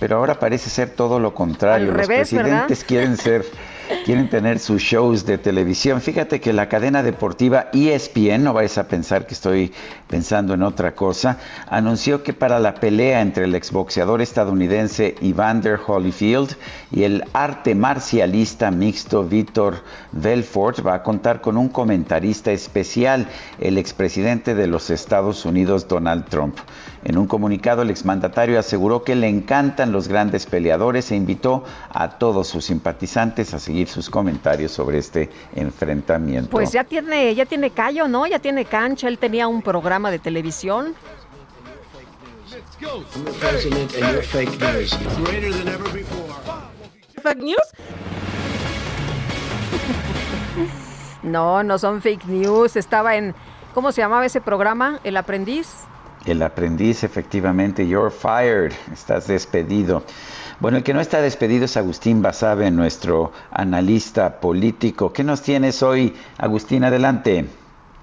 Speaker 3: pero ahora parece ser todo lo contrario. los presidentes quieren ser <laughs> quieren tener sus shows de televisión. Fíjate que la cadena deportiva ESPN, no vais a pensar que estoy pensando en otra cosa, anunció que para la pelea entre el exboxeador estadounidense Evander Holyfield y el arte marcialista mixto Víctor Belfort va a contar con un comentarista especial, el expresidente de los Estados Unidos Donald Trump. En un comunicado, el exmandatario aseguró que le encantan los grandes peleadores e invitó a todos sus simpatizantes a seguir sus comentarios sobre este enfrentamiento.
Speaker 4: Pues ya tiene, ya tiene callo, ¿no? Ya tiene cancha. Él tenía un programa de televisión. Fake news. <laughs> No, no son fake news. Estaba en, ¿cómo se llamaba ese programa? El aprendiz.
Speaker 3: El aprendiz, efectivamente, you're fired, estás despedido. Bueno, el que no está despedido es Agustín Basabe, nuestro analista político. ¿Qué nos tienes hoy, Agustín? Adelante.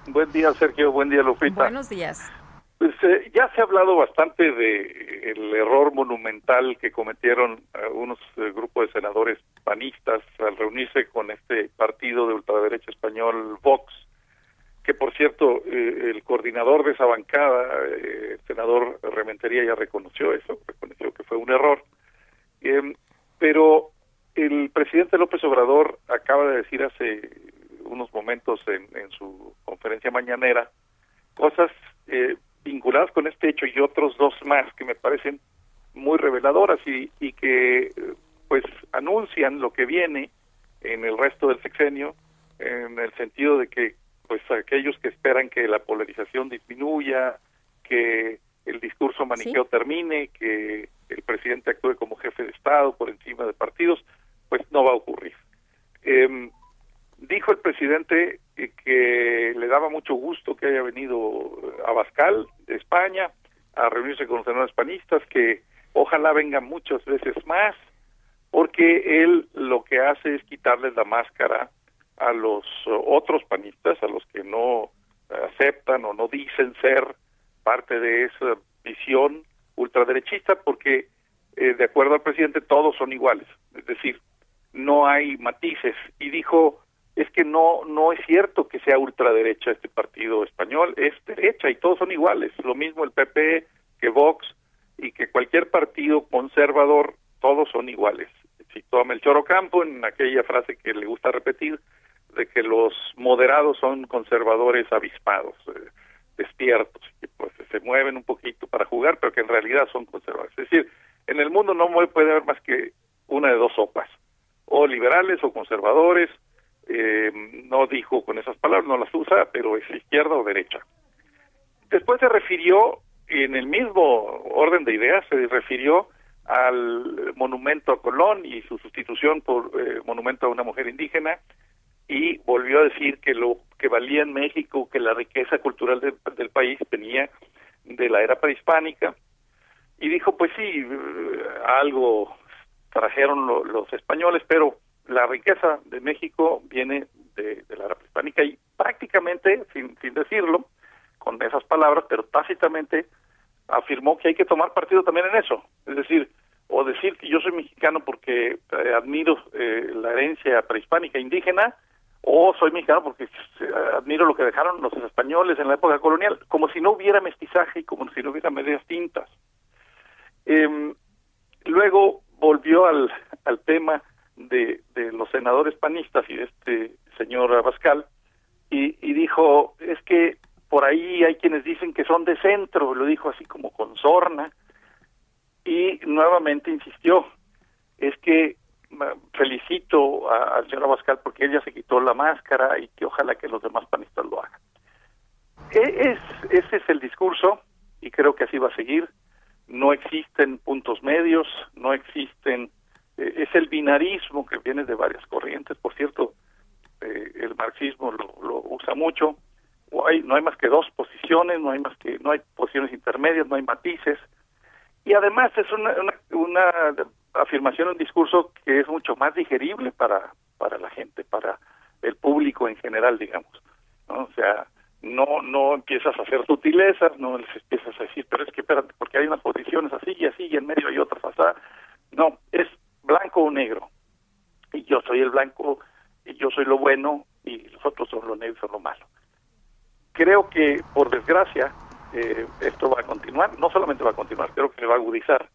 Speaker 31: Buen día, Sergio. Buen día, Lupita.
Speaker 4: Buenos días.
Speaker 31: Pues eh, ya se ha hablado bastante de el error monumental que cometieron unos eh, grupos de senadores panistas al reunirse con este partido de ultraderecha español Vox que por cierto eh, el coordinador de esa bancada, eh, el senador Rementería ya reconoció eso, reconoció que fue un error, em, pero el presidente López Obrador acaba de decir hace unos momentos en, su conferencia mañanera cosas eh, vinculadas con este hecho y otros dos más que me parecen muy reveladoras y, y que pues anuncian lo que viene en el resto del sexenio en el sentido de que pues aquellos que esperan que la polarización disminuya, que el discurso maniqueo termine, que el presidente actúe como jefe de Estado por encima de partidos, pues no va a ocurrir. Eh, dijo el presidente que le daba mucho gusto que haya venido a Bascal, de España, a reunirse con los senadores panistas, que ojalá venga muchas veces más, porque él lo que hace es quitarles la máscara a los otros panistas, a los que no aceptan o no dicen ser parte de esa visión ultraderechista, porque eh, de acuerdo al presidente todos son iguales, es decir, no hay matices. Y dijo, es que no, no es cierto que sea ultraderecha este partido español, es derecha y todos son iguales, lo mismo el PP que Vox y que cualquier partido conservador, todos son iguales. Citó a Melchor Ocampo en aquella frase que le gusta repetir, de que los moderados son conservadores avispados, eh, despiertos, que pues se mueven un poquito para jugar, pero que en realidad son conservadores. Es decir, en el mundo no puede haber más que una de dos sopas, o liberales o conservadores, eh, no dijo con esas palabras, no las usa, pero es izquierda o derecha. Después se refirió, en el mismo orden de ideas, se refirió al monumento a Colón y su sustitución por eh, monumento a una mujer indígena y volvió a decir que lo que valía en México, que la riqueza cultural del país venía de la era prehispánica y dijo pues sí, eh, algo trajeron los españoles, pero la riqueza de México viene de, la era hispánica y prácticamente, sin, sin decirlo, con esas palabras, pero tácitamente afirmó que hay que tomar partido también en eso. Es decir, o decir que yo soy mexicano porque eh, admiro eh, la herencia prehispánica indígena, o soy mexicano porque eh, admiro lo que dejaron los españoles en la época colonial, como si no hubiera mestizaje y como si no hubiera medias tintas. Em, luego volvió al, al tema de, de los senadores panistas y de este señor Abascal y, y dijo, es que por ahí hay quienes dicen que son de centro, lo dijo así como con sorna, y nuevamente insistió, es que felicito al señor Abascal porque ella se quitó la máscara y que ojalá que los demás panistas lo hagan. E, es, ese es el discurso y creo que así va a seguir. No existen puntos medios, no existen eh, es el binarismo que viene de varias corrientes. Por cierto, eh, el marxismo lo, usa mucho. hay, no hay más que dos posiciones, no hay más que no hay posiciones intermedias, no hay matices. Y además es una, una, afirmación, un discurso que es mucho más digerible para, para la gente, para el público en general, digamos. ¿no? O sea, no no empiezas a hacer sutilezas, no les empiezas a decir, pero es que espérate, porque hay unas posiciones así y así y en medio hay otras así. No, es blanco o negro. Y yo soy el blanco, y yo soy lo bueno, y los otros son lo negro y son lo malo. Creo que, por desgracia, eh, esto va a continuar, no solamente va a continuar, creo que se va a agudizar.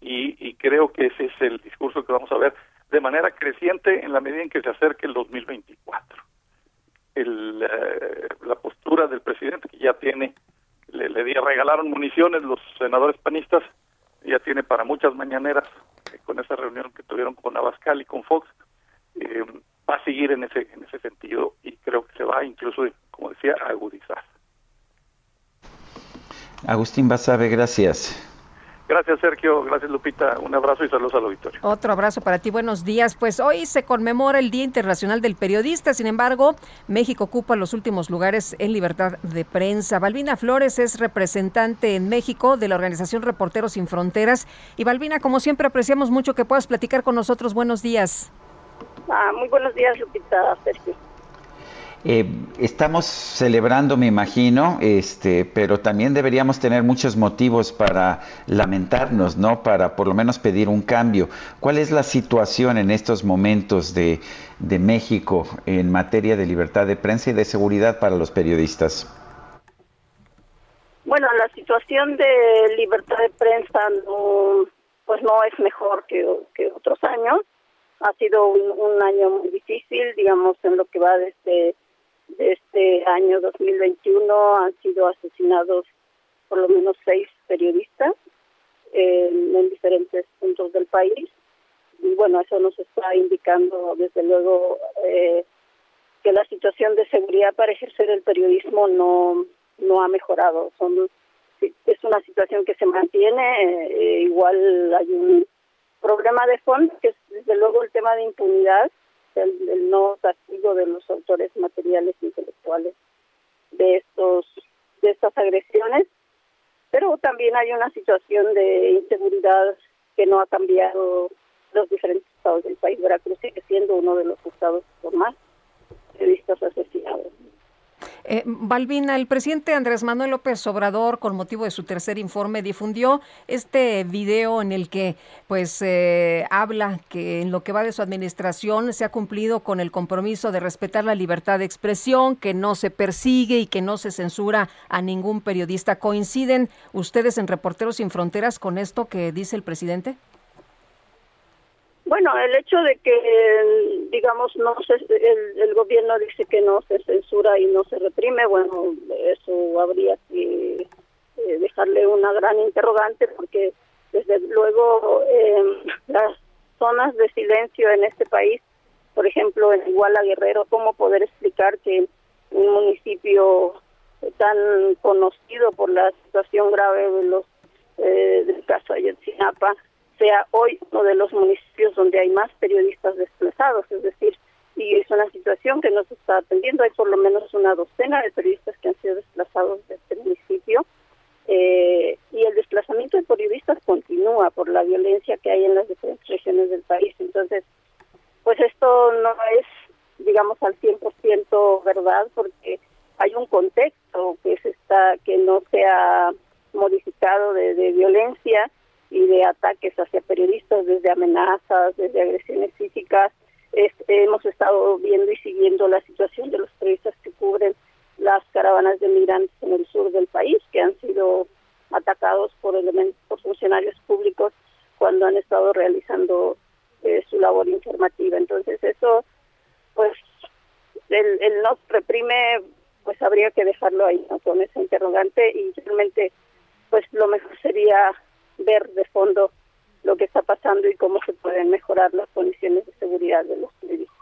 Speaker 31: Y, y creo que ese es el discurso que vamos a ver de manera creciente en la medida en que se acerque el 2024. El, eh, la postura del presidente que ya tiene, le, le regalaron municiones los senadores panistas, ya tiene para muchas mañaneras con esa reunión que tuvieron con Abascal y con Fox, eh, va a seguir en ese, en ese sentido y creo que se va incluso, como decía, a agudizar.
Speaker 3: Agustín Basabe, gracias.
Speaker 31: Gracias, Sergio. Gracias, Lupita. Un abrazo y saludos al auditorio.
Speaker 4: Otro abrazo para ti. Buenos días. Pues hoy se conmemora el Día Internacional del Periodista. Sin embargo, México ocupa los últimos lugares en libertad de prensa. Balbina Flores es representante en México de la organización Reporteros Sin Fronteras. Y Balbina, como siempre, apreciamos mucho que puedas platicar con nosotros. Buenos días.
Speaker 32: Ah, muy buenos días, Lupita, Sergio.
Speaker 3: Eh, estamos celebrando, me imagino, este, pero también deberíamos tener muchos motivos para lamentarnos, ¿no? Para por lo menos pedir un cambio. ¿Cuál es la situación en estos momentos de, de México en materia de libertad de prensa y de seguridad para los periodistas?
Speaker 32: Bueno, la situación de libertad de prensa no, pues no es mejor que, que otros años. ha sido un, año muy difícil, digamos, en lo que va de este, año 2021 han sido asesinados por lo menos seis periodistas en diferentes puntos del país. Y bueno, eso nos está indicando desde luego eh, que la situación de seguridad para ejercer el periodismo no, no ha mejorado. Son, es una situación que se mantiene, eh, igual hay un problema de fondo, que es desde luego el tema de impunidad, el, no castigo de los autores materiales intelectuales de estos de estas agresiones, pero también hay una situación de inseguridad que no ha cambiado los diferentes estados del país. Veracruz sigue siendo uno de los estados con más periodistas asesinados.
Speaker 4: Eh, Balbina, el presidente Andrés Manuel López Obrador, con motivo de su tercer informe, difundió este video en el que pues eh, habla que en lo que va de su administración se ha cumplido con el compromiso de respetar la libertad de expresión, que no se persigue y que no se censura a ningún periodista. ¿Coinciden ustedes en Reporteros Sin Fronteras con esto que dice el presidente?
Speaker 32: Bueno, el hecho de que, digamos, no se, el, gobierno dice que no se censura y no se reprime, bueno, eso habría que eh, dejarle una gran interrogante porque, desde luego, eh, <laughs> las zonas de silencio en este país, por ejemplo, en Iguala Guerrero, ¿cómo poder explicar que un municipio tan conocido por la situación grave de los eh, del caso Ayotzinapa, sea hoy uno de los municipios donde hay más periodistas desplazados, es decir, y es una situación que nos está atendiendo. Hay por lo menos una docena de periodistas que han sido desplazados de este municipio eh, y el desplazamiento de periodistas continúa por la violencia que hay en las diferentes regiones del país. Entonces, pues esto no es, digamos, al 100% verdad porque hay un contexto que se está que no se ha modificado de, de violencia y de ataques hacia periodistas, desde amenazas, desde agresiones físicas. hemos estado viendo y siguiendo la situación de los periodistas que cubren las caravanas de migrantes en el sur del país, que han sido atacados por elementos, por funcionarios públicos cuando han estado realizando eh, su labor informativa. Entonces eso, pues, el, el no reprime, pues habría que dejarlo ahí, ¿no? Con ese interrogante y realmente, pues lo mejor sería ver de fondo lo que está pasando y cómo se pueden mejorar las condiciones de seguridad de los periodistas.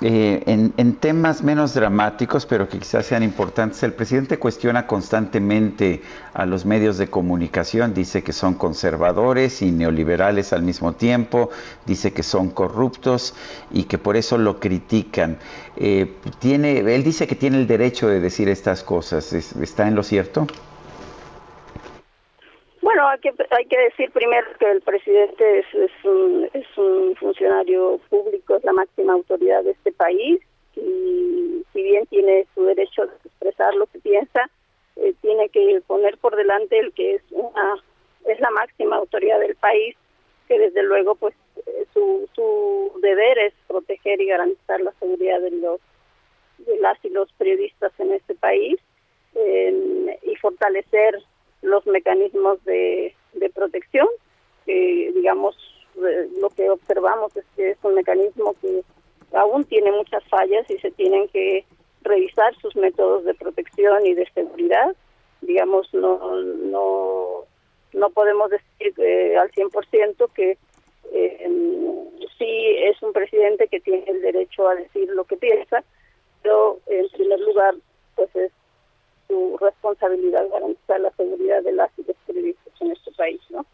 Speaker 3: Eh, en, en, temas menos dramáticos, pero que quizás sean importantes, el presidente cuestiona constantemente a los medios de comunicación, dice que son conservadores y neoliberales al mismo tiempo, dice que son corruptos y que por eso lo critican. Eh, tiene, él dice que tiene el derecho de decir estas cosas, ¿está en lo cierto?
Speaker 32: Bueno, hay que, hay que decir primero que el presidente es, es, un, es un funcionario público, es la máxima autoridad de este país y si bien tiene su derecho de expresar lo que piensa, eh, tiene que poner por delante el que es una es la máxima autoridad del país, que desde luego pues eh, su, su deber es proteger y garantizar la seguridad de los de las y los periodistas en este país eh, y fortalecer los mecanismos de, protección, que digamos eh, lo que observamos es que es un mecanismo que aún tiene muchas fallas y se tienen que revisar sus métodos de protección y de seguridad. Digamos, no, no, no podemos decir eh, al 100% que eh, sí es un presidente que tiene el derecho a decir lo que piensa, pero en primer lugar, pues es su responsabilidad garantizar la seguridad de las y los periodistas en este país, ¿no?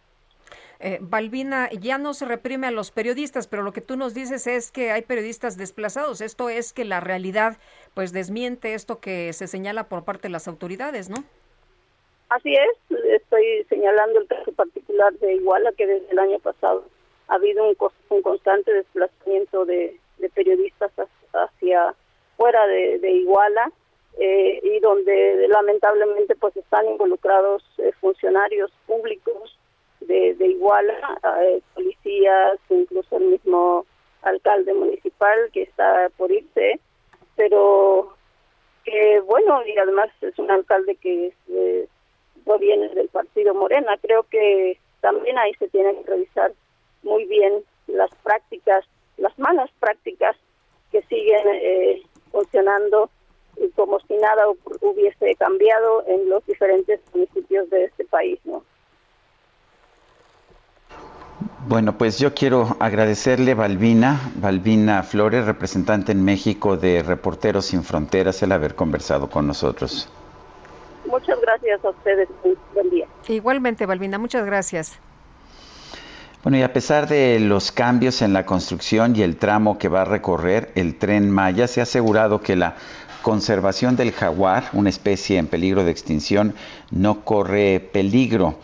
Speaker 4: Eh, Balbina, ya no se reprime a los periodistas, pero lo que tú nos dices es que hay periodistas desplazados. Esto es que la realidad pues desmiente esto que se señala por parte de las autoridades, ¿no?
Speaker 32: Así es, estoy señalando el caso particular de Iguala, que desde el año pasado ha habido un, un constante desplazamiento de, periodistas hacia fuera de, de Iguala eh, y donde lamentablemente pues están involucrados eh, funcionarios públicos de, de Iguala, eh, policías, incluso el mismo alcalde municipal que está por irse, pero que bueno, y además es un alcalde que proviene del partido Morena. Creo que también ahí se tiene que revisar muy bien las prácticas, las malas prácticas que siguen eh, funcionando como si nada hubiese cambiado en los diferentes municipios de este país, ¿no?
Speaker 3: Bueno, pues yo quiero agradecerle Balbina, Balbina Flores, representante en México de Reporteros Sin Fronteras, el haber conversado con nosotros.
Speaker 32: Muchas gracias a ustedes. Buen día.
Speaker 4: Igualmente, Balbina, muchas gracias.
Speaker 3: Bueno, y a pesar de los cambios en la construcción y el tramo que va a recorrer el tren Maya, se ha asegurado que la conservación del jaguar, una especie en peligro de extinción, no corre peligro.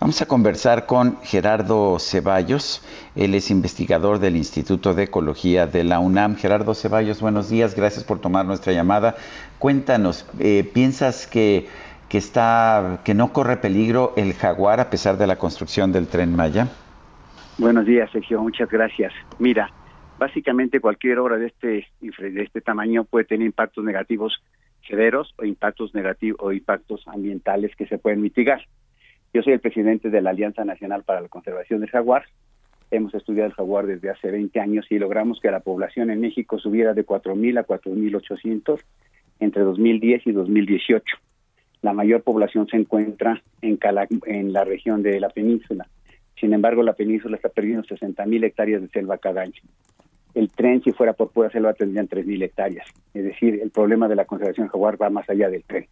Speaker 3: Vamos a conversar con Gerardo Ceballos, él es investigador del Instituto de Ecología de la UNAM. Gerardo Ceballos, buenos días, gracias por tomar nuestra llamada. Cuéntanos, eh, ¿piensas que, que, está, que no corre peligro el jaguar a pesar de la construcción del tren Maya?
Speaker 33: Buenos días, Sergio, muchas gracias. Mira, básicamente cualquier obra de este de este tamaño puede tener impactos negativos severos o impactos negativos o impactos ambientales que se pueden mitigar. Yo soy el presidente de la Alianza Nacional para la Conservación del Jaguar. Hemos estudiado el jaguar desde hace 20 años y logramos que la población en México subiera de 4.000 a 4.800 entre 2010 y 2018. La mayor población se encuentra en, en la región de la península. Sin embargo, la península está perdiendo 60.000 hectáreas de selva cada año el tren, si fuera por pura selva, tendrían 3.000 hectáreas. Es decir, el problema de la conservación jaguar va más allá del tren.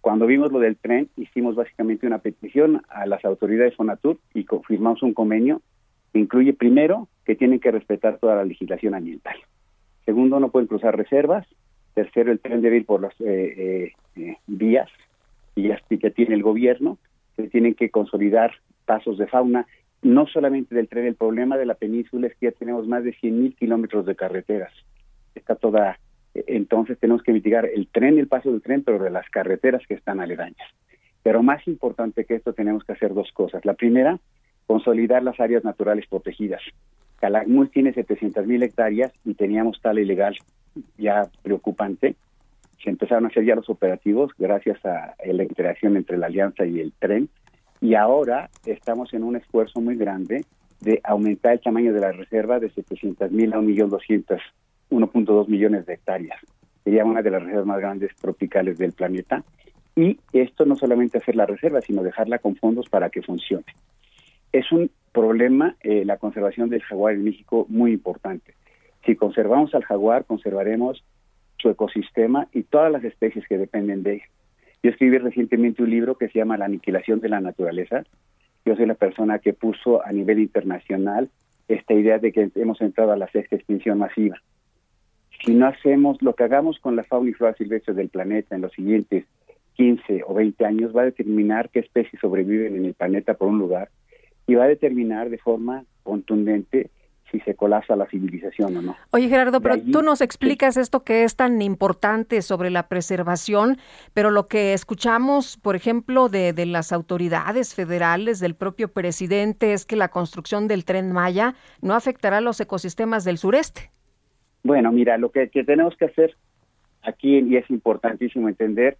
Speaker 33: Cuando vimos lo del tren, hicimos básicamente una petición a las autoridades Fonatur y confirmamos un convenio que incluye, primero, que tienen que respetar toda la legislación ambiental. Segundo, no pueden cruzar reservas. Tercero, el tren debe ir por las eh, eh, eh, vías que tiene el gobierno. Se tienen que consolidar pasos de fauna no solamente del tren, el problema de la península es que ya tenemos más de 100.000 kilómetros de carreteras. Está toda, entonces tenemos que mitigar el tren, el paso del tren, pero de las carreteras que están aledañas. Pero más importante que esto, tenemos que hacer dos cosas. La primera, consolidar las áreas naturales protegidas. Calakmul tiene 700.000 hectáreas y teníamos tal ilegal ya preocupante. Se empezaron a hacer ya los operativos gracias a la interacción entre la alianza y el tren y ahora estamos en un esfuerzo muy grande de aumentar el tamaño de la reserva de 700 mil a 1.2 millones de hectáreas. Sería una de las reservas más grandes tropicales del planeta. Y esto no solamente hacer la reserva, sino dejarla con fondos para que funcione. Es un problema, eh, la conservación del jaguar en México, muy importante. Si conservamos al jaguar, conservaremos su ecosistema y todas las especies que dependen de él. Yo escribí recientemente un libro que se llama La aniquilación de la naturaleza. Yo soy la persona que puso a nivel internacional esta idea de que hemos entrado a la sexta extinción masiva. Si no hacemos lo que hagamos con la fauna y flora silvestre del planeta en los siguientes 15 o 20 años, va a determinar qué especies sobreviven en el planeta por un lugar y va a determinar de forma contundente si se colapsa la civilización o no.
Speaker 4: Oye Gerardo, pero tú nos explicas esto que es tan importante sobre la preservación, pero lo que escuchamos, por ejemplo, de, de las autoridades federales, del propio presidente, es que la construcción del tren Maya no afectará a los ecosistemas del sureste.
Speaker 33: Bueno, mira, lo que, que tenemos que hacer aquí, y es importantísimo entender,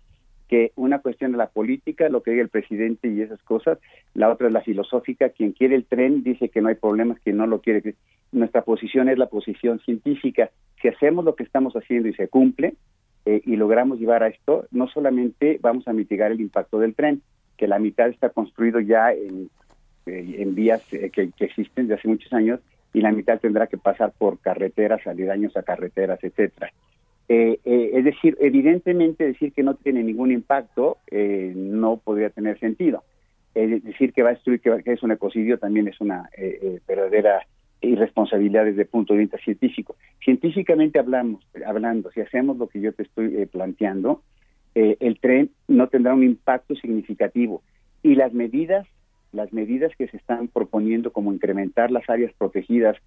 Speaker 33: que una cuestión de la política, lo que diga el presidente y esas cosas, la otra es la filosófica, quien quiere el tren dice que no hay problemas, quien no lo quiere. Nuestra posición es la posición científica. Si hacemos lo que estamos haciendo y se cumple eh, y logramos llevar a esto, no solamente vamos a mitigar el impacto del tren, que la mitad está construido ya en, eh, vías eh, que, existen desde hace muchos años y la mitad tendrá que pasar por carreteras, aledaños a carreteras, etcétera. Eh, eh, es decir, evidentemente decir que no tiene ningún impacto eh, no podría tener sentido. Es decir, que va a destruir, que, es un ecocidio también es una verdadera irresponsabilidad desde el punto de vista científico. Científicamente hablamos, hablando, si hacemos lo que yo te estoy planteando, el tren no tendrá un impacto significativo y las medidas, las medidas que se están proponiendo como incrementar las áreas protegidas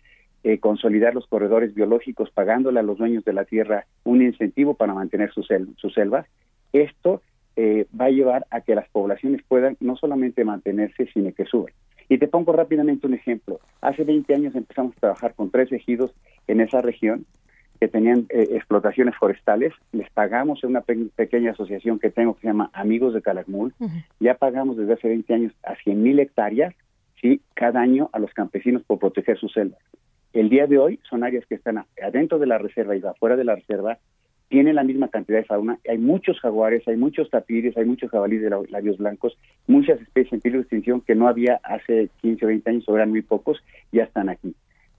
Speaker 33: eh, consolidar los corredores biológicos, pagándole a los dueños de la tierra un incentivo para mantener sus, selvas. Esto eh, va a llevar a que las poblaciones puedan no solamente mantenerse, sino que suban. Y te pongo rápidamente un ejemplo. Hace 20 años empezamos a trabajar con tres ejidos en esa región que tenían eh, explotaciones forestales. Les pagamos en una pequeña asociación que tengo que se llama Amigos de Calakmul. Ya pagamos desde hace 20 años a 100 mil hectáreas ¿sí? cada año a los campesinos por proteger sus selvas. El día de hoy son áreas que están adentro de la reserva y afuera de la reserva, tienen la misma cantidad de fauna, hay muchos jaguares, hay muchos tapires, hay muchos jabalíes de labios blancos, muchas especies en peligro de extinción que no había hace 15 o 20 años, o eran muy pocos, ya están aquí.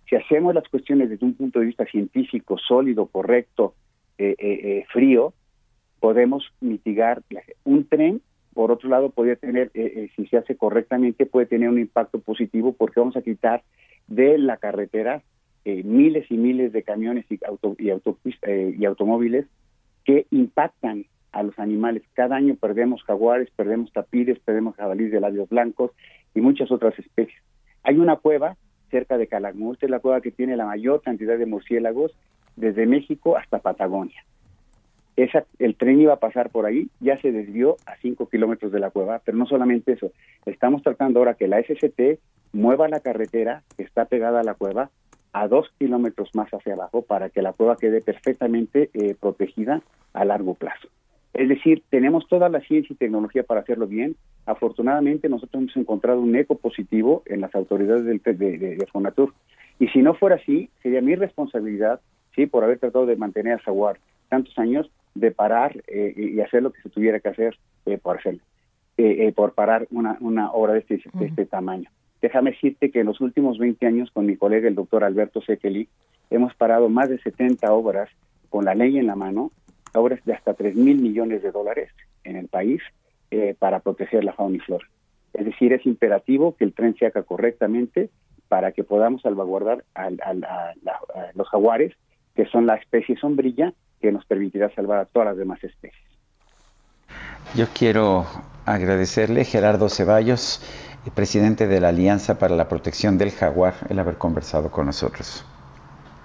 Speaker 33: Si hacemos las cuestiones desde un punto de vista científico, sólido, correcto, eh, eh, eh, frío, podemos mitigar un tren por otro lado, podría tener, si se hace correctamente, puede tener un impacto positivo porque vamos a quitar de la carretera eh, miles y miles de camiones y, auto, y, eh, y automóviles que impactan a los animales. Cada año perdemos jaguares, perdemos tapires, perdemos jabalíes de labios blancos y muchas otras especies. Hay una cueva cerca de Calakmul, es la cueva que tiene la mayor cantidad de murciélagos desde México hasta Patagonia. Esa, el tren iba a pasar por ahí, ya se desvió a 5 kilómetros de la cueva, pero no solamente eso, estamos tratando ahora que la SST mueva la carretera que está pegada a la cueva a dos kilómetros más hacia abajo para que la cueva quede perfectamente eh, protegida a largo plazo. Es decir, tenemos toda la ciencia y tecnología para hacerlo bien. Afortunadamente, nosotros hemos encontrado un eco positivo en las autoridades del, de, de, Fonatur. Y si no fuera así, sería mi responsabilidad, sí, por haber tratado de mantener a Jaguar tantos años, de parar eh, y hacer lo que se tuviera que hacer eh, por hacerlo, por parar una, una obra de este, de este tamaño. Déjame decirte que en los últimos 20 años con mi colega el doctor Alberto Sekeli hemos parado más de 70 obras con la ley en la mano, obras de hasta 3 mil millones de dólares en el país eh, para proteger la fauna y flora. Es decir, es imperativo que el tren se haga correctamente para que podamos salvaguardar a, los jaguares, que son la especie sombrilla que nos permitirá salvar a todas las demás especies.
Speaker 3: Yo quiero agradecerle, Gerardo Ceballos, y presidente de la Alianza para la Protección del Jaguar, el haber conversado con nosotros.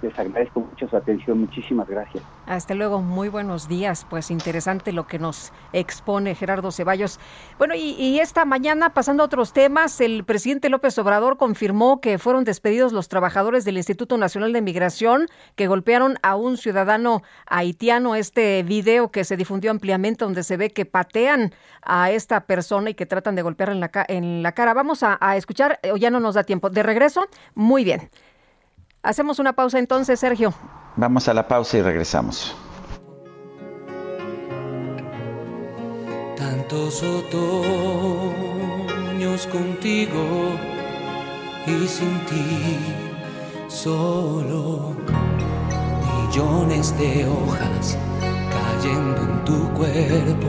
Speaker 33: Les agradezco mucho su atención, muchísimas gracias.
Speaker 4: Hasta luego, muy buenos días. Pues interesante lo que nos expone Gerardo Ceballos. Bueno, y, esta mañana, pasando a otros temas, el presidente López Obrador confirmó que fueron despedidos los trabajadores del Instituto Nacional de Migración que golpearon a un ciudadano haitiano. Este video que se difundió ampliamente, donde se ve que patean a esta persona y que tratan de golpear en la, en la cara. Vamos a, a escuchar, o ya no nos da tiempo. De regreso, muy bien. Hacemos una pausa entonces, Sergio.
Speaker 3: Vamos a la pausa y regresamos.
Speaker 14: Tantos otoños contigo y sin ti solo millones de hojas cayendo en tu cuerpo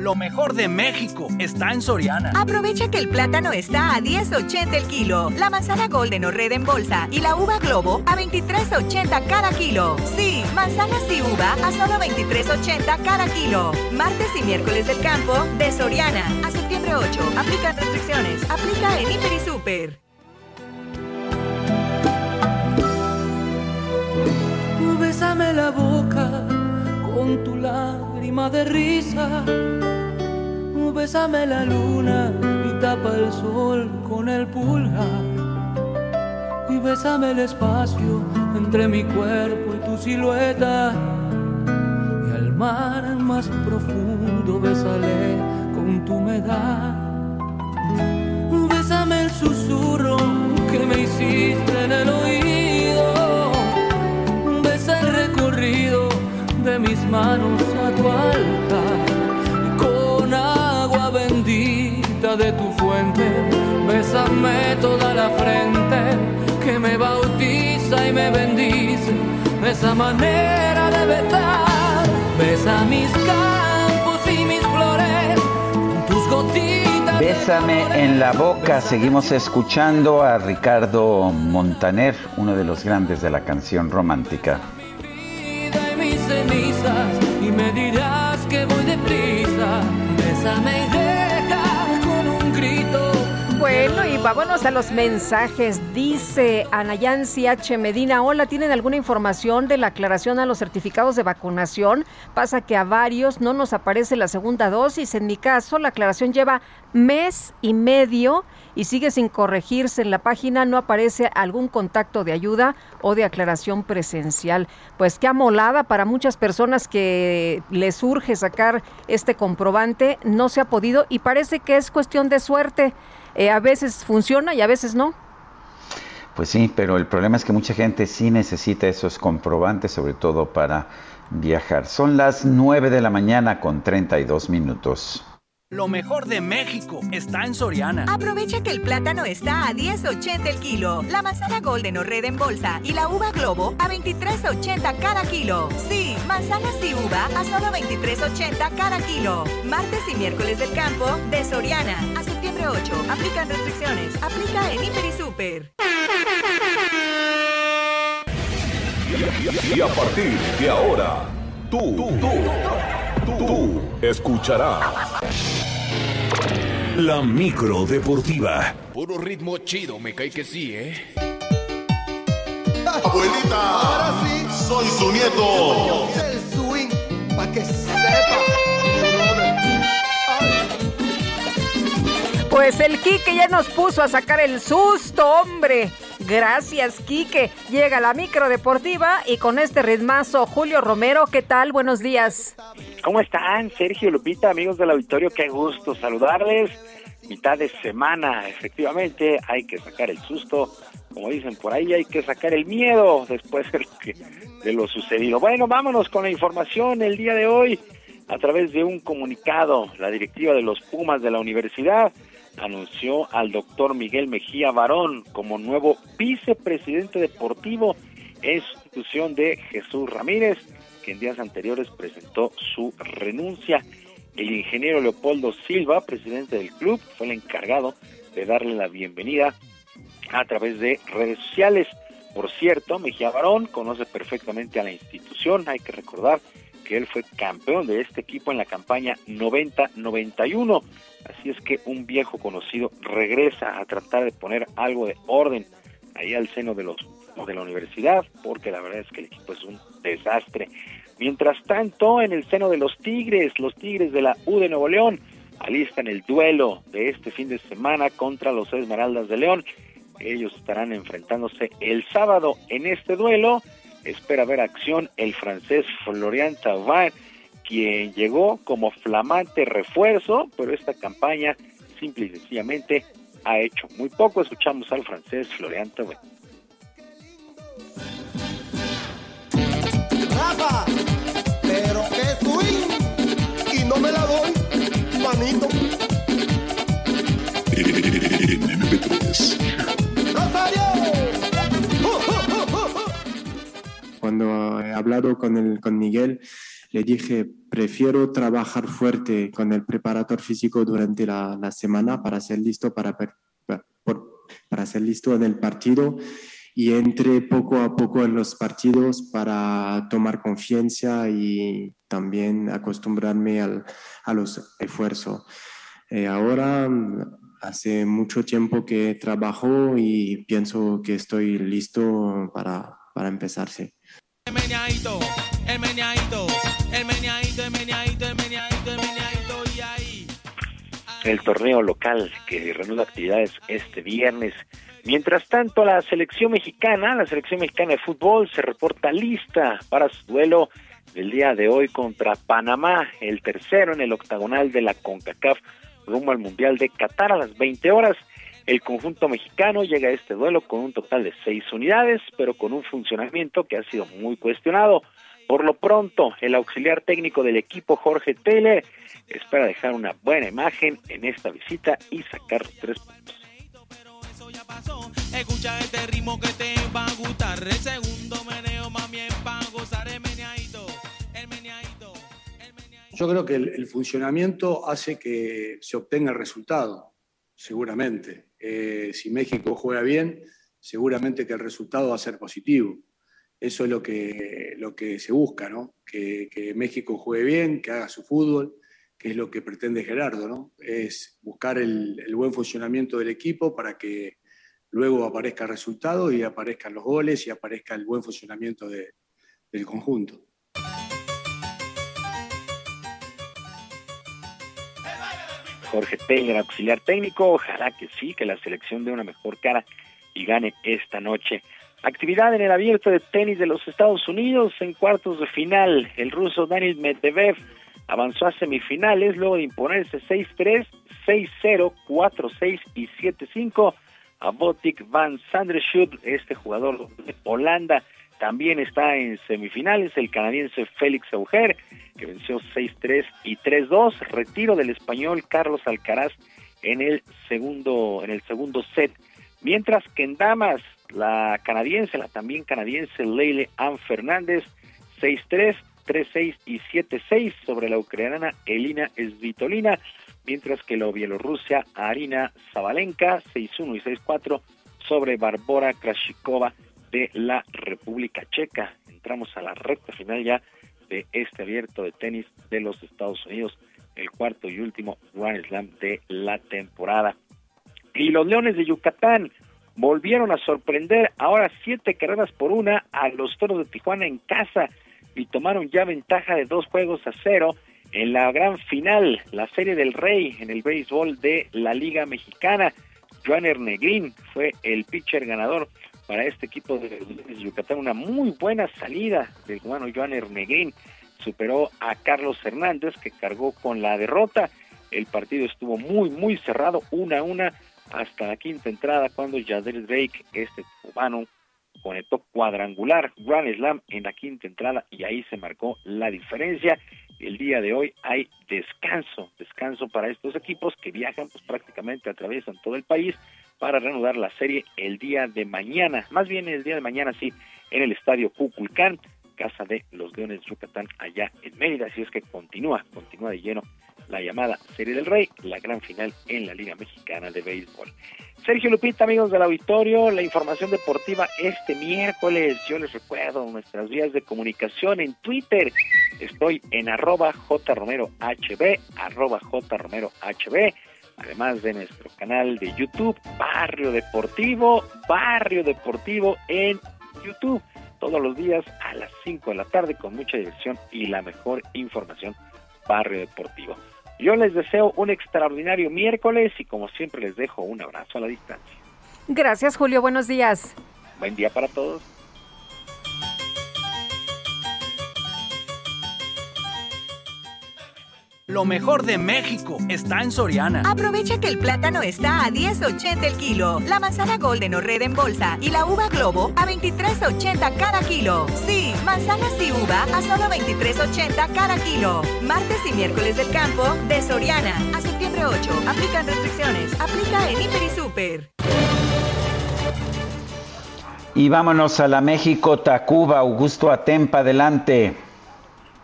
Speaker 11: Lo mejor de México está en Soriana.
Speaker 12: Aprovecha que el plátano está a 10.80 el kilo, la manzana Golden o Red en bolsa y la uva Globo a 23.80 cada kilo. Sí, manzanas y uva a solo 23.80 cada kilo. Martes y miércoles del campo de Soriana. A septiembre 8. Aplican restricciones. Aplica en Hiper y Super.
Speaker 14: Bésame la boca con tu lágrima de risa bésame la luna y tapa el sol con el pulgar. Y bésame el espacio entre mi cuerpo y tu silueta. Y al mar más profundo bésale con tu humedad. Bésame el susurro que me hiciste en el oído. Besa el recorrido de mis manos a tu altar bendita de tu fuente, bésame toda la frente que me bautiza y me bendice, esa manera de besar, besa mis campos y mis flores, tus gotitas.
Speaker 3: Bésame en la boca, seguimos escuchando a Ricardo Montaner, uno de los grandes de la canción romántica.
Speaker 14: Y mis cenizas, y me dirás que voy deprisa. Bésame y
Speaker 4: Bueno, y vámonos a los mensajes. Dice Anayansi H. Medina, hola, ¿tienen alguna información de la aclaración a los certificados de vacunación? Pasa que a varios no nos aparece la segunda dosis. En mi caso, la aclaración lleva mes y medio y sigue sin corregirse. En la página no aparece algún contacto de ayuda o de aclaración presencial. Pues qué amolada para muchas personas que les urge sacar este comprobante. No se ha podido y parece que es cuestión de suerte. Eh, a veces funciona y a veces no.
Speaker 3: Pues sí, pero el problema es que mucha gente sí necesita esos comprobantes, sobre todo para viajar. Son las 9 de la mañana con 32 minutos.
Speaker 11: Lo mejor de México está en Soriana.
Speaker 12: Aprovecha que el plátano está a 10.80 el kilo, la manzana golden o red en bolsa y la uva globo a 23.80 cada kilo. Sí, manzanas y uva a solo 23.80 cada kilo. Martes y miércoles del campo de Soriana a septiembre 8. Aplican restricciones. Aplica en Hiper y Super.
Speaker 2: Y, y a partir de ahora, tú, tú, tú, tú escucharás la micro deportiva.
Speaker 34: Puro ritmo chido, me cae que sí, ¿eh?
Speaker 35: Abuelita, ahora sí, soy su nieto.
Speaker 36: El swing, pa' que sepa.
Speaker 4: Pues el Quique ya nos puso a sacar el susto, hombre. Gracias, Quique. Llega la micro deportiva y con este ritmazo, Julio Romero, ¿qué tal? Buenos días.
Speaker 37: ¿Cómo están, Sergio Lupita, amigos del auditorio? Qué gusto saludarles. Mitad de semana, efectivamente, hay que sacar el susto. Como dicen por ahí, hay que sacar el miedo después de lo, que, de lo sucedido. Bueno, vámonos con la información el día de hoy. A través de un comunicado, la directiva de los Pumas de la universidad anunció al doctor Miguel Mejía Barón como nuevo vicepresidente deportivo en sustitución de Jesús Ramírez, que en días anteriores presentó su renuncia. El ingeniero Leopoldo Silva, presidente del club, fue el encargado de darle la bienvenida a través de redes sociales. Por cierto, Mejía Barón conoce perfectamente a la institución, hay que recordar que él fue campeón de este equipo en la campaña 90-91. Así es que un viejo conocido regresa a tratar de poner algo de orden ahí al seno de los de la universidad, porque la verdad es que el equipo es un desastre. Mientras tanto, en el seno de los Tigres, los Tigres de la U de Nuevo León alistan el duelo de este fin de semana contra los Esmeraldas de León. Ellos estarán enfrentándose el sábado en este duelo espera ver acción el francés Florian Thauvin, quien llegó como flamante refuerzo, pero esta campaña simple y sencillamente ha hecho muy poco. Escuchamos al francés Florian Thauvin.
Speaker 36: Rafa, pero qué swing. Y no me la doy, manito.
Speaker 38: Cuando he hablado con, el, con Miguel, le dije, prefiero trabajar fuerte con el preparador físico durante la, la semana para ser listo para, para, para ser listo en el partido y entre poco a poco en los partidos para tomar confianza y también acostumbrarme al, a los esfuerzos. Eh, ahora hace mucho tiempo que trabajo y pienso que estoy listo para, para empezarse.
Speaker 34: El meneadito, el meneadito, el meneadito, el meneadito, el meneadito, el y ahí.
Speaker 37: El torneo local que reanuda actividades este viernes. Mientras tanto, la selección mexicana, la selección mexicana de fútbol, se reporta lista para su duelo del día de hoy contra Panamá, el tercero en el octagonal de la CONCACAF rumbo al Mundial de Qatar a las 20 horas. El conjunto mexicano llega a este duelo con un total de seis unidades, pero con un funcionamiento que ha sido muy cuestionado. Por lo pronto, el auxiliar técnico del equipo, Jorge Tele, espera dejar una buena imagen en esta visita y sacar tres puntos.
Speaker 34: Escucha este ritmo que te va a gustar. El segundo meneo, mami, para gozar el meneadito, el meneadito.
Speaker 39: Yo creo que el, el, funcionamiento hace que se obtenga el resultado, seguramente. Eh, si México juega bien, seguramente que el resultado va a ser positivo. Eso es lo que, lo que se busca, ¿no? Que, México juegue bien, que haga su fútbol que es lo que pretende Gerardo, ¿no? Es buscar el, buen funcionamiento del equipo para que luego aparezca el resultado y aparezcan los goles y aparezca el buen funcionamiento de- del conjunto.
Speaker 37: Jorge Taylor, auxiliar técnico. Ojalá que sí, que la selección dé una mejor cara y gane esta noche. Actividad en el abierto de tenis de los Estados Unidos en cuartos de final. El ruso Daniel Medvedev avanzó a semifinales luego de imponerse 6-3, 6-0, 4-6 y 7-5 a Botic van Sanderschut, este jugador de Holanda. También está en semifinales el canadiense Félix Auger, que venció 6-3 y 3-2. Retiro del español Carlos Alcaraz en el segundo, en el segundo set. Mientras que en damas, la canadiense, la también canadiense Leile Ann Fernández, 6-3, 3-6 y 7-6 sobre la ucraniana Elina Svitolina, mientras que la Bielorrusia Arina Zabalenka, 6-1 y 6-4 sobre Barbora Krashikova de la República Checa. Entramos a la recta final ya de este abierto de tenis de los Estados Unidos, el cuarto y último Grand Slam de la temporada. Y los Leones de Yucatán volvieron a sorprender ahora siete carreras por una a los Toros de Tijuana en casa y tomaron ya ventaja de dos juegos a cero en la gran final, la Serie del Rey en el béisbol de la Liga Mexicana. Joaner Negrín fue el pitcher ganador para este equipo de Yucatán. Una muy buena salida del cubano Joaner Negrín. Superó a Carlos Hernández que cargó con la derrota. El partido estuvo muy, muy cerrado, una a una, hasta la quinta entrada cuando Yadier Drake, este cubano, conectó cuadrangular, Grand Slam en la quinta entrada y ahí se marcó la diferencia. El día de hoy hay descanso, descanso para estos equipos que viajan pues prácticamente atraviesan todo el país para reanudar la serie el día de mañana, más bien el día de mañana sí, en el estadio Cuculcán, casa de los Leones de Yucatán allá en Mérida, así es que continúa, continúa de lleno la llamada Serie del Rey, la gran final en la Liga Mexicana de Béisbol. Sergio Lupita, amigos del auditorio, la información deportiva este miércoles. Yo les recuerdo nuestras vías de comunicación en Twitter. Estoy en arroba jromerohb, arroba jromerohb, además de nuestro canal de YouTube, Barrio Deportivo, Barrio Deportivo en YouTube, todos los días a las 5 de la tarde con mucha diversión y la mejor información, Barrio Deportivo. Yo les deseo un extraordinario miércoles y como siempre les dejo un abrazo a la distancia.
Speaker 4: Gracias, Julio. Buenos días.
Speaker 37: Buen día para todos.
Speaker 11: Lo mejor de México está en Soriana.
Speaker 12: Aprovecha que el plátano está a 10.80 el kilo, la manzana golden o red en bolsa y la uva globo a 23.80 cada kilo. Sí, manzanas y uva a solo 23.80 cada kilo. Martes y miércoles del campo de Soriana. A septiembre 8. Aplican restricciones. Aplica en Hiper y Super.
Speaker 3: Y vámonos a la México Tacuba, Augusto Atempa, adelante.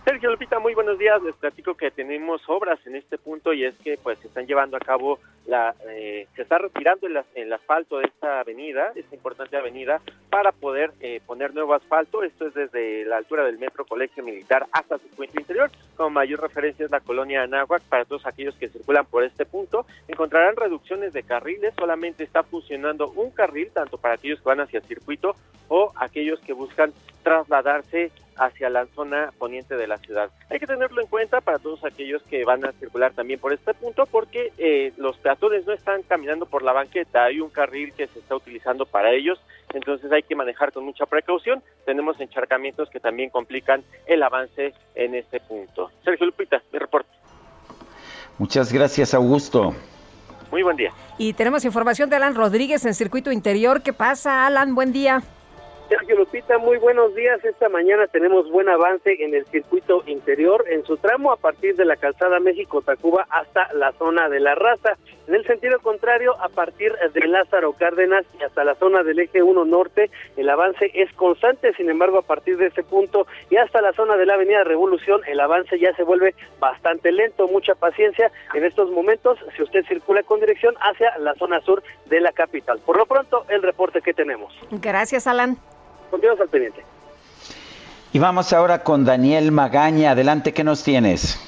Speaker 40: Sergio Lupita, muy buenos días. Les platico que tenemos obras en este punto y es que pues se están llevando a cabo la eh, se está retirando el, as- el asfalto de esta avenida, esta importante avenida, para poder eh, poner nuevo asfalto. Esto es desde la altura del Metro Colegio Militar hasta su puente interior. Como mayor referencia es la colonia Anáhuac. Para todos aquellos que circulan por este punto, encontrarán reducciones de carriles. Solamente está funcionando un carril, tanto para aquellos que van hacia el circuito o aquellos que buscan trasladarse hacia la zona poniente de la ciudad. Hay que tenerlo en cuenta para todos aquellos que van a circular también por este punto porque eh, los peatones no están caminando por la banqueta, hay un carril que se está utilizando para ellos, entonces hay que manejar con mucha precaución. Tenemos encharcamientos que también complican el avance en este punto. Sergio Lupita, mi reporte.
Speaker 3: Muchas gracias, Augusto.
Speaker 40: Muy buen día.
Speaker 4: Y tenemos información de Alan Rodríguez en Circuito Interior. ¿Qué pasa, Alan? Buen día.
Speaker 41: Sergio Lupita, muy buenos días. Esta mañana tenemos buen avance en el circuito interior, en su tramo a partir de la calzada México-Tacuba hasta la zona de la raza. En el sentido contrario, a partir de Lázaro Cárdenas y hasta la zona del eje 1 norte, el avance es constante. Sin embargo, a partir de ese punto y hasta la zona de la avenida Revolución, el avance ya se vuelve bastante lento. Mucha paciencia en estos momentos si usted circula con dirección hacia la zona sur de la capital. Por lo pronto, el reporte que tenemos.
Speaker 4: Gracias, Alan.
Speaker 41: Continuamos al pendiente.
Speaker 3: Y vamos ahora con Daniel Magaña. Adelante, ¿qué nos tienes?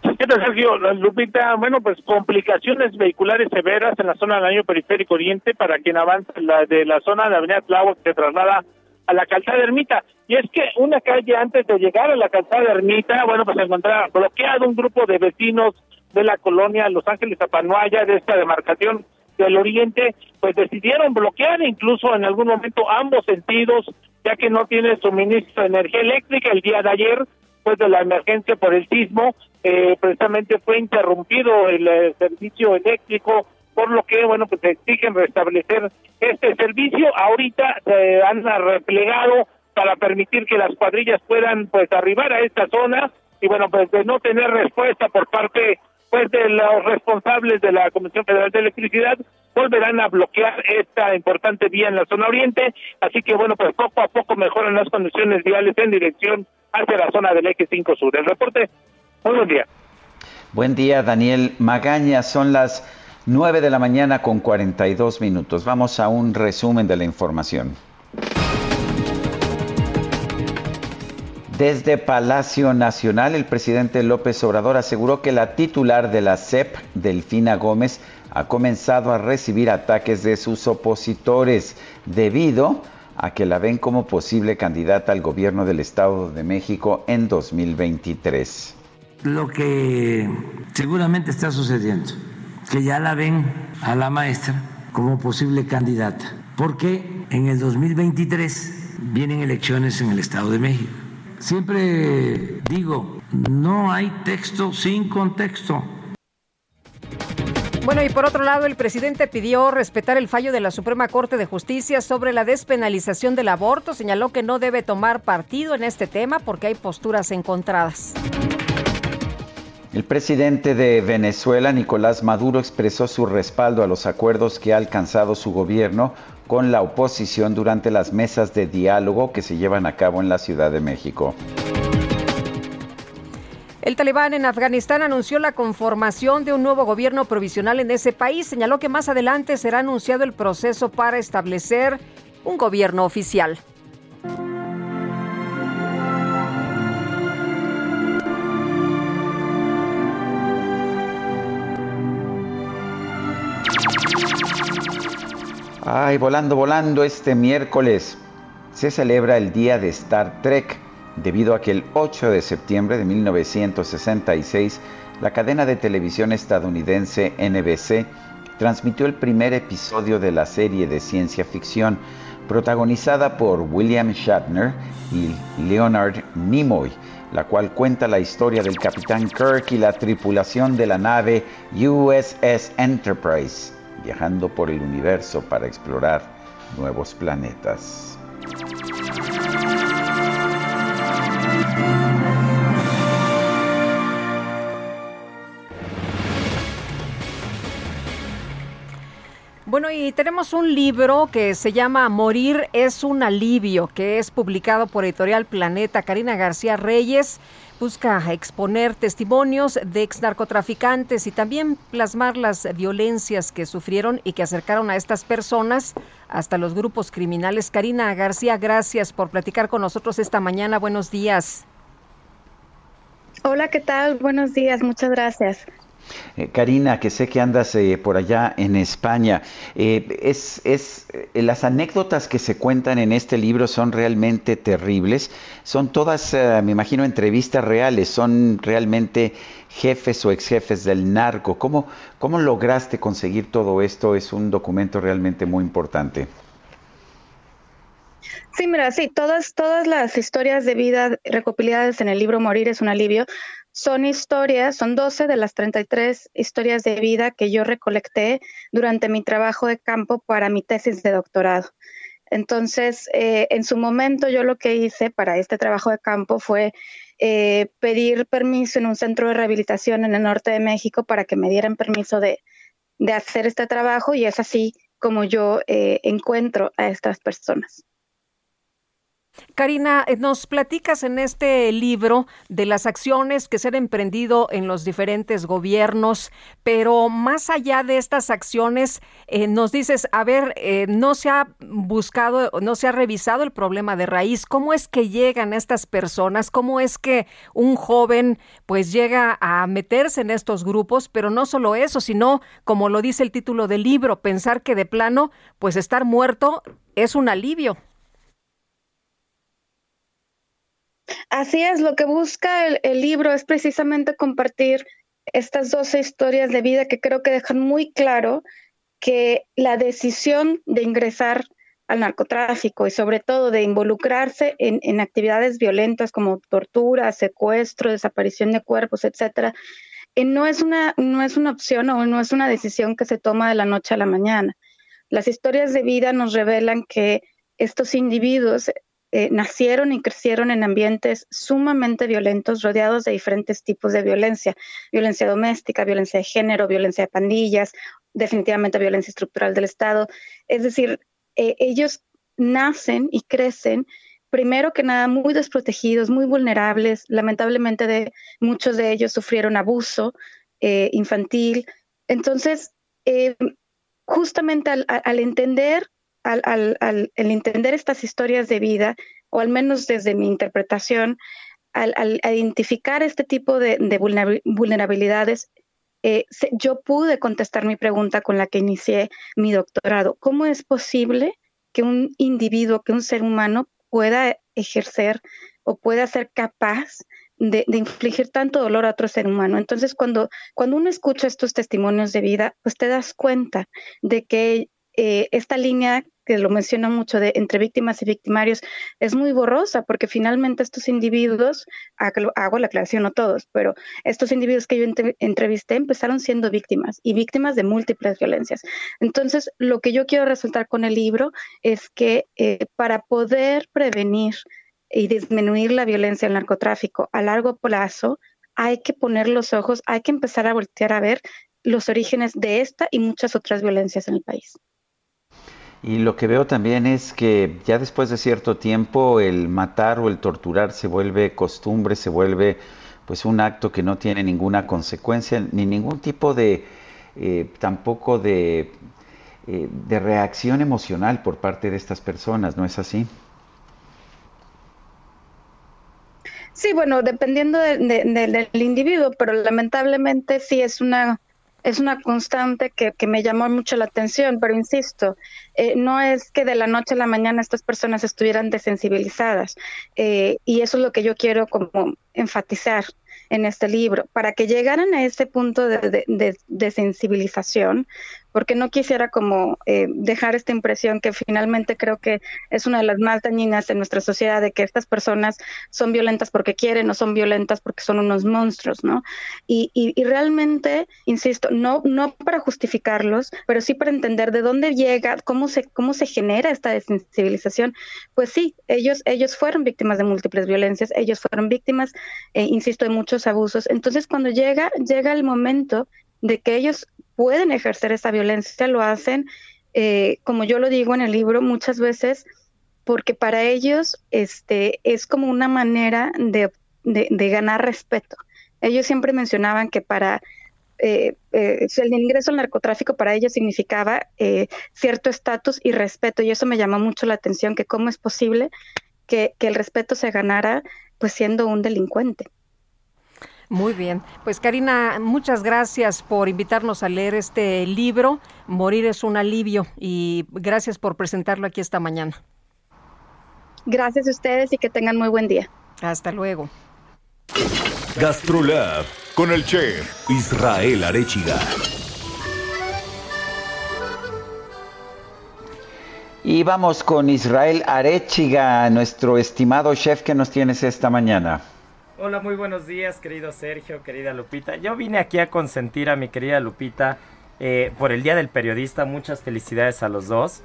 Speaker 42: ¿Qué
Speaker 43: ¿Qué tal, Sergio? Lupita, bueno, pues complicaciones vehiculares severas en la zona del año periférico oriente para quien avanza la, de la zona de Avenida Tláhuac que se traslada a la calzada Ermita. Y es que una calle antes de llegar a la calzada Ermita, bueno, pues se encontraba bloqueado un grupo de vecinos de la colonia Los Ángeles Apanuaya, de esta demarcación del oriente, pues decidieron bloquear incluso en algún momento ambos sentidos, ya que no tiene suministro de energía eléctrica el día de ayer, después de la emergencia por el sismo, eh, precisamente fue interrumpido el, eh, servicio eléctrico, por lo que, bueno, pues exigen restablecer este servicio. Ahorita se han replegado para permitir que las cuadrillas puedan, pues, arribar a esta zona y, bueno, pues de no tener respuesta por parte, los responsables de la Comisión Federal de Electricidad, volverán a bloquear esta importante vía en la zona oriente. Así que, bueno, pues poco a poco mejoran las condiciones viales en dirección hacia la zona del eje 5 sur. El reporte, muy buen día.
Speaker 3: Buen día, Daniel Magaña. Son las 9 de la mañana con 42 minutos. Vamos a un resumen de la información. Desde Palacio Nacional, el presidente López Obrador aseguró que la titular de la CEP, Delfina Gómez, ha comenzado a recibir ataques de sus opositores debido a que la ven como posible candidata al gobierno del Estado de México en 2023.
Speaker 30: Lo que seguramente está sucediendo, que ya la ven a la maestra como posible candidata, porque en el 2023 vienen elecciones en el Estado de México. Siempre digo, no hay texto sin contexto.
Speaker 4: Bueno, y por otro lado, el presidente pidió respetar el fallo de la Suprema Corte de Justicia sobre la despenalización del aborto. Señaló que no debe tomar partido en este tema porque hay posturas encontradas.
Speaker 3: El presidente de Venezuela, Nicolás Maduro, expresó su respaldo a los acuerdos que ha alcanzado su gobierno con la oposición durante las mesas de diálogo que se llevan a cabo en la Ciudad de México.
Speaker 4: El talibán en Afganistán anunció la conformación de un nuevo gobierno provisional en ese país. Señaló que más adelante será anunciado el proceso para establecer un gobierno oficial.
Speaker 3: Ay, volando, volando, este miércoles. Se celebra el Día de Star Trek debido a que el 8 de septiembre de 1966 la cadena de televisión estadounidense NBC transmitió el primer episodio de la serie de ciencia ficción protagonizada por William Shatner y Leonard Nimoy, la cual cuenta la historia del capitán Kirk y la tripulación de la nave USS Enterprise, viajando por el universo para explorar nuevos planetas.
Speaker 4: Bueno, y tenemos un libro que se llama Morir es un alivio, que es publicado por Editorial Planeta. Karina García Reyes busca exponer testimonios de ex narcotraficantes y también plasmar las violencias que sufrieron y que acercaron a estas personas hasta los grupos criminales. Karina García, gracias por platicar con nosotros esta mañana. Buenos días.
Speaker 42: Hola, ¿qué tal? Buenos días, muchas gracias.
Speaker 3: Eh, Karina, que sé que andas eh, por allá en España, eh, es, es las anécdotas que se cuentan en este libro son realmente terribles. Son todas, me imagino, entrevistas reales. Son realmente jefes o ex jefes del narco. ¿Cómo, ¿Cómo lograste conseguir todo esto? Es un documento realmente muy importante.
Speaker 42: Sí, mira, sí, todas, todas las historias de vida recopiladas en el libro Morir es un alivio son historias, son 12 de las 33 historias de vida que yo recolecté durante mi trabajo de campo para mi tesis de doctorado. Entonces, eh, en su momento yo lo que hice para este trabajo de campo fue eh, pedir permiso en un centro de rehabilitación en el norte de México para que me dieran permiso de, hacer este trabajo y es así como yo eh, encuentro a estas personas.
Speaker 4: Karina, eh, nos platicas en este libro de las acciones que se han emprendido en los diferentes gobiernos, pero más allá de estas acciones, eh, nos dices, a ver, eh, no se ha buscado, no se ha revisado el problema de raíz. ¿Cómo es que llegan estas personas? ¿Cómo es que un joven pues llega a meterse en estos grupos? Pero no solo eso, sino, como lo dice el título del libro, pensar que de plano, pues estar muerto es un alivio.
Speaker 42: Así es, lo que busca el, libro es precisamente compartir estas 12 historias de vida que creo que dejan muy claro que la decisión de ingresar al narcotráfico y sobre todo de involucrarse en, actividades violentas como tortura, secuestro, desaparición de cuerpos, etcétera, eh, no es una no es una opción o no es una decisión que se toma de la noche a la mañana. Las historias de vida nos revelan que estos individuos eh, nacieron y crecieron en ambientes sumamente violentos, rodeados de diferentes tipos de violencia, violencia doméstica, violencia de género, violencia de pandillas, definitivamente violencia estructural del Estado. Es decir, eh, ellos nacen y crecen primero que nada muy desprotegidos, muy vulnerables. Lamentablemente de, muchos de ellos sufrieron abuso eh, infantil. Entonces, justamente al entender al, entender estas historias de vida, o al menos desde mi interpretación, al, identificar este tipo de, vulnerabilidades, eh, yo pude contestar mi pregunta con la que inicié mi doctorado. ¿Cómo es posible que un individuo, que un ser humano pueda ejercer o pueda ser capaz de, infligir tanto dolor a otro ser humano. Entonces, cuando, cuando uno escucha estos testimonios de vida, pues te das cuenta de que eh, esta línea que lo menciona mucho de entre víctimas y victimarios, es muy borrosa porque finalmente estos individuos, hago la aclaración, no todos, pero estos individuos que yo entrevisté empezaron siendo víctimas y víctimas de múltiples violencias. Entonces, lo que yo quiero resaltar con el libro es que eh, para poder prevenir y disminuir la violencia del narcotráfico a largo plazo, hay que poner los ojos, hay que empezar a voltear a ver los orígenes de esta y muchas otras violencias en el país.
Speaker 3: Y lo que veo también es que ya después de cierto tiempo el matar o el torturar se vuelve costumbre, se vuelve pues un acto que no tiene ninguna consecuencia ni ningún tipo de eh, tampoco de, eh, de reacción emocional por parte de estas personas, ¿no es así?
Speaker 42: Sí, bueno, dependiendo del individuo, pero lamentablemente sí es una es una constante que, me llamó mucho la atención, pero insisto, eh, no es que de la noche a la mañana estas personas estuvieran desensibilizadas, eh, y eso es lo que yo quiero como enfatizar en este libro, para que llegaran a ese punto de, de, sensibilización, porque no quisiera como eh, dejar esta impresión que finalmente creo que es una de las más dañinas en nuestra sociedad de que estas personas son violentas porque quieren o son violentas porque son unos monstruos, ¿no? Y, y, realmente, insisto, no, no para justificarlos, pero sí para entender de dónde llega, cómo se, cómo se genera esta desensibilización. Pues sí, ellos, ellos fueron víctimas de múltiples violencias, ellos fueron víctimas, eh, insisto, de muchos abusos. Entonces, cuando llega, llega el momento de que ellos pueden ejercer esa violencia, lo hacen, eh, como yo lo digo en el libro, muchas veces porque para ellos este, es como una manera de, ganar respeto. Ellos siempre mencionaban que para eh, eh, el ingreso al narcotráfico para ellos significaba cierto estatus y respeto, y eso me llamó mucho la atención, que cómo es posible que, que el respeto se ganara pues siendo un delincuente.
Speaker 4: Muy bien. Pues Karina, muchas gracias por invitarnos a leer este libro. Morir es un alivio y gracias por presentarlo aquí esta mañana.
Speaker 42: Gracias a ustedes y que tengan muy buen día.
Speaker 4: Hasta luego.
Speaker 2: Gastrolab con el chef Israel Arechiga.
Speaker 3: Y vamos con Israel Arechiga, nuestro estimado chef que nos tienes esta mañana.
Speaker 44: Hola, muy buenos días, querido Sergio, querida Lupita. Yo vine aquí a consentir a mi querida Lupita eh, por el Día del Periodista. Muchas felicidades a los dos.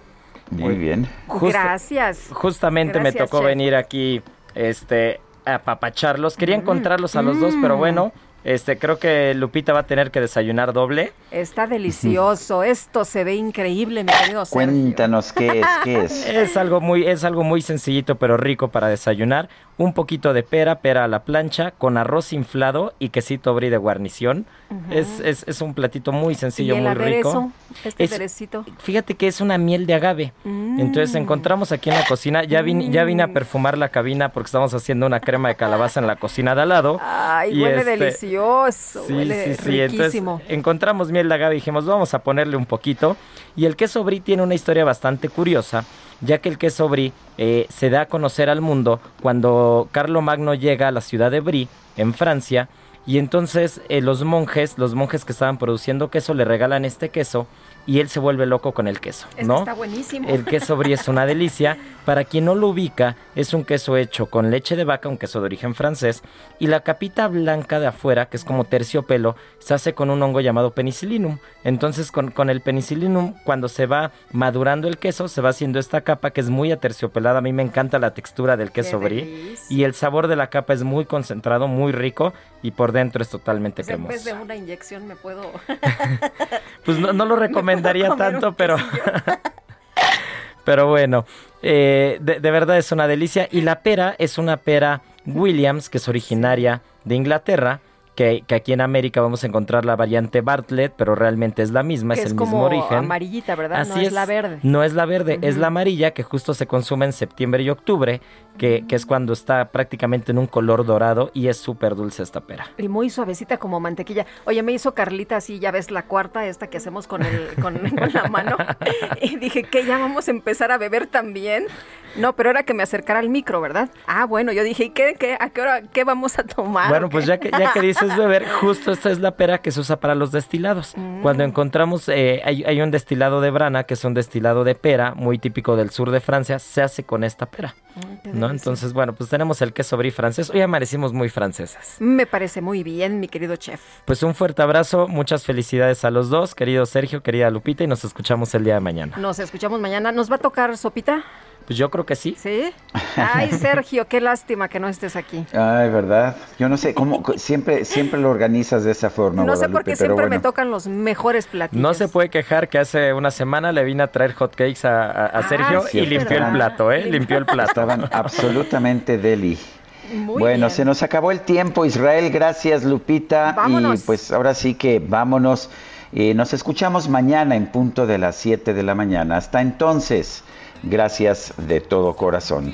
Speaker 3: Muy bien.
Speaker 4: Gracias.
Speaker 44: Justamente me tocó venir aquí este, a papacharlos. Quería encontrarlos a los dos, pero bueno, Este, creo que Lupita va a tener que desayunar doble.
Speaker 4: Está delicioso. <laughs> Esto se ve increíble, mi querido Sergio.
Speaker 3: Cuéntanos qué es, qué es. <laughs>
Speaker 44: Es algo muy, es algo muy sencillito pero rico para desayunar. Un poquito de pera, pera a la plancha, con arroz inflado y quesito brie de guarnición. Es, es, es un platito muy sencillo,
Speaker 4: y el
Speaker 44: muy
Speaker 4: aderezo,
Speaker 44: rico.
Speaker 4: este
Speaker 44: Es-
Speaker 4: aderecito.
Speaker 44: Fíjate que es una miel de agave. Entonces encontramos aquí en la cocina, ya vine, ya vine a perfumar la cabina porque estamos haciendo una crema de calabaza en la cocina de al lado.
Speaker 4: Ay,
Speaker 44: Y
Speaker 4: huele
Speaker 44: este-
Speaker 4: delicioso.
Speaker 44: Sí,
Speaker 4: huele
Speaker 44: sí, sí. Entonces
Speaker 4: riquísimo.
Speaker 44: encontramos miel de agave y dijimos, vamos a ponerle un poquito. Y el queso brie tiene una historia bastante curiosa, ya que el queso brie eh, se da a conocer al mundo cuando Carlo Magno llega a la ciudad de Brie, en Francia. Y entonces eh, los monjes, los monjes que estaban produciendo queso, le regalan este queso y él se vuelve loco con el queso,
Speaker 4: Este
Speaker 44: ¿no?
Speaker 4: está buenísimo.
Speaker 44: El queso brie es una delicia. <laughs> Para quien no lo ubica, es un queso hecho con leche de vaca, un queso de origen francés, y la capita blanca de afuera, que es como terciopelo, se hace con un hongo llamado penicillinum. Entonces, con, con el penicillinum, cuando se va madurando el queso, se va haciendo esta capa que es muy aterciopelada. A mí me encanta la textura del queso brie. Y el sabor de la capa es muy concentrado, muy rico, y por dentro es totalmente
Speaker 4: Pues en
Speaker 44: cremoso.
Speaker 4: vez de una inyección me puedo... <laughs>
Speaker 44: Pues no, no lo <laughs> recomendaría tanto, pero. <laughs> pero bueno, eh, de, de verdad es una delicia. Y la pera es una pera Williams, que es originaria de Inglaterra. Que, que aquí en América vamos a encontrar la variante Bartlett, pero realmente es la misma,
Speaker 4: que
Speaker 44: es el
Speaker 4: como
Speaker 44: mismo origen.
Speaker 4: amarillita, ¿verdad? no
Speaker 44: Así
Speaker 4: es, la verde.
Speaker 44: No es la verde, es la amarilla que justo se consume en septiembre y octubre, que, que es cuando está prácticamente en un color dorado y es súper dulce esta pera.
Speaker 4: Y muy suavecita como mantequilla. Oye, me hizo Carlita así, ya ves, la cuarta esta que hacemos con, el, con, <laughs> con la mano. Y dije, que ya vamos a empezar a beber también. No, pero era que me acercara al micro, ¿verdad? Ah, bueno, yo dije, ¿y qué, qué, a qué hora, qué vamos a tomar?
Speaker 44: Bueno, pues ya que, ya que dices beber, justo esta es la pera que se usa para los destilados.
Speaker 4: Mm.
Speaker 44: Cuando encontramos, eh, hay, hay un destilado de brana, que es un destilado de pera, muy típico del sur de Francia, se hace con esta pera. ¿No? Entonces, bueno, pues tenemos el queso brie francés. Hoy amanecimos muy franceses.
Speaker 4: Me parece muy bien, mi querido chef.
Speaker 44: Pues un fuerte abrazo, muchas felicidades a los dos, querido Sergio, querida Lupita, y nos escuchamos el día de mañana.
Speaker 4: Nos escuchamos mañana. ¿Nos va a tocar sopita?
Speaker 44: Pues yo creo que sí.
Speaker 4: ¿Sí? Ay, <laughs> Sergio, qué lástima que no estés aquí.
Speaker 3: Ay, ¿verdad? Yo no sé cómo siempre siempre lo organizas de esa forma,
Speaker 4: No sé por qué siempre me tocan los mejores platillos.
Speaker 44: No se puede quejar que hace una semana le vine a traer hotcakes a, a- a
Speaker 4: Ah,
Speaker 44: Sergio
Speaker 3: sí,
Speaker 44: y limpió el plato, ¿eh? Limpió el plato.
Speaker 3: Estaban <laughs> absolutamente deli.
Speaker 4: Muy
Speaker 3: bueno,
Speaker 4: bien.
Speaker 3: se nos acabó el tiempo, Israel. Gracias, Lupita.
Speaker 4: Vámonos.
Speaker 3: Y pues ahora sí que vámonos. Eh, nos escuchamos mañana en punto de las 7 de la mañana. Hasta entonces, gracias de todo corazón.